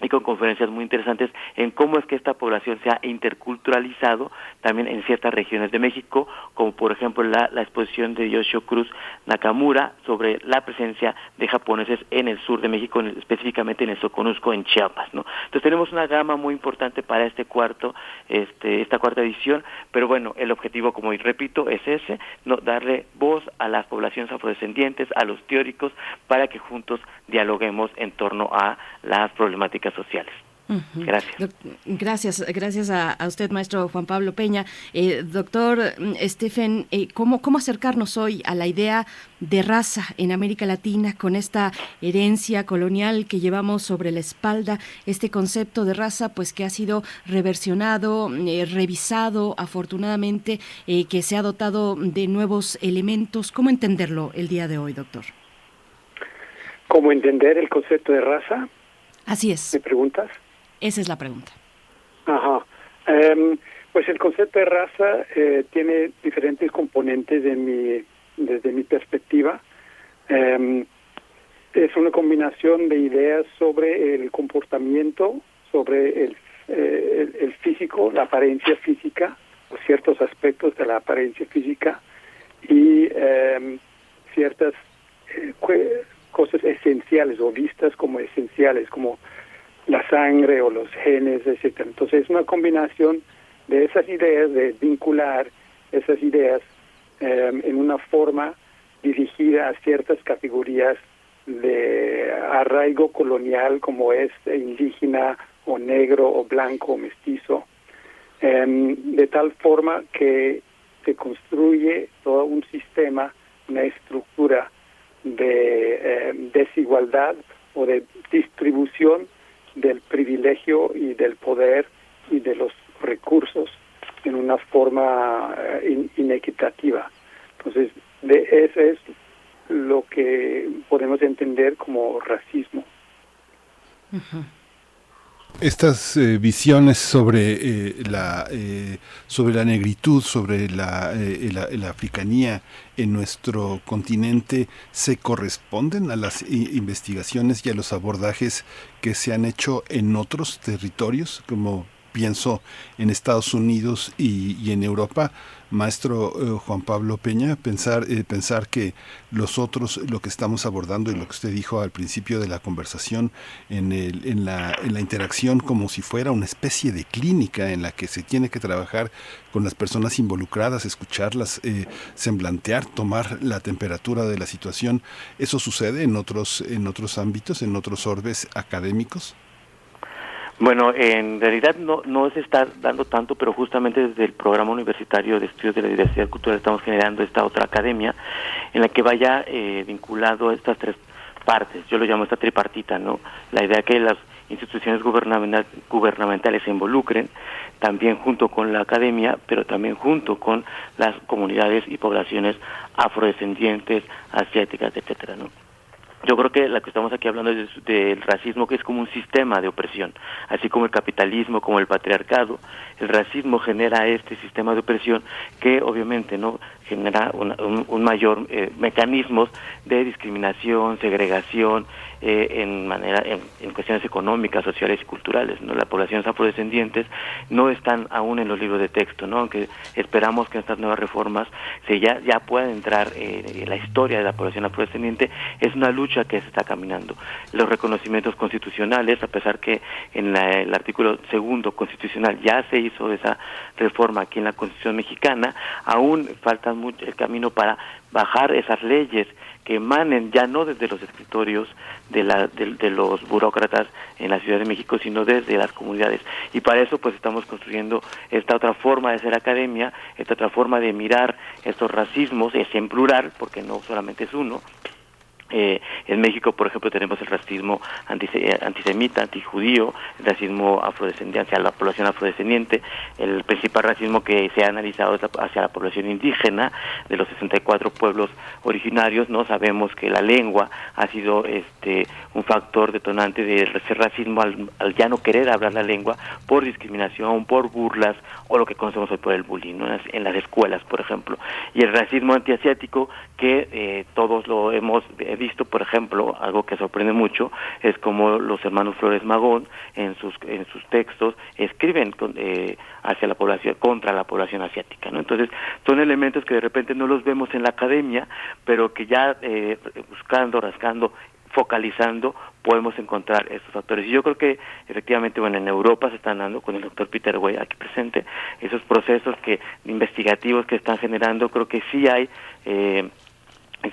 y con conferencias muy interesantes en cómo es que esta población se ha interculturalizado también en ciertas regiones de México, como por ejemplo la, exposición de Yoshio Cruz Nakamura sobre la presencia de japoneses en el sur de México, específicamente en el Soconusco, en Chiapas. ¿no? Entonces tenemos una gama muy importante para este cuarto, este, esta cuarta edición, pero bueno, el objetivo, como repito, es ese, no darle voz a las poblaciones afrodescendientes, a los teóricos, para que juntos dialoguemos en torno a las problemáticas sociales. Gracias. Gracias, gracias a, usted, maestro Juan Pablo Peña. Eh, doctor mm, Stephen, eh, ¿cómo, ¿cómo acercarnos hoy a la idea de raza en América Latina con esta herencia colonial que llevamos sobre la espalda? Este concepto de raza, pues que ha sido reversionado, eh, revisado, afortunadamente, que se ha dotado de nuevos elementos. ¿Cómo entenderlo el día de hoy, doctor? ¿Cómo entender el concepto de raza? Así es. ¿Me preguntas? Esa es la pregunta. Ajá. Em, pues el concepto de raza eh, tiene diferentes componentes de mi, desde mi perspectiva. Em, es una combinación de ideas sobre el comportamiento, sobre el, eh, el, físico, la apariencia física, o ciertos aspectos de la apariencia física y em, ciertas eh, cosas esenciales o vistas como esenciales, como la sangre o los genes, etcétera. Entonces es una combinación de esas ideas, de vincular esas ideas em, en una forma dirigida a ciertas categorías de arraigo colonial como es indígena o negro o blanco o mestizo, em, de tal forma que se construye todo un sistema, una estructura de eh, desigualdad o de distribución del privilegio y del poder y de los recursos en una forma eh, inequitativa. Entonces, de eso es lo que podemos entender como racismo estas eh, visiones sobre eh, la eh, sobre la negritud sobre la, la, africanía en nuestro continente se corresponden a las investigaciones y a los abordajes que se han hecho en otros territorios como pienso en Estados Unidos y, y en Europa maestro eh, Juan Pablo Peña, pensar, eh, pensar que los otros, lo que estamos abordando y lo que usted dijo al principio de la conversación, en, el, en, la, en la interacción como si fuera una especie de clínica en la que se tiene que trabajar con las personas involucradas, escucharlas, eh, semblantear, tomar la temperatura de la situación, ¿eso sucede en otros, en otros ámbitos, en otros orbes académicos? Bueno, en realidad no, no se está dando tanto, pero justamente desde el programa universitario de estudios de la diversidad cultural estamos generando esta otra academia en la que vaya eh, vinculado estas tres partes. Yo lo llamo esta tripartita, ¿no? La idea que las instituciones gubernamentales se involucren, también junto con la academia, pero también junto con las comunidades y poblaciones afrodescendientes, asiáticas, etcétera, ¿no? Yo creo que la que estamos aquí hablando es del racismo que es como un sistema de opresión, así como el capitalismo, como el patriarcado, el racismo genera este sistema de opresión que obviamente no genera un, mayor eh, mecanismos de discriminación, segregación, eh, en manera en, cuestiones económicas, sociales y culturales. ¿no? Las poblaciones afrodescendientes no están aún en los libros de texto, ¿no? aunque esperamos que estas nuevas reformas se ya, ya puedan entrar eh, en la historia de la población afrodescendiente, es una lucha que se está caminando. Los reconocimientos constitucionales, a pesar que en el artículo segundo constitucional ya se hizo esa reforma aquí en la Constitución mexicana, aún falta mucho el camino para bajar esas leyes que emanen ya no desde los escritorios de, la, de, los burócratas en la Ciudad de México, sino desde las comunidades. Y para eso pues estamos construyendo esta otra forma de ser academia, esta otra forma de mirar estos racismos, es en plural, porque no solamente es uno, eh, en México, por ejemplo, tenemos el racismo eh, antisemita, antijudío, el racismo afrodescendiente hacia la población afrodescendiente, el principal racismo que se ha analizado es hacia la población indígena de los 64 pueblos originarios. No sabemos que la lengua ha sido este un factor detonante de ese racismo al, ya no querer hablar la lengua por discriminación, por burlas o lo que conocemos hoy por el bullying en, las, escuelas, por ejemplo. Y el racismo antiasiático que eh, todos lo hemos visto, por ejemplo, algo que sorprende mucho, es como los hermanos Flores Magón en sus, en sus textos escriben eh, hacia la población, contra la población asiática. ¿no? Entonces, son elementos que de repente no los vemos en la academia, pero que ya eh, buscando, rascando, focalizando, podemos encontrar estos factores. Y yo creo que efectivamente, bueno, en Europa se están dando, con el doctor Peter Way aquí presente, esos procesos que investigativos que están generando, creo que sí hay eh,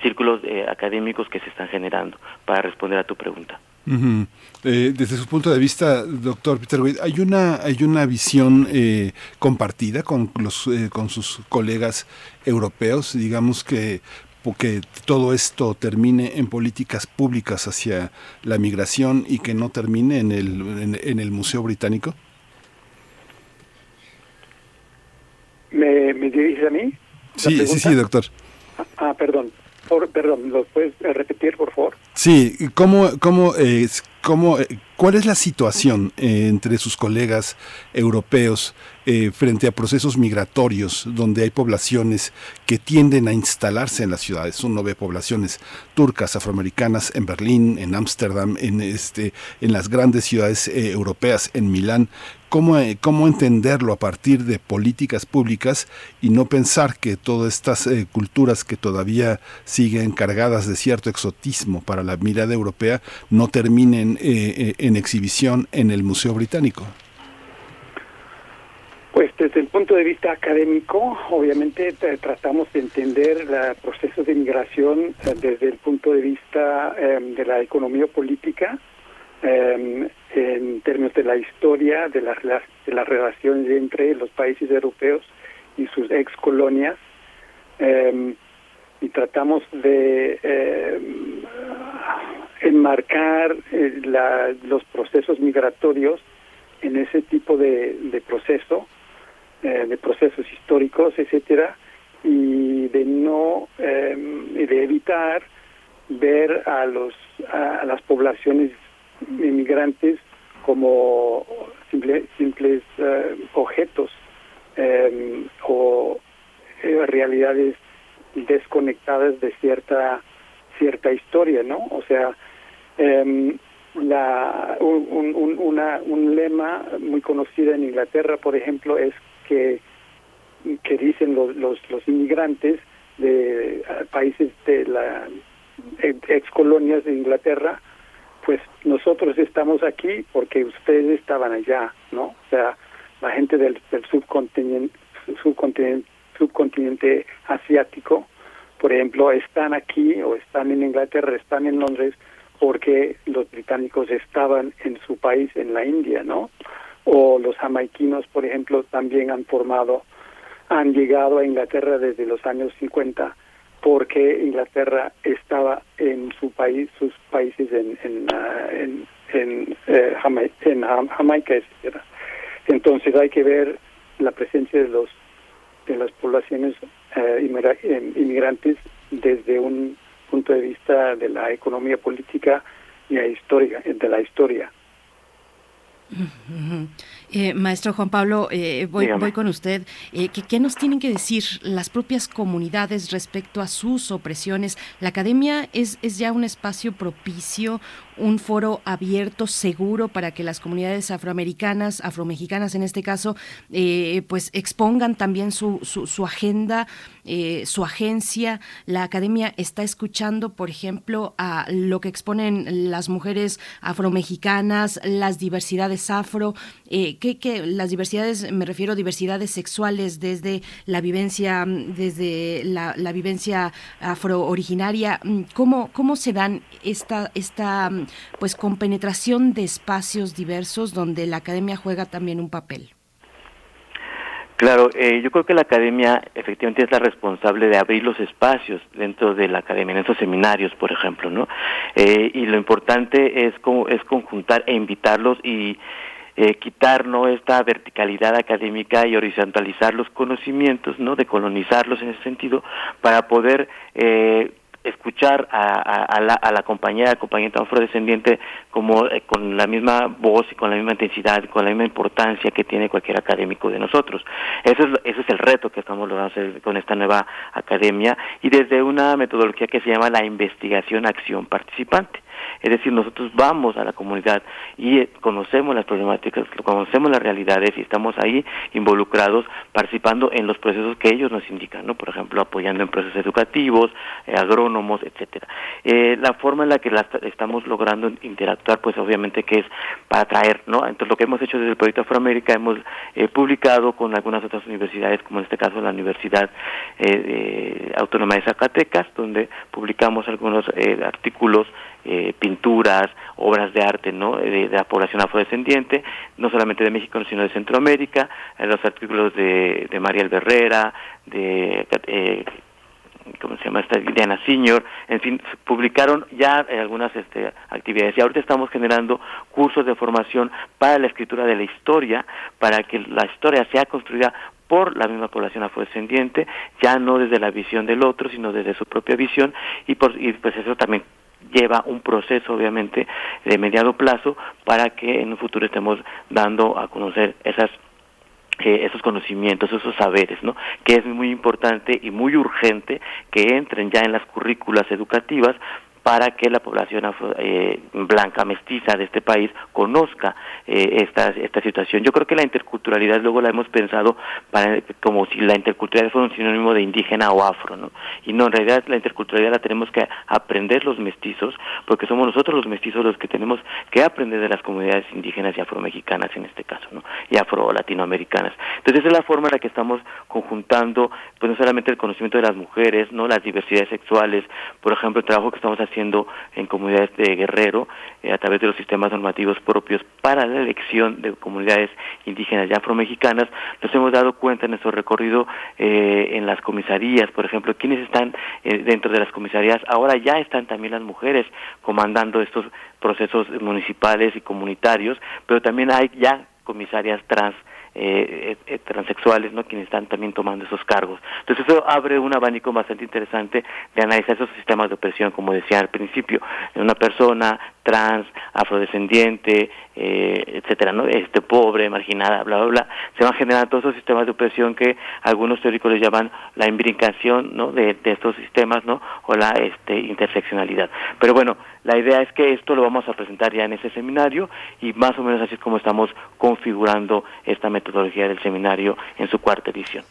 círculos eh, académicos que se están generando para responder a tu pregunta. Eh, desde su punto de vista, doctor Peter Wade, hay una hay una visión eh, compartida con los con sus colegas europeos, digamos que que todo esto termine en políticas públicas hacia la migración y que no termine en el en, el Museo Británico. ¿Me, me a mí? Sí, sí, sí, doctor. Ah, perdón perdón, ¿lo puedes repetir, por favor? Sí, ¿cómo, cómo, eh, cómo, eh, ¿cuál es la situación eh, entre sus colegas europeos eh, frente a procesos migratorios donde hay poblaciones que tienden a instalarse en las ciudades? Uno ve poblaciones turcas, afroamericanas en Berlín, en Ámsterdam, en, este, en las grandes ciudades europeas, en Milán. ¿Cómo, ¿Cómo, entenderlo a partir de políticas públicas y no pensar que todas estas culturas que todavía siguen cargadas de cierto exotismo para la mirada europea no terminen eh, eh, en exhibición en el Museo Británico? Pues desde el punto de vista académico, obviamente tratamos de entender el proceso de migración eh, desde el punto de vista em, de la economía política, en términos de la historia, de, las de las relaciones entre los países europeos y sus ex colonias, em, y tratamos de enmarcar eh, los procesos migratorios en ese tipo de, proceso, eh, de procesos históricos, etcétera, y de no em, de evitar ver a los a, las poblaciones inmigrantes como simples eh, objetos em, o realidades desconectadas de cierta cierta historia, ¿no? O sea, eh, la, un, un, una, un lema muy conocido en Inglaterra, por ejemplo, es que, que dicen los, los, los inmigrantes de eh, países de la ex colonias de Inglaterra, pues nosotros estamos aquí porque ustedes estaban allá, ¿no? O sea, la gente del, del subcontinente, subcontinente, asiático, por ejemplo, están aquí o están en Inglaterra, están en Londres, porque los británicos estaban en su país, en la India, ¿no? O los jamaiquinos, por ejemplo, también han formado, han llegado a Inglaterra desde los años 50 porque Inglaterra estaba en su país, sus países en en, ah, en, en, eh, Jamaica, etcétera. Entonces hay que ver la presencia de los de las poblaciones eh, eh inmigrantes desde un punto de vista de la economía política y la historia, de la historia. Eh, maestro Juan Pablo, eh, voy, voy, con usted. Eh, ¿qué, nos tienen que decir las propias comunidades respecto a sus opresiones? La academia es, es ya un espacio propicio, un foro abierto, seguro para que las comunidades afroamericanas, afromexicanas en este caso, pues expongan también su, su, su agenda, su agencia. La academia está escuchando, por ejemplo, a lo que exponen las mujeres afromexicanas, las diversidades afro. Que, las diversidades, me refiero a diversidades sexuales desde la vivencia, desde la, vivencia afro-originaria, ¿cómo, ¿cómo se dan esta, esta pues compenetración de espacios diversos donde la academia juega también un papel? Claro, eh, yo creo que la academia efectivamente es la responsable de abrir los espacios dentro de la academia, en estos seminarios, por ejemplo, ¿no? Eh, y lo importante es, como, es conjuntar e invitarlos y eh, quitar no esta verticalidad académica y horizontalizar los conocimientos, no de colonizarlos en ese sentido para poder eh, escuchar a, la, a la compañera, compañera afrodescendiente como eh, con la misma voz y con la misma intensidad, con la misma importancia que tiene cualquier académico de nosotros. Eso es, ese es el reto que estamos logrando hacer con esta nueva academia y desde una metodología que se llama la investigación acción participante. Es decir, nosotros vamos a la comunidad y eh, conocemos las problemáticas, conocemos las realidades y estamos ahí involucrados participando en los procesos que ellos nos indican, ¿no? Por ejemplo, apoyando en procesos educativos, eh, agrónomos, etcétera. Eh, la forma en la que la estamos logrando interactuar, pues obviamente que es para atraer, ¿no? Entonces lo que hemos hecho desde el proyecto Afroamérica hemos publicado con algunas otras universidades, como en este caso la Universidad Autónoma de Zacatecas, donde publicamos algunos artículos eh, pinturas, obras de arte ¿no? De, la población afrodescendiente, no solamente de México, sino de Centroamérica, eh, los artículos de, de María Berrera, de... Eh, ¿cómo se llama esta? Diana Senior, en fin, publicaron ya algunas este, actividades y ahorita estamos generando cursos de formación para la escritura de la historia, para que la historia sea construida por la misma población afrodescendiente, ya no desde la visión del otro, sino desde su propia visión y, por, y pues eso también lleva un proceso obviamente de mediado plazo para que en un futuro estemos dando a conocer esas eh, esos conocimientos, esos saberes, ¿no? Que es muy importante y muy urgente que entren ya en las currículas educativas para que la población eh, blanca mestiza de este país conozca eh, esta, esta situación. Yo creo que la interculturalidad luego la hemos pensado para, como si la interculturalidad fuera un sinónimo de indígena o afro, ¿no? Y no, en realidad la interculturalidad la tenemos que aprender los mestizos, porque somos nosotros los mestizos los que tenemos que aprender de las comunidades indígenas y afromexicanas en este caso, ¿no? Y afro-latinoamericanas. Entonces esa es la forma en la que estamos conjuntando, pues no solamente el conocimiento de las mujeres, ¿no? Las diversidades sexuales, por ejemplo, el trabajo que estamos haciendo haciendo en comunidades de Guerrero eh, a través de los sistemas normativos propios para la elección de comunidades indígenas y afromexicanas, nos hemos dado cuenta en nuestro recorrido eh, en las comisarías, por ejemplo, quienes están eh, dentro de las comisarías, ahora ya están también las mujeres comandando estos procesos municipales y comunitarios, pero también hay ya comisarias trans eh, eh, transexuales, ¿no? quienes están también tomando esos cargos. Entonces eso abre un abanico bastante interesante de analizar esos sistemas de opresión, como decía al principio, una persona trans, afrodescendiente, eh, etcétera, ¿no? Este pobre, marginada, bla bla bla, se van generando todos esos sistemas de opresión que algunos teóricos les llaman la imbricación, ¿no? De, de estos sistemas, ¿no? O la este interseccionalidad. Pero bueno, la idea es que esto lo vamos a presentar ya en ese seminario y más o menos así es como estamos configurando esta metodología del seminario en su cuarta edición.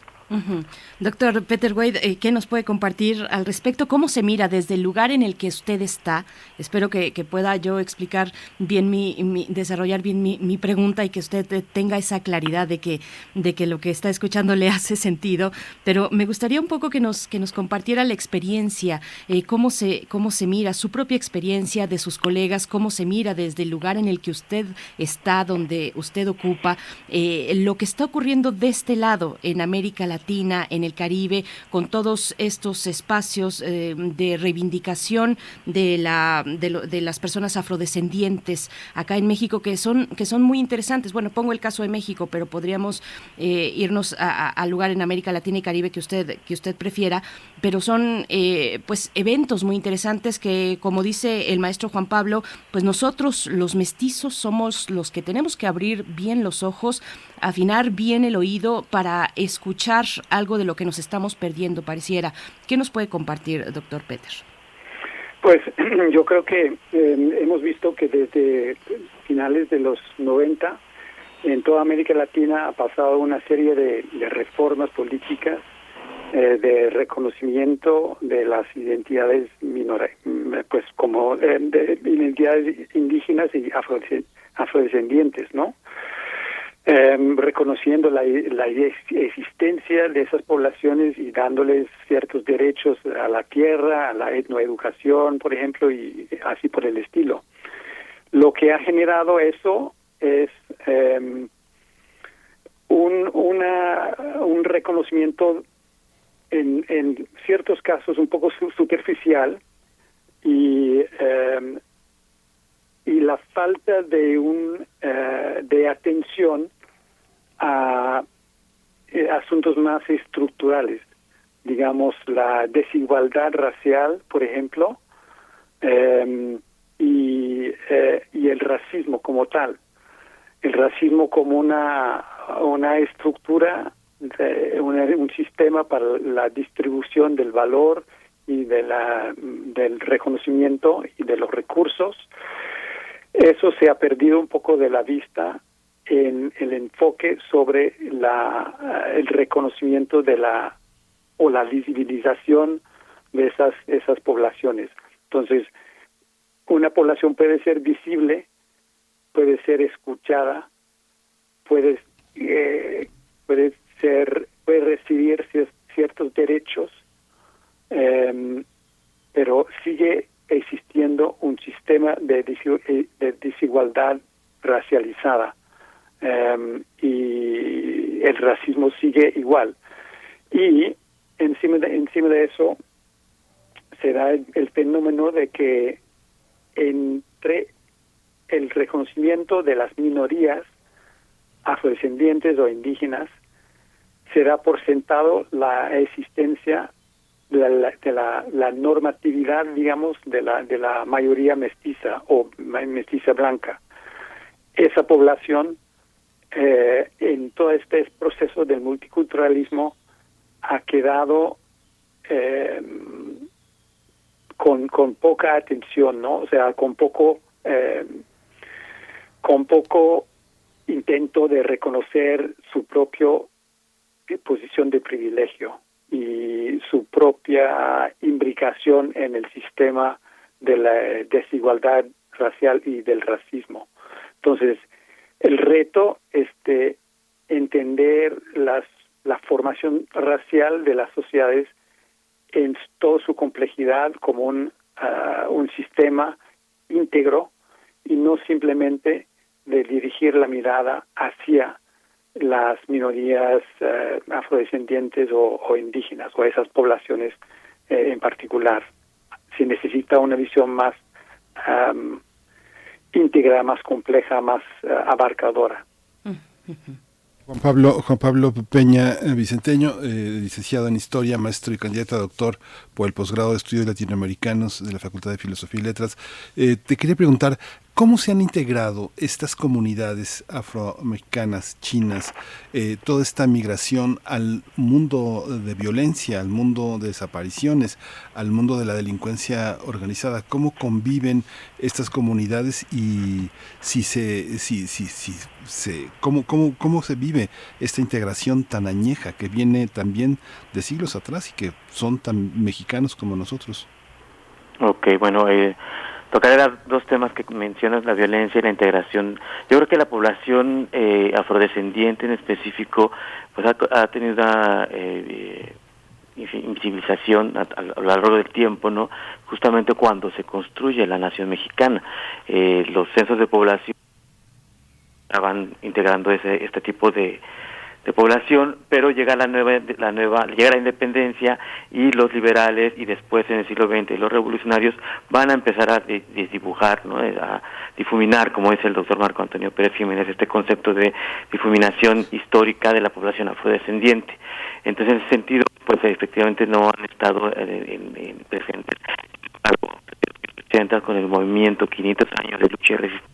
Doctor Peter Wade, eh, ¿qué nos puede compartir al respecto? ¿Cómo se mira desde el lugar en el que usted está? Espero que, pueda yo explicar bien mi, desarrollar bien mi, pregunta y que usted tenga esa claridad de que, de que lo que está escuchando le hace sentido. Pero me gustaría un poco que nos, que nos compartiera la experiencia, eh, cómo, se, cómo se mira su propia experiencia de sus colegas, cómo se mira desde el lugar en el que usted está, donde usted ocupa, eh, lo que está ocurriendo de este lado en América Latina Latina, en el Caribe, con todos estos espacios eh, de reivindicación de, la, de, las personas afrodescendientes acá en México que son, que son muy interesantes. Bueno, pongo el caso de México, pero podríamos eh, irnos al lugar en América Latina y Caribe que usted, que usted prefiera, pero son eh, pues eventos muy interesantes que, como dice el maestro Juan Pablo, pues nosotros los mestizos somos los que tenemos que abrir bien los ojos, afinar bien el oído para escuchar algo de lo que nos estamos perdiendo, pareciera. ¿Qué nos puede compartir, doctor Peter? Pues yo creo que eh, hemos visto que desde finales de los 90 en toda América Latina ha pasado una serie de, reformas políticas eh, de reconocimiento de las identidades minores, pues como eh, de identidades indígenas y afrodescendientes, ¿no? Em, reconociendo la, la, existencia de esas poblaciones y dándoles ciertos derechos a la tierra, a la etnoeducación, por ejemplo, y así por el estilo. Lo que ha generado eso es em, un, una, un reconocimiento en, en ciertos casos un poco superficial y em, y la falta de un eh, de atención a eh, asuntos más estructurales digamos la desigualdad racial por ejemplo em, y, eh, y el racismo como tal. El racismo como una una estructura de, un sistema para la distribución del valor y de la del reconocimiento y de los recursos eso se ha perdido un poco de la vista en el enfoque sobre la, eh, el reconocimiento de la o la visibilización de esas esas poblaciones. Entonces, una población puede ser visible, puede ser escuchada, puede eh, puede ser puede recibir ciertos derechos, eh, pero sigue existiendo un sistema de, eh, de desigualdad racializada em, y el racismo sigue igual. Y encima de, encima de eso se da el, fenómeno de que entre el reconocimiento de las minorías afrodescendientes o indígenas se da por sentado la existencia de, la, la, normatividad, digamos, de la, de la mayoría mestiza o mestiza blanca. Esa población, eh, en todo este proceso del multiculturalismo, ha quedado eh, con, con poca atención, ¿no? O sea, con poco, eh, con poco intento de reconocer su propio posición de privilegio y su propia imbricación en el sistema de la desigualdad racial y del racismo. Entonces, el reto es de entender las, la formación racial de las sociedades en toda su complejidad como un, ah, un sistema íntegro y no simplemente de dirigir la mirada hacia las minorías eh, afrodescendientes o, indígenas o esas poblaciones eh, en particular. Se necesita una visión más íntegra, más compleja, más eh, abarcadora. Juan Pablo, Juan Pablo Peña Vicenteño, licenciado en Historia, maestro y candidato a doctor por el posgrado de Estudios Latinoamericanos de la Facultad de Filosofía y Letras. te quería preguntar, ¿Cómo se han integrado estas comunidades afroamericanas, chinas, eh, toda esta migración al mundo de violencia, al mundo de desapariciones, al mundo de la delincuencia organizada? ¿Cómo conviven estas comunidades y si se, si, si, si, se, cómo, cómo, cómo se vive esta integración tan añeja que viene también de siglos atrás y que son tan mexicanos como nosotros? Ok, bueno, eh, tocar dos temas que mencionas, la violencia y la integración. Yo creo que la población eh, afrodescendiente en específico pues ha, tenido una eh, invisibilización a, lo largo del tiempo, ¿no? Justamente cuando se construye la nación mexicana. Eh, los censos de población estaban integrando ese, este tipo de, de población, pero llega la nueva, la nueva, llega la independencia y los liberales y después en el siglo XX los revolucionarios van a empezar a dibujar, ¿no? a difuminar, como dice el doctor Marco Antonio Pérez Jiménez, este concepto de difuminación histórica de la población afrodescendiente. Entonces, en ese sentido, pues efectivamente no han estado en, en, presentes con el movimiento 500 años de lucha y resistencia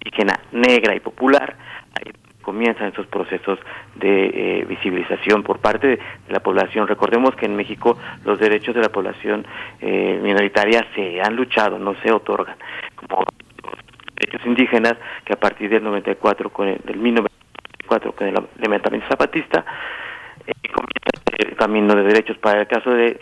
indígena negra y popular, comienzan esos procesos de eh, visibilización por parte de, la población. Recordemos que en México los derechos de la población eh, minoritaria se han luchado, no se otorgan, como los derechos indígenas que a partir del 94, con el, del 1994, con el levantamiento zapatista, eh, comienza el camino de derechos. Para el caso de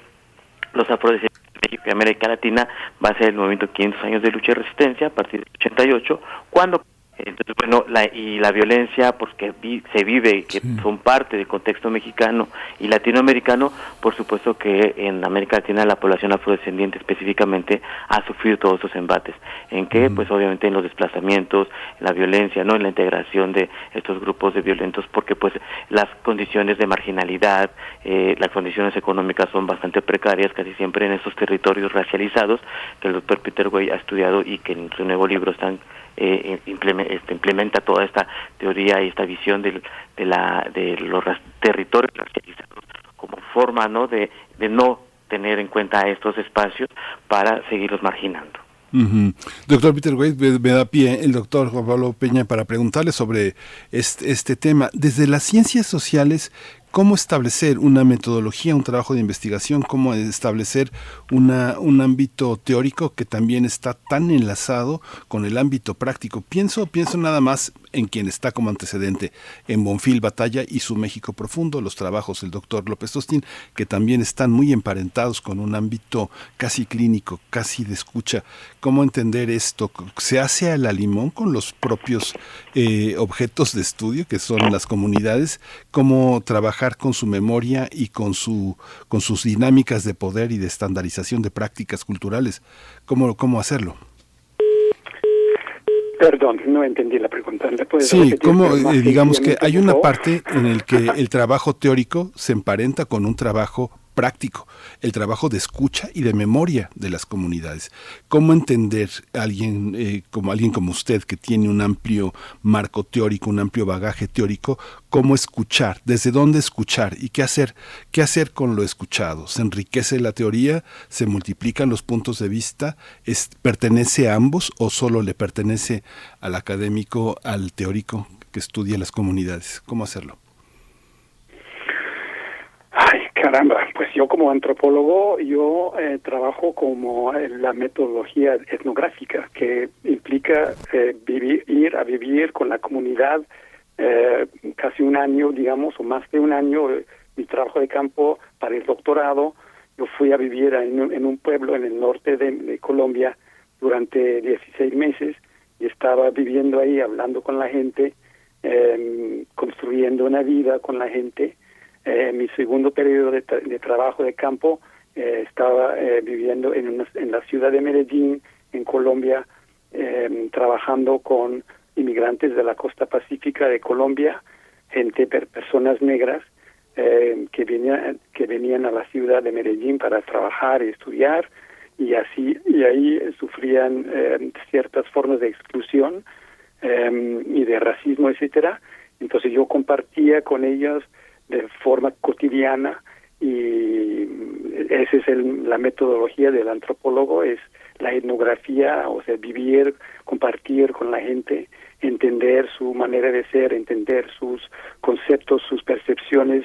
los afrodescendientes México y América Latina va a ser el movimiento 500 años de lucha y resistencia a partir del 88, cuando entonces, bueno, la, y la violencia, porque se vive, que son parte del contexto mexicano y latinoamericano, por supuesto que en América Latina la población afrodescendiente específicamente ha sufrido todos esos embates. ¿En qué? Pues obviamente en los desplazamientos, en la violencia, ¿no? En la integración de estos grupos de violentos, porque pues las condiciones de marginalidad, eh, las condiciones económicas son bastante precarias, casi siempre en esos territorios racializados, que el doctor Peter Way ha estudiado y que en su nuevo libro están eh, este, implementa toda esta teoría y esta visión de, la, de los territorios racializados como forma ¿no? De, de no tener en cuenta estos espacios para seguirlos marginando. Doctor Peter Wade, me, da pie el doctor Juan Pablo Peña para preguntarle sobre este, este tema. Desde las ciencias sociales, cómo establecer una metodología, un trabajo de investigación, cómo establecer una, un ámbito teórico que también está tan enlazado con el ámbito práctico. Pienso, pienso nada más en quien está como antecedente en Bonfil Batalla y su México Profundo, los trabajos del doctor López Tostín, que también están muy emparentados con un ámbito casi clínico, casi de escucha. ¿Cómo entender esto? ¿Se hace a la limón con los propios eh, objetos de estudio, que son las comunidades? ¿Cómo trabajar con su memoria y con, su, con sus dinámicas de poder y de estandarización de prácticas culturales? ¿Cómo, cómo hacerlo? Perdón, no entendí la pregunta. sí, como eh, digamos que hay una parte en el que el trabajo teórico se emparenta con un trabajo práctico, el trabajo de escucha y de memoria de las comunidades. ¿Cómo entender a alguien eh, como alguien como usted que tiene un amplio marco teórico, un amplio bagaje teórico, cómo escuchar, desde dónde escuchar y qué hacer, qué hacer con lo escuchado? ¿Se enriquece la teoría? ¿Se multiplican los puntos de vista? ¿Es, ¿Pertenece a ambos o solo le pertenece al académico, al teórico que estudia las comunidades? ¿Cómo hacerlo? Caramba, pues yo como antropólogo, yo eh, trabajo como la metodología etnográfica, que implica eh, vivir, ir a vivir con la comunidad eh, casi un año, digamos, o más de un año, mi trabajo de campo para el doctorado, yo fui a vivir en, un pueblo en el norte de, Colombia durante 16 meses y estaba viviendo ahí, hablando con la gente, em, construyendo una vida con la gente, eh, mi segundo periodo de, trabajo de campo eh, estaba eh, viviendo en, en la ciudad de Medellín, en Colombia, eh, trabajando con inmigrantes de la costa pacífica de Colombia, gente, personas negras que, venían, que venían a la ciudad de Medellín para trabajar y estudiar y así y ahí sufrían ciertas formas de exclusión y de racismo, etcétera. Entonces yo compartía con ellos de forma cotidiana y esa es la metodología del antropólogo, es la etnografía, o sea, vivir, compartir con la gente, entender su manera de ser, entender sus conceptos, sus percepciones,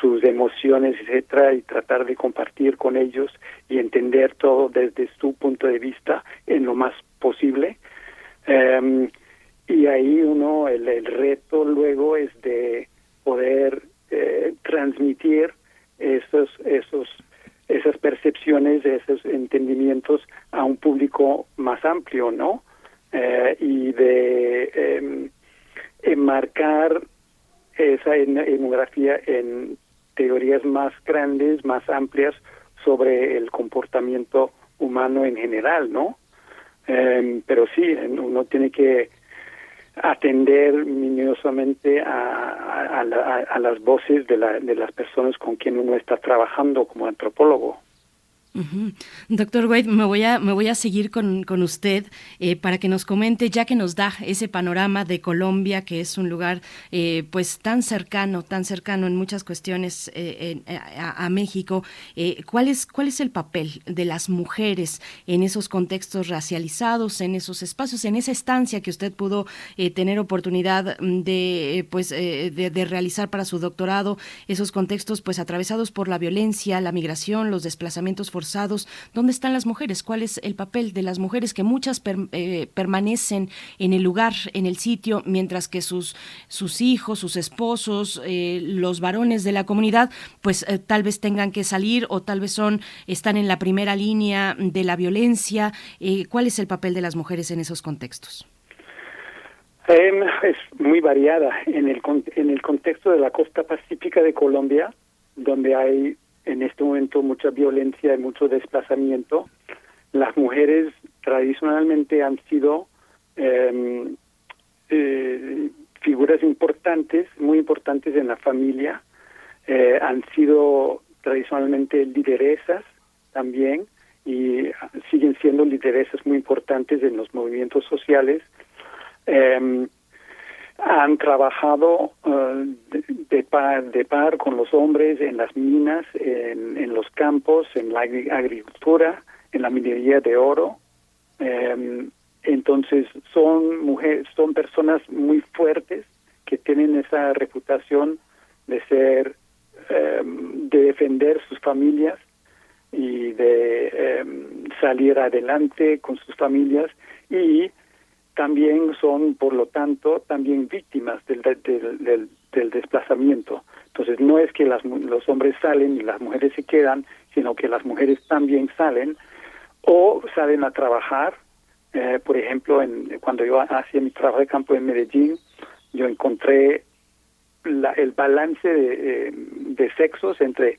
sus emociones, etcétera, y tratar de compartir con ellos y entender todo desde su punto de vista en lo más posible. Em, y ahí uno, el, el reto luego es de poder eh, transmitir esos, esos, esas percepciones, esos entendimientos a un público más amplio, ¿no? Eh, y de em, enmarcar esa etnografía en teorías más grandes, más amplias sobre el comportamiento humano en general, ¿no? Em, pero sí, uno tiene que atender minuciosamente a, a, a las voces de, la, de las personas con quien uno está trabajando como antropólogo. Doctor Wade, me voy a, seguir con, usted eh, para que nos comente, ya que nos da ese panorama de Colombia, que es un lugar eh, pues tan cercano, tan cercano en muchas cuestiones eh, a, México, ¿cuál, es, ¿cuál es el papel de las mujeres en esos contextos racializados, en esos espacios, en esa estancia que usted pudo tener oportunidad de, pues, de, de realizar para su doctorado, esos contextos pues atravesados por la violencia, la migración, los desplazamientos forzados? ¿Dónde están las mujeres? ¿Cuál es el papel de las mujeres que muchas eh, permanecen en el lugar, en el sitio, mientras que sus, sus hijos, sus esposos, eh, los varones de la comunidad, pues eh, tal vez tengan que salir o tal vez son están en la primera línea de la violencia? ¿Cuál es el papel de las mujeres en esos contextos? Em, es muy variada. En el, en el contexto de la costa pacífica de Colombia, donde hay en este momento mucha violencia y mucho desplazamiento. Las mujeres tradicionalmente han sido em, eh, figuras importantes, muy importantes en la familia, eh, han sido tradicionalmente lideresas también y siguen siendo lideresas muy importantes en los movimientos sociales. Em, han trabajado eh, de, par, de par con los hombres en las minas, en, los campos, en la agricultura, en la minería de oro. Em, entonces son mujeres, son personas muy fuertes que tienen esa reputación de ser, em, de defender sus familias y de em, salir adelante con sus familias y también son, por lo tanto, también víctimas del, del, del, desplazamiento. Entonces, no es que las, los hombres salen y las mujeres se quedan, sino que las mujeres también salen o salen a trabajar. Eh, por ejemplo, en, cuando yo hacía mi trabajo de campo en Medellín, yo encontré la, el balance de, eh, sexos entre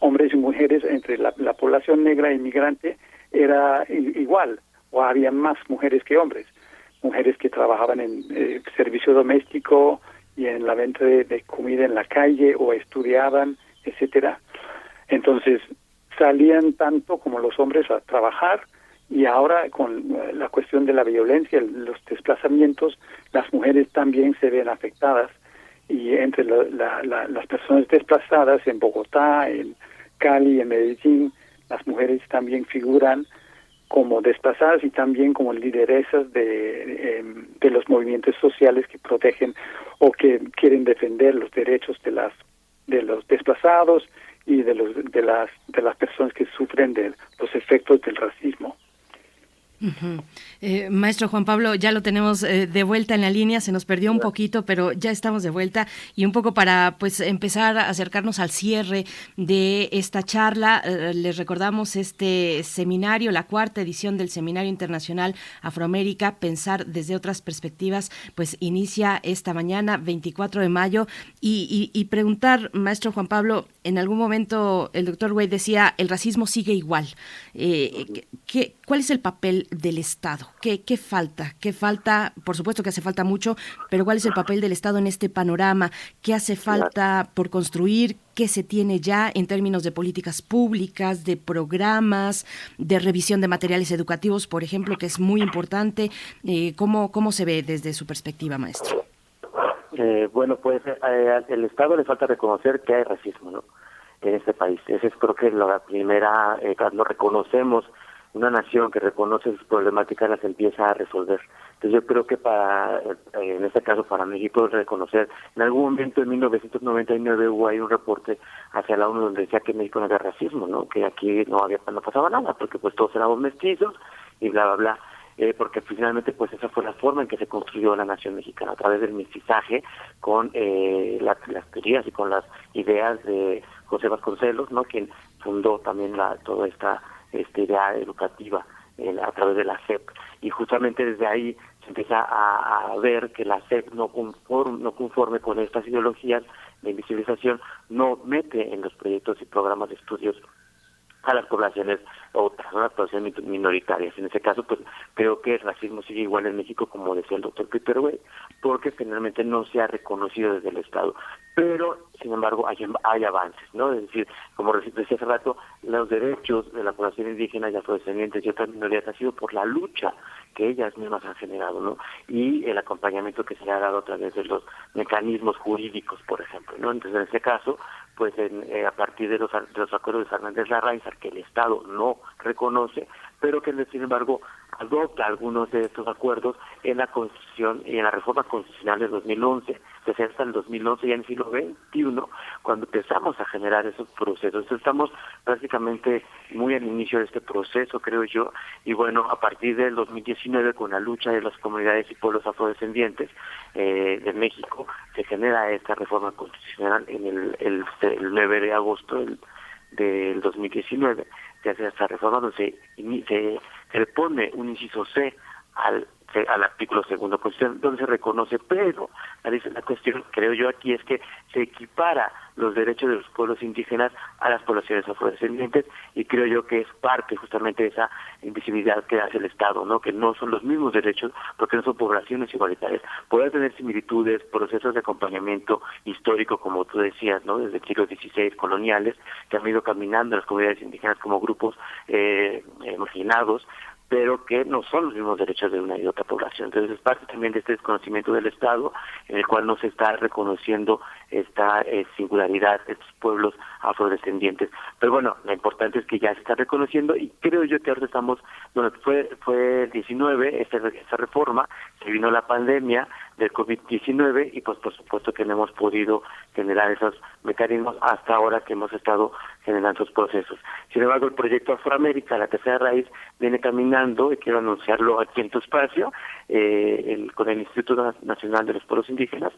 hombres y mujeres, entre la, la población negra inmigrante, era igual, o había más mujeres que hombres mujeres que trabajaban en eh, servicio doméstico y en la venta de, comida en la calle o estudiaban, etcétera. Entonces salían tanto como los hombres a trabajar y ahora con la cuestión de la violencia, los desplazamientos, las mujeres también se ven afectadas y entre las personas desplazadas en Bogotá, en Cali, en Medellín, las mujeres también figuran como desplazadas y también como lideresas de, em, de los movimientos sociales que protegen o que quieren defender los derechos de las de los desplazados y de los de las de las personas que sufren de los efectos del racismo. Eh, maestro Juan Pablo, ya lo tenemos eh, de vuelta en la línea, se nos perdió un poquito, pero ya estamos de vuelta. Y un poco para pues empezar a acercarnos al cierre de esta charla, eh, les recordamos este seminario, la cuarta edición del Seminario Internacional Afroamérica, pensar desde otras perspectivas, pues inicia esta mañana, 24 de mayo, y, y preguntar, maestro Juan Pablo, en algún momento el doctor Wade decía, el racismo sigue igual. ¿qué, ¿Cuál es el papel del Estado? ¿Qué, ¿Qué falta? ¿Qué falta? Por supuesto que hace falta mucho, pero ¿cuál es el papel del Estado en este panorama? ¿Qué hace falta por construir? ¿Qué se tiene ya en términos de políticas públicas, de programas, de revisión de materiales educativos, por ejemplo, que es muy importante? Eh, ¿cómo, ¿Cómo se ve desde su perspectiva, maestro? Eh, bueno, pues eh, al Estado le falta reconocer que hay racismo, ¿no? En este país. Esa es creo que la primera, eh, lo reconocemos, una nación que reconoce sus problemáticas las empieza a resolver. Entonces yo creo que para, eh, en este caso para México, reconocer, en algún momento en 1999 hubo ahí un reporte hacia la ONU donde decía que México no había racismo, ¿no? Que aquí no había, no pasaba nada, porque pues todos éramos mestizos y bla, bla, bla eh, porque finalmente pues esa fue la forma en que se construyó la nación mexicana, a través del mestizaje con eh, las teorías y con las ideas de José Vasconcelos, ¿no? quien fundó también la, toda esta, esta idea educativa a través de la SEP. Y justamente desde ahí se empieza a, a ver que la SEP no conforme, no conforme con estas ideologías de invisibilización, no mete en los proyectos y programas de estudios a las poblaciones otras, a las minoritarias. En ese caso, pues creo que el racismo sigue igual en México, como decía el doctor Peter Way, porque finalmente no se ha reconocido desde el Estado. Pero, sin embargo, hay, hay avances, ¿no? Es decir, como decía hace rato, los derechos de la población indígena y afrodescendientes y otras minorías ha sido por la lucha que ellas mismas han generado, ¿no? Y el acompañamiento que se le ha dado a través de los mecanismos jurídicos, por ejemplo, ¿no? Entonces, en este caso, pues eh, a partir de los, los acuerdos de Fernández Larraín, que el Estado no reconoce, pero que sin embargo adopta algunos de estos acuerdos en la Constitución y en la reforma constitucional de 2011. Desde hasta el 2011 ya en el siglo XXI, cuando empezamos a generar esos procesos. Estamos prácticamente muy al inicio de este proceso, creo yo, y bueno, a partir del 2019, con la lucha de las comunidades y pueblos afrodescendientes eh, de México, se genera esta reforma constitucional en el, el, el 9 de agosto del, del 2019 se hace esta reforma donde se, se, le pone un inciso C al al artículo segundo Constitución, donde se reconoce, pero la, cuestión, creo yo aquí, es que se equipara los derechos de los pueblos indígenas a las poblaciones afrodescendientes y creo yo que es parte justamente de esa invisibilidad que hace el Estado, ¿no? que no son los mismos derechos porque no son poblaciones igualitarias. Pueden tener similitudes, procesos de acompañamiento histórico, como tú decías, ¿no? desde el siglo XVI, coloniales, que han ido caminando las comunidades indígenas como grupos eh, marginados, pero que no son los mismos derechos de una y otra población. Entonces es parte también de este desconocimiento del Estado, en el cual no se está reconociendo esta eh, singularidad de estos pueblos afrodescendientes. Pero bueno, lo importante es que ya se está reconociendo y creo yo que ahora estamos, bueno, fue fue 19 esta, esta reforma, se vino la pandemia del COVID-19 y pues por supuesto que no hemos podido generar esos mecanismos hasta ahora que hemos estado generando esos procesos. Sin embargo, el proyecto Afroamérica, la tercera raíz, viene caminando, y quiero anunciarlo aquí en tu espacio, eh, con el Instituto Nacional de los Pueblos Indígenas,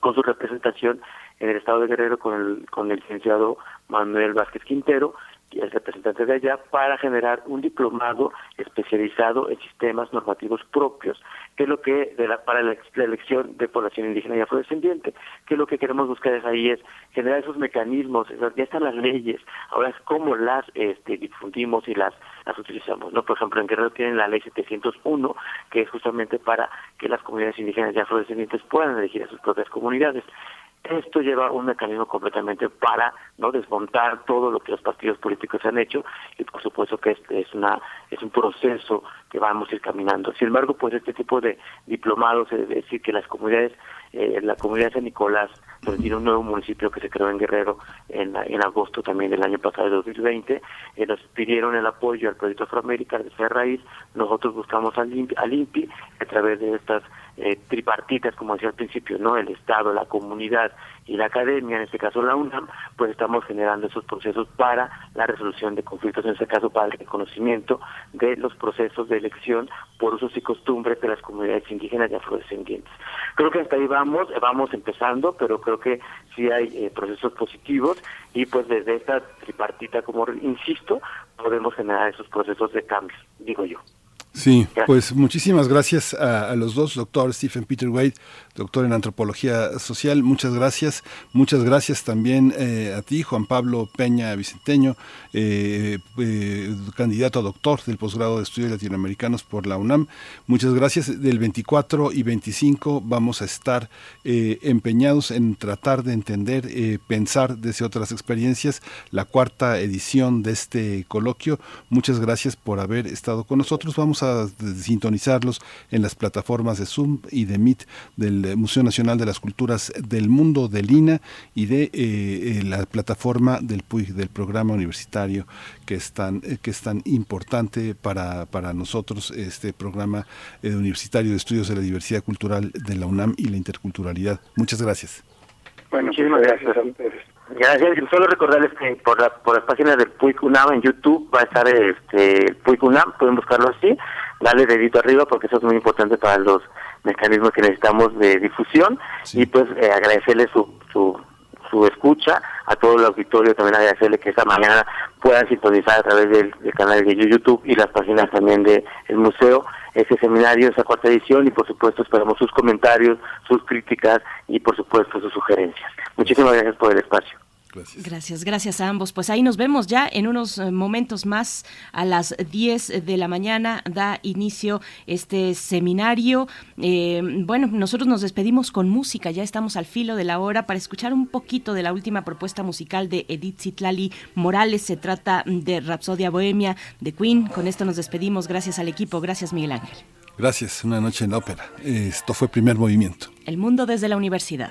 con su representación en el estado de Guerrero con el, con el licenciado Manuel Vázquez Quintero, el representante de allá, para generar un diplomado especializado en sistemas normativos propios, que es lo que de la, para la, elección de población indígena y afrodescendiente, que lo que queremos buscar es ahí es generar esos mecanismos, ya están las leyes, ahora es cómo las este, difundimos y las, las utilizamos. no Por ejemplo, en Guerrero tienen la ley 701, que es justamente para que las comunidades indígenas y afrodescendientes puedan elegir a sus propias comunidades. Esto lleva un mecanismo completamente para no desmontar todo lo que los partidos políticos han hecho y por supuesto que es, es una es un proceso que vamos a ir caminando. Sin embargo, pues este tipo de diplomados, es decir, que las comunidades, eh, la comunidad de San Nicolás, pues tiene un nuevo municipio que se creó en Guerrero en, en agosto también del año pasado, de 2020, eh, nos pidieron el apoyo al proyecto Afroamérica de Ser Raíz, nosotros buscamos al INPI a través de estas eh, tripartitas, como decía al principio, no el Estado, la comunidad y la academia, en este caso la UNAM, pues estamos generando esos procesos para la resolución de conflictos, en este caso para el reconocimiento de los procesos de elección por usos y costumbres de las comunidades indígenas y afrodescendientes. Creo que hasta ahí vamos, vamos empezando, pero creo que sí hay eh, procesos positivos y pues desde esta tripartita, como insisto, podemos generar esos procesos de cambio, digo yo. Sí, pues muchísimas gracias a, los dos, doctor Stephen Peter Wade, doctor en antropología social, muchas gracias. Muchas gracias también eh, a ti, Juan Pablo Peña Vicenteño, eh, eh, candidato a doctor del posgrado de estudios latinoamericanos por la UNAM. Muchas gracias. Del 24 y 25 vamos a estar empeñados en tratar de entender, pensar desde otras experiencias la cuarta edición de este coloquio. Muchas gracias por haber estado con nosotros. Vamos a sintonizarlos en las plataformas de Zoom y de Meet del Museo Nacional de las Culturas del Mundo de Lina y de eh, eh, la plataforma del PUIG, del programa universitario que es tan, eh, que es tan importante para, para nosotros, este programa universitario de estudios de la diversidad cultural de la UNAM y la interculturalidad. Muchas gracias. Bueno, muchísimas gracias. Gracias. Solo recordarles que por, la, por las páginas del PUIC UNAM en YouTube va a estar este, el PUIC UNAM, pueden buscarlo así, darle dedito arriba porque eso es muy importante para los mecanismos que necesitamos de difusión y pues eh, agradecerle su, su, su escucha, a todo el auditorio también agradecerle que esta mañana puedan sintonizar a través del, canal de YouTube y las páginas también del el museo ese seminario, esa cuarta edición y por supuesto esperamos sus comentarios, sus críticas y por supuesto sus sugerencias. Muchísimas gracias por el espacio. Gracias. Gracias, gracias a ambos. Pues ahí nos vemos ya en unos eh, momentos más a las 10 de la mañana da inicio este seminario. Eh, bueno, nosotros nos despedimos con música, ya estamos al filo de la hora para escuchar un poquito de la última propuesta musical de Edith Zitlali Morales. Se trata de Rapsodia Bohemia de Queen. Con esto nos despedimos. Gracias al equipo. Gracias, Miguel Ángel. Gracias, una noche en la ópera. Esto fue primer movimiento. El mundo desde la universidad.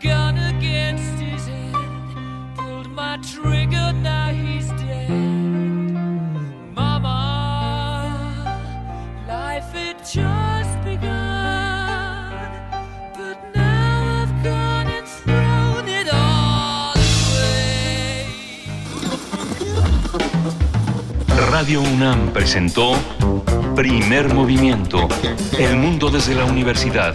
gun against his head, pulled my trigger, now he's dead. Mama, life had just begun, but now I've gone and thrown it all away. Radio UNAM presentó Primer Movimiento, El Mundo desde la Universidad,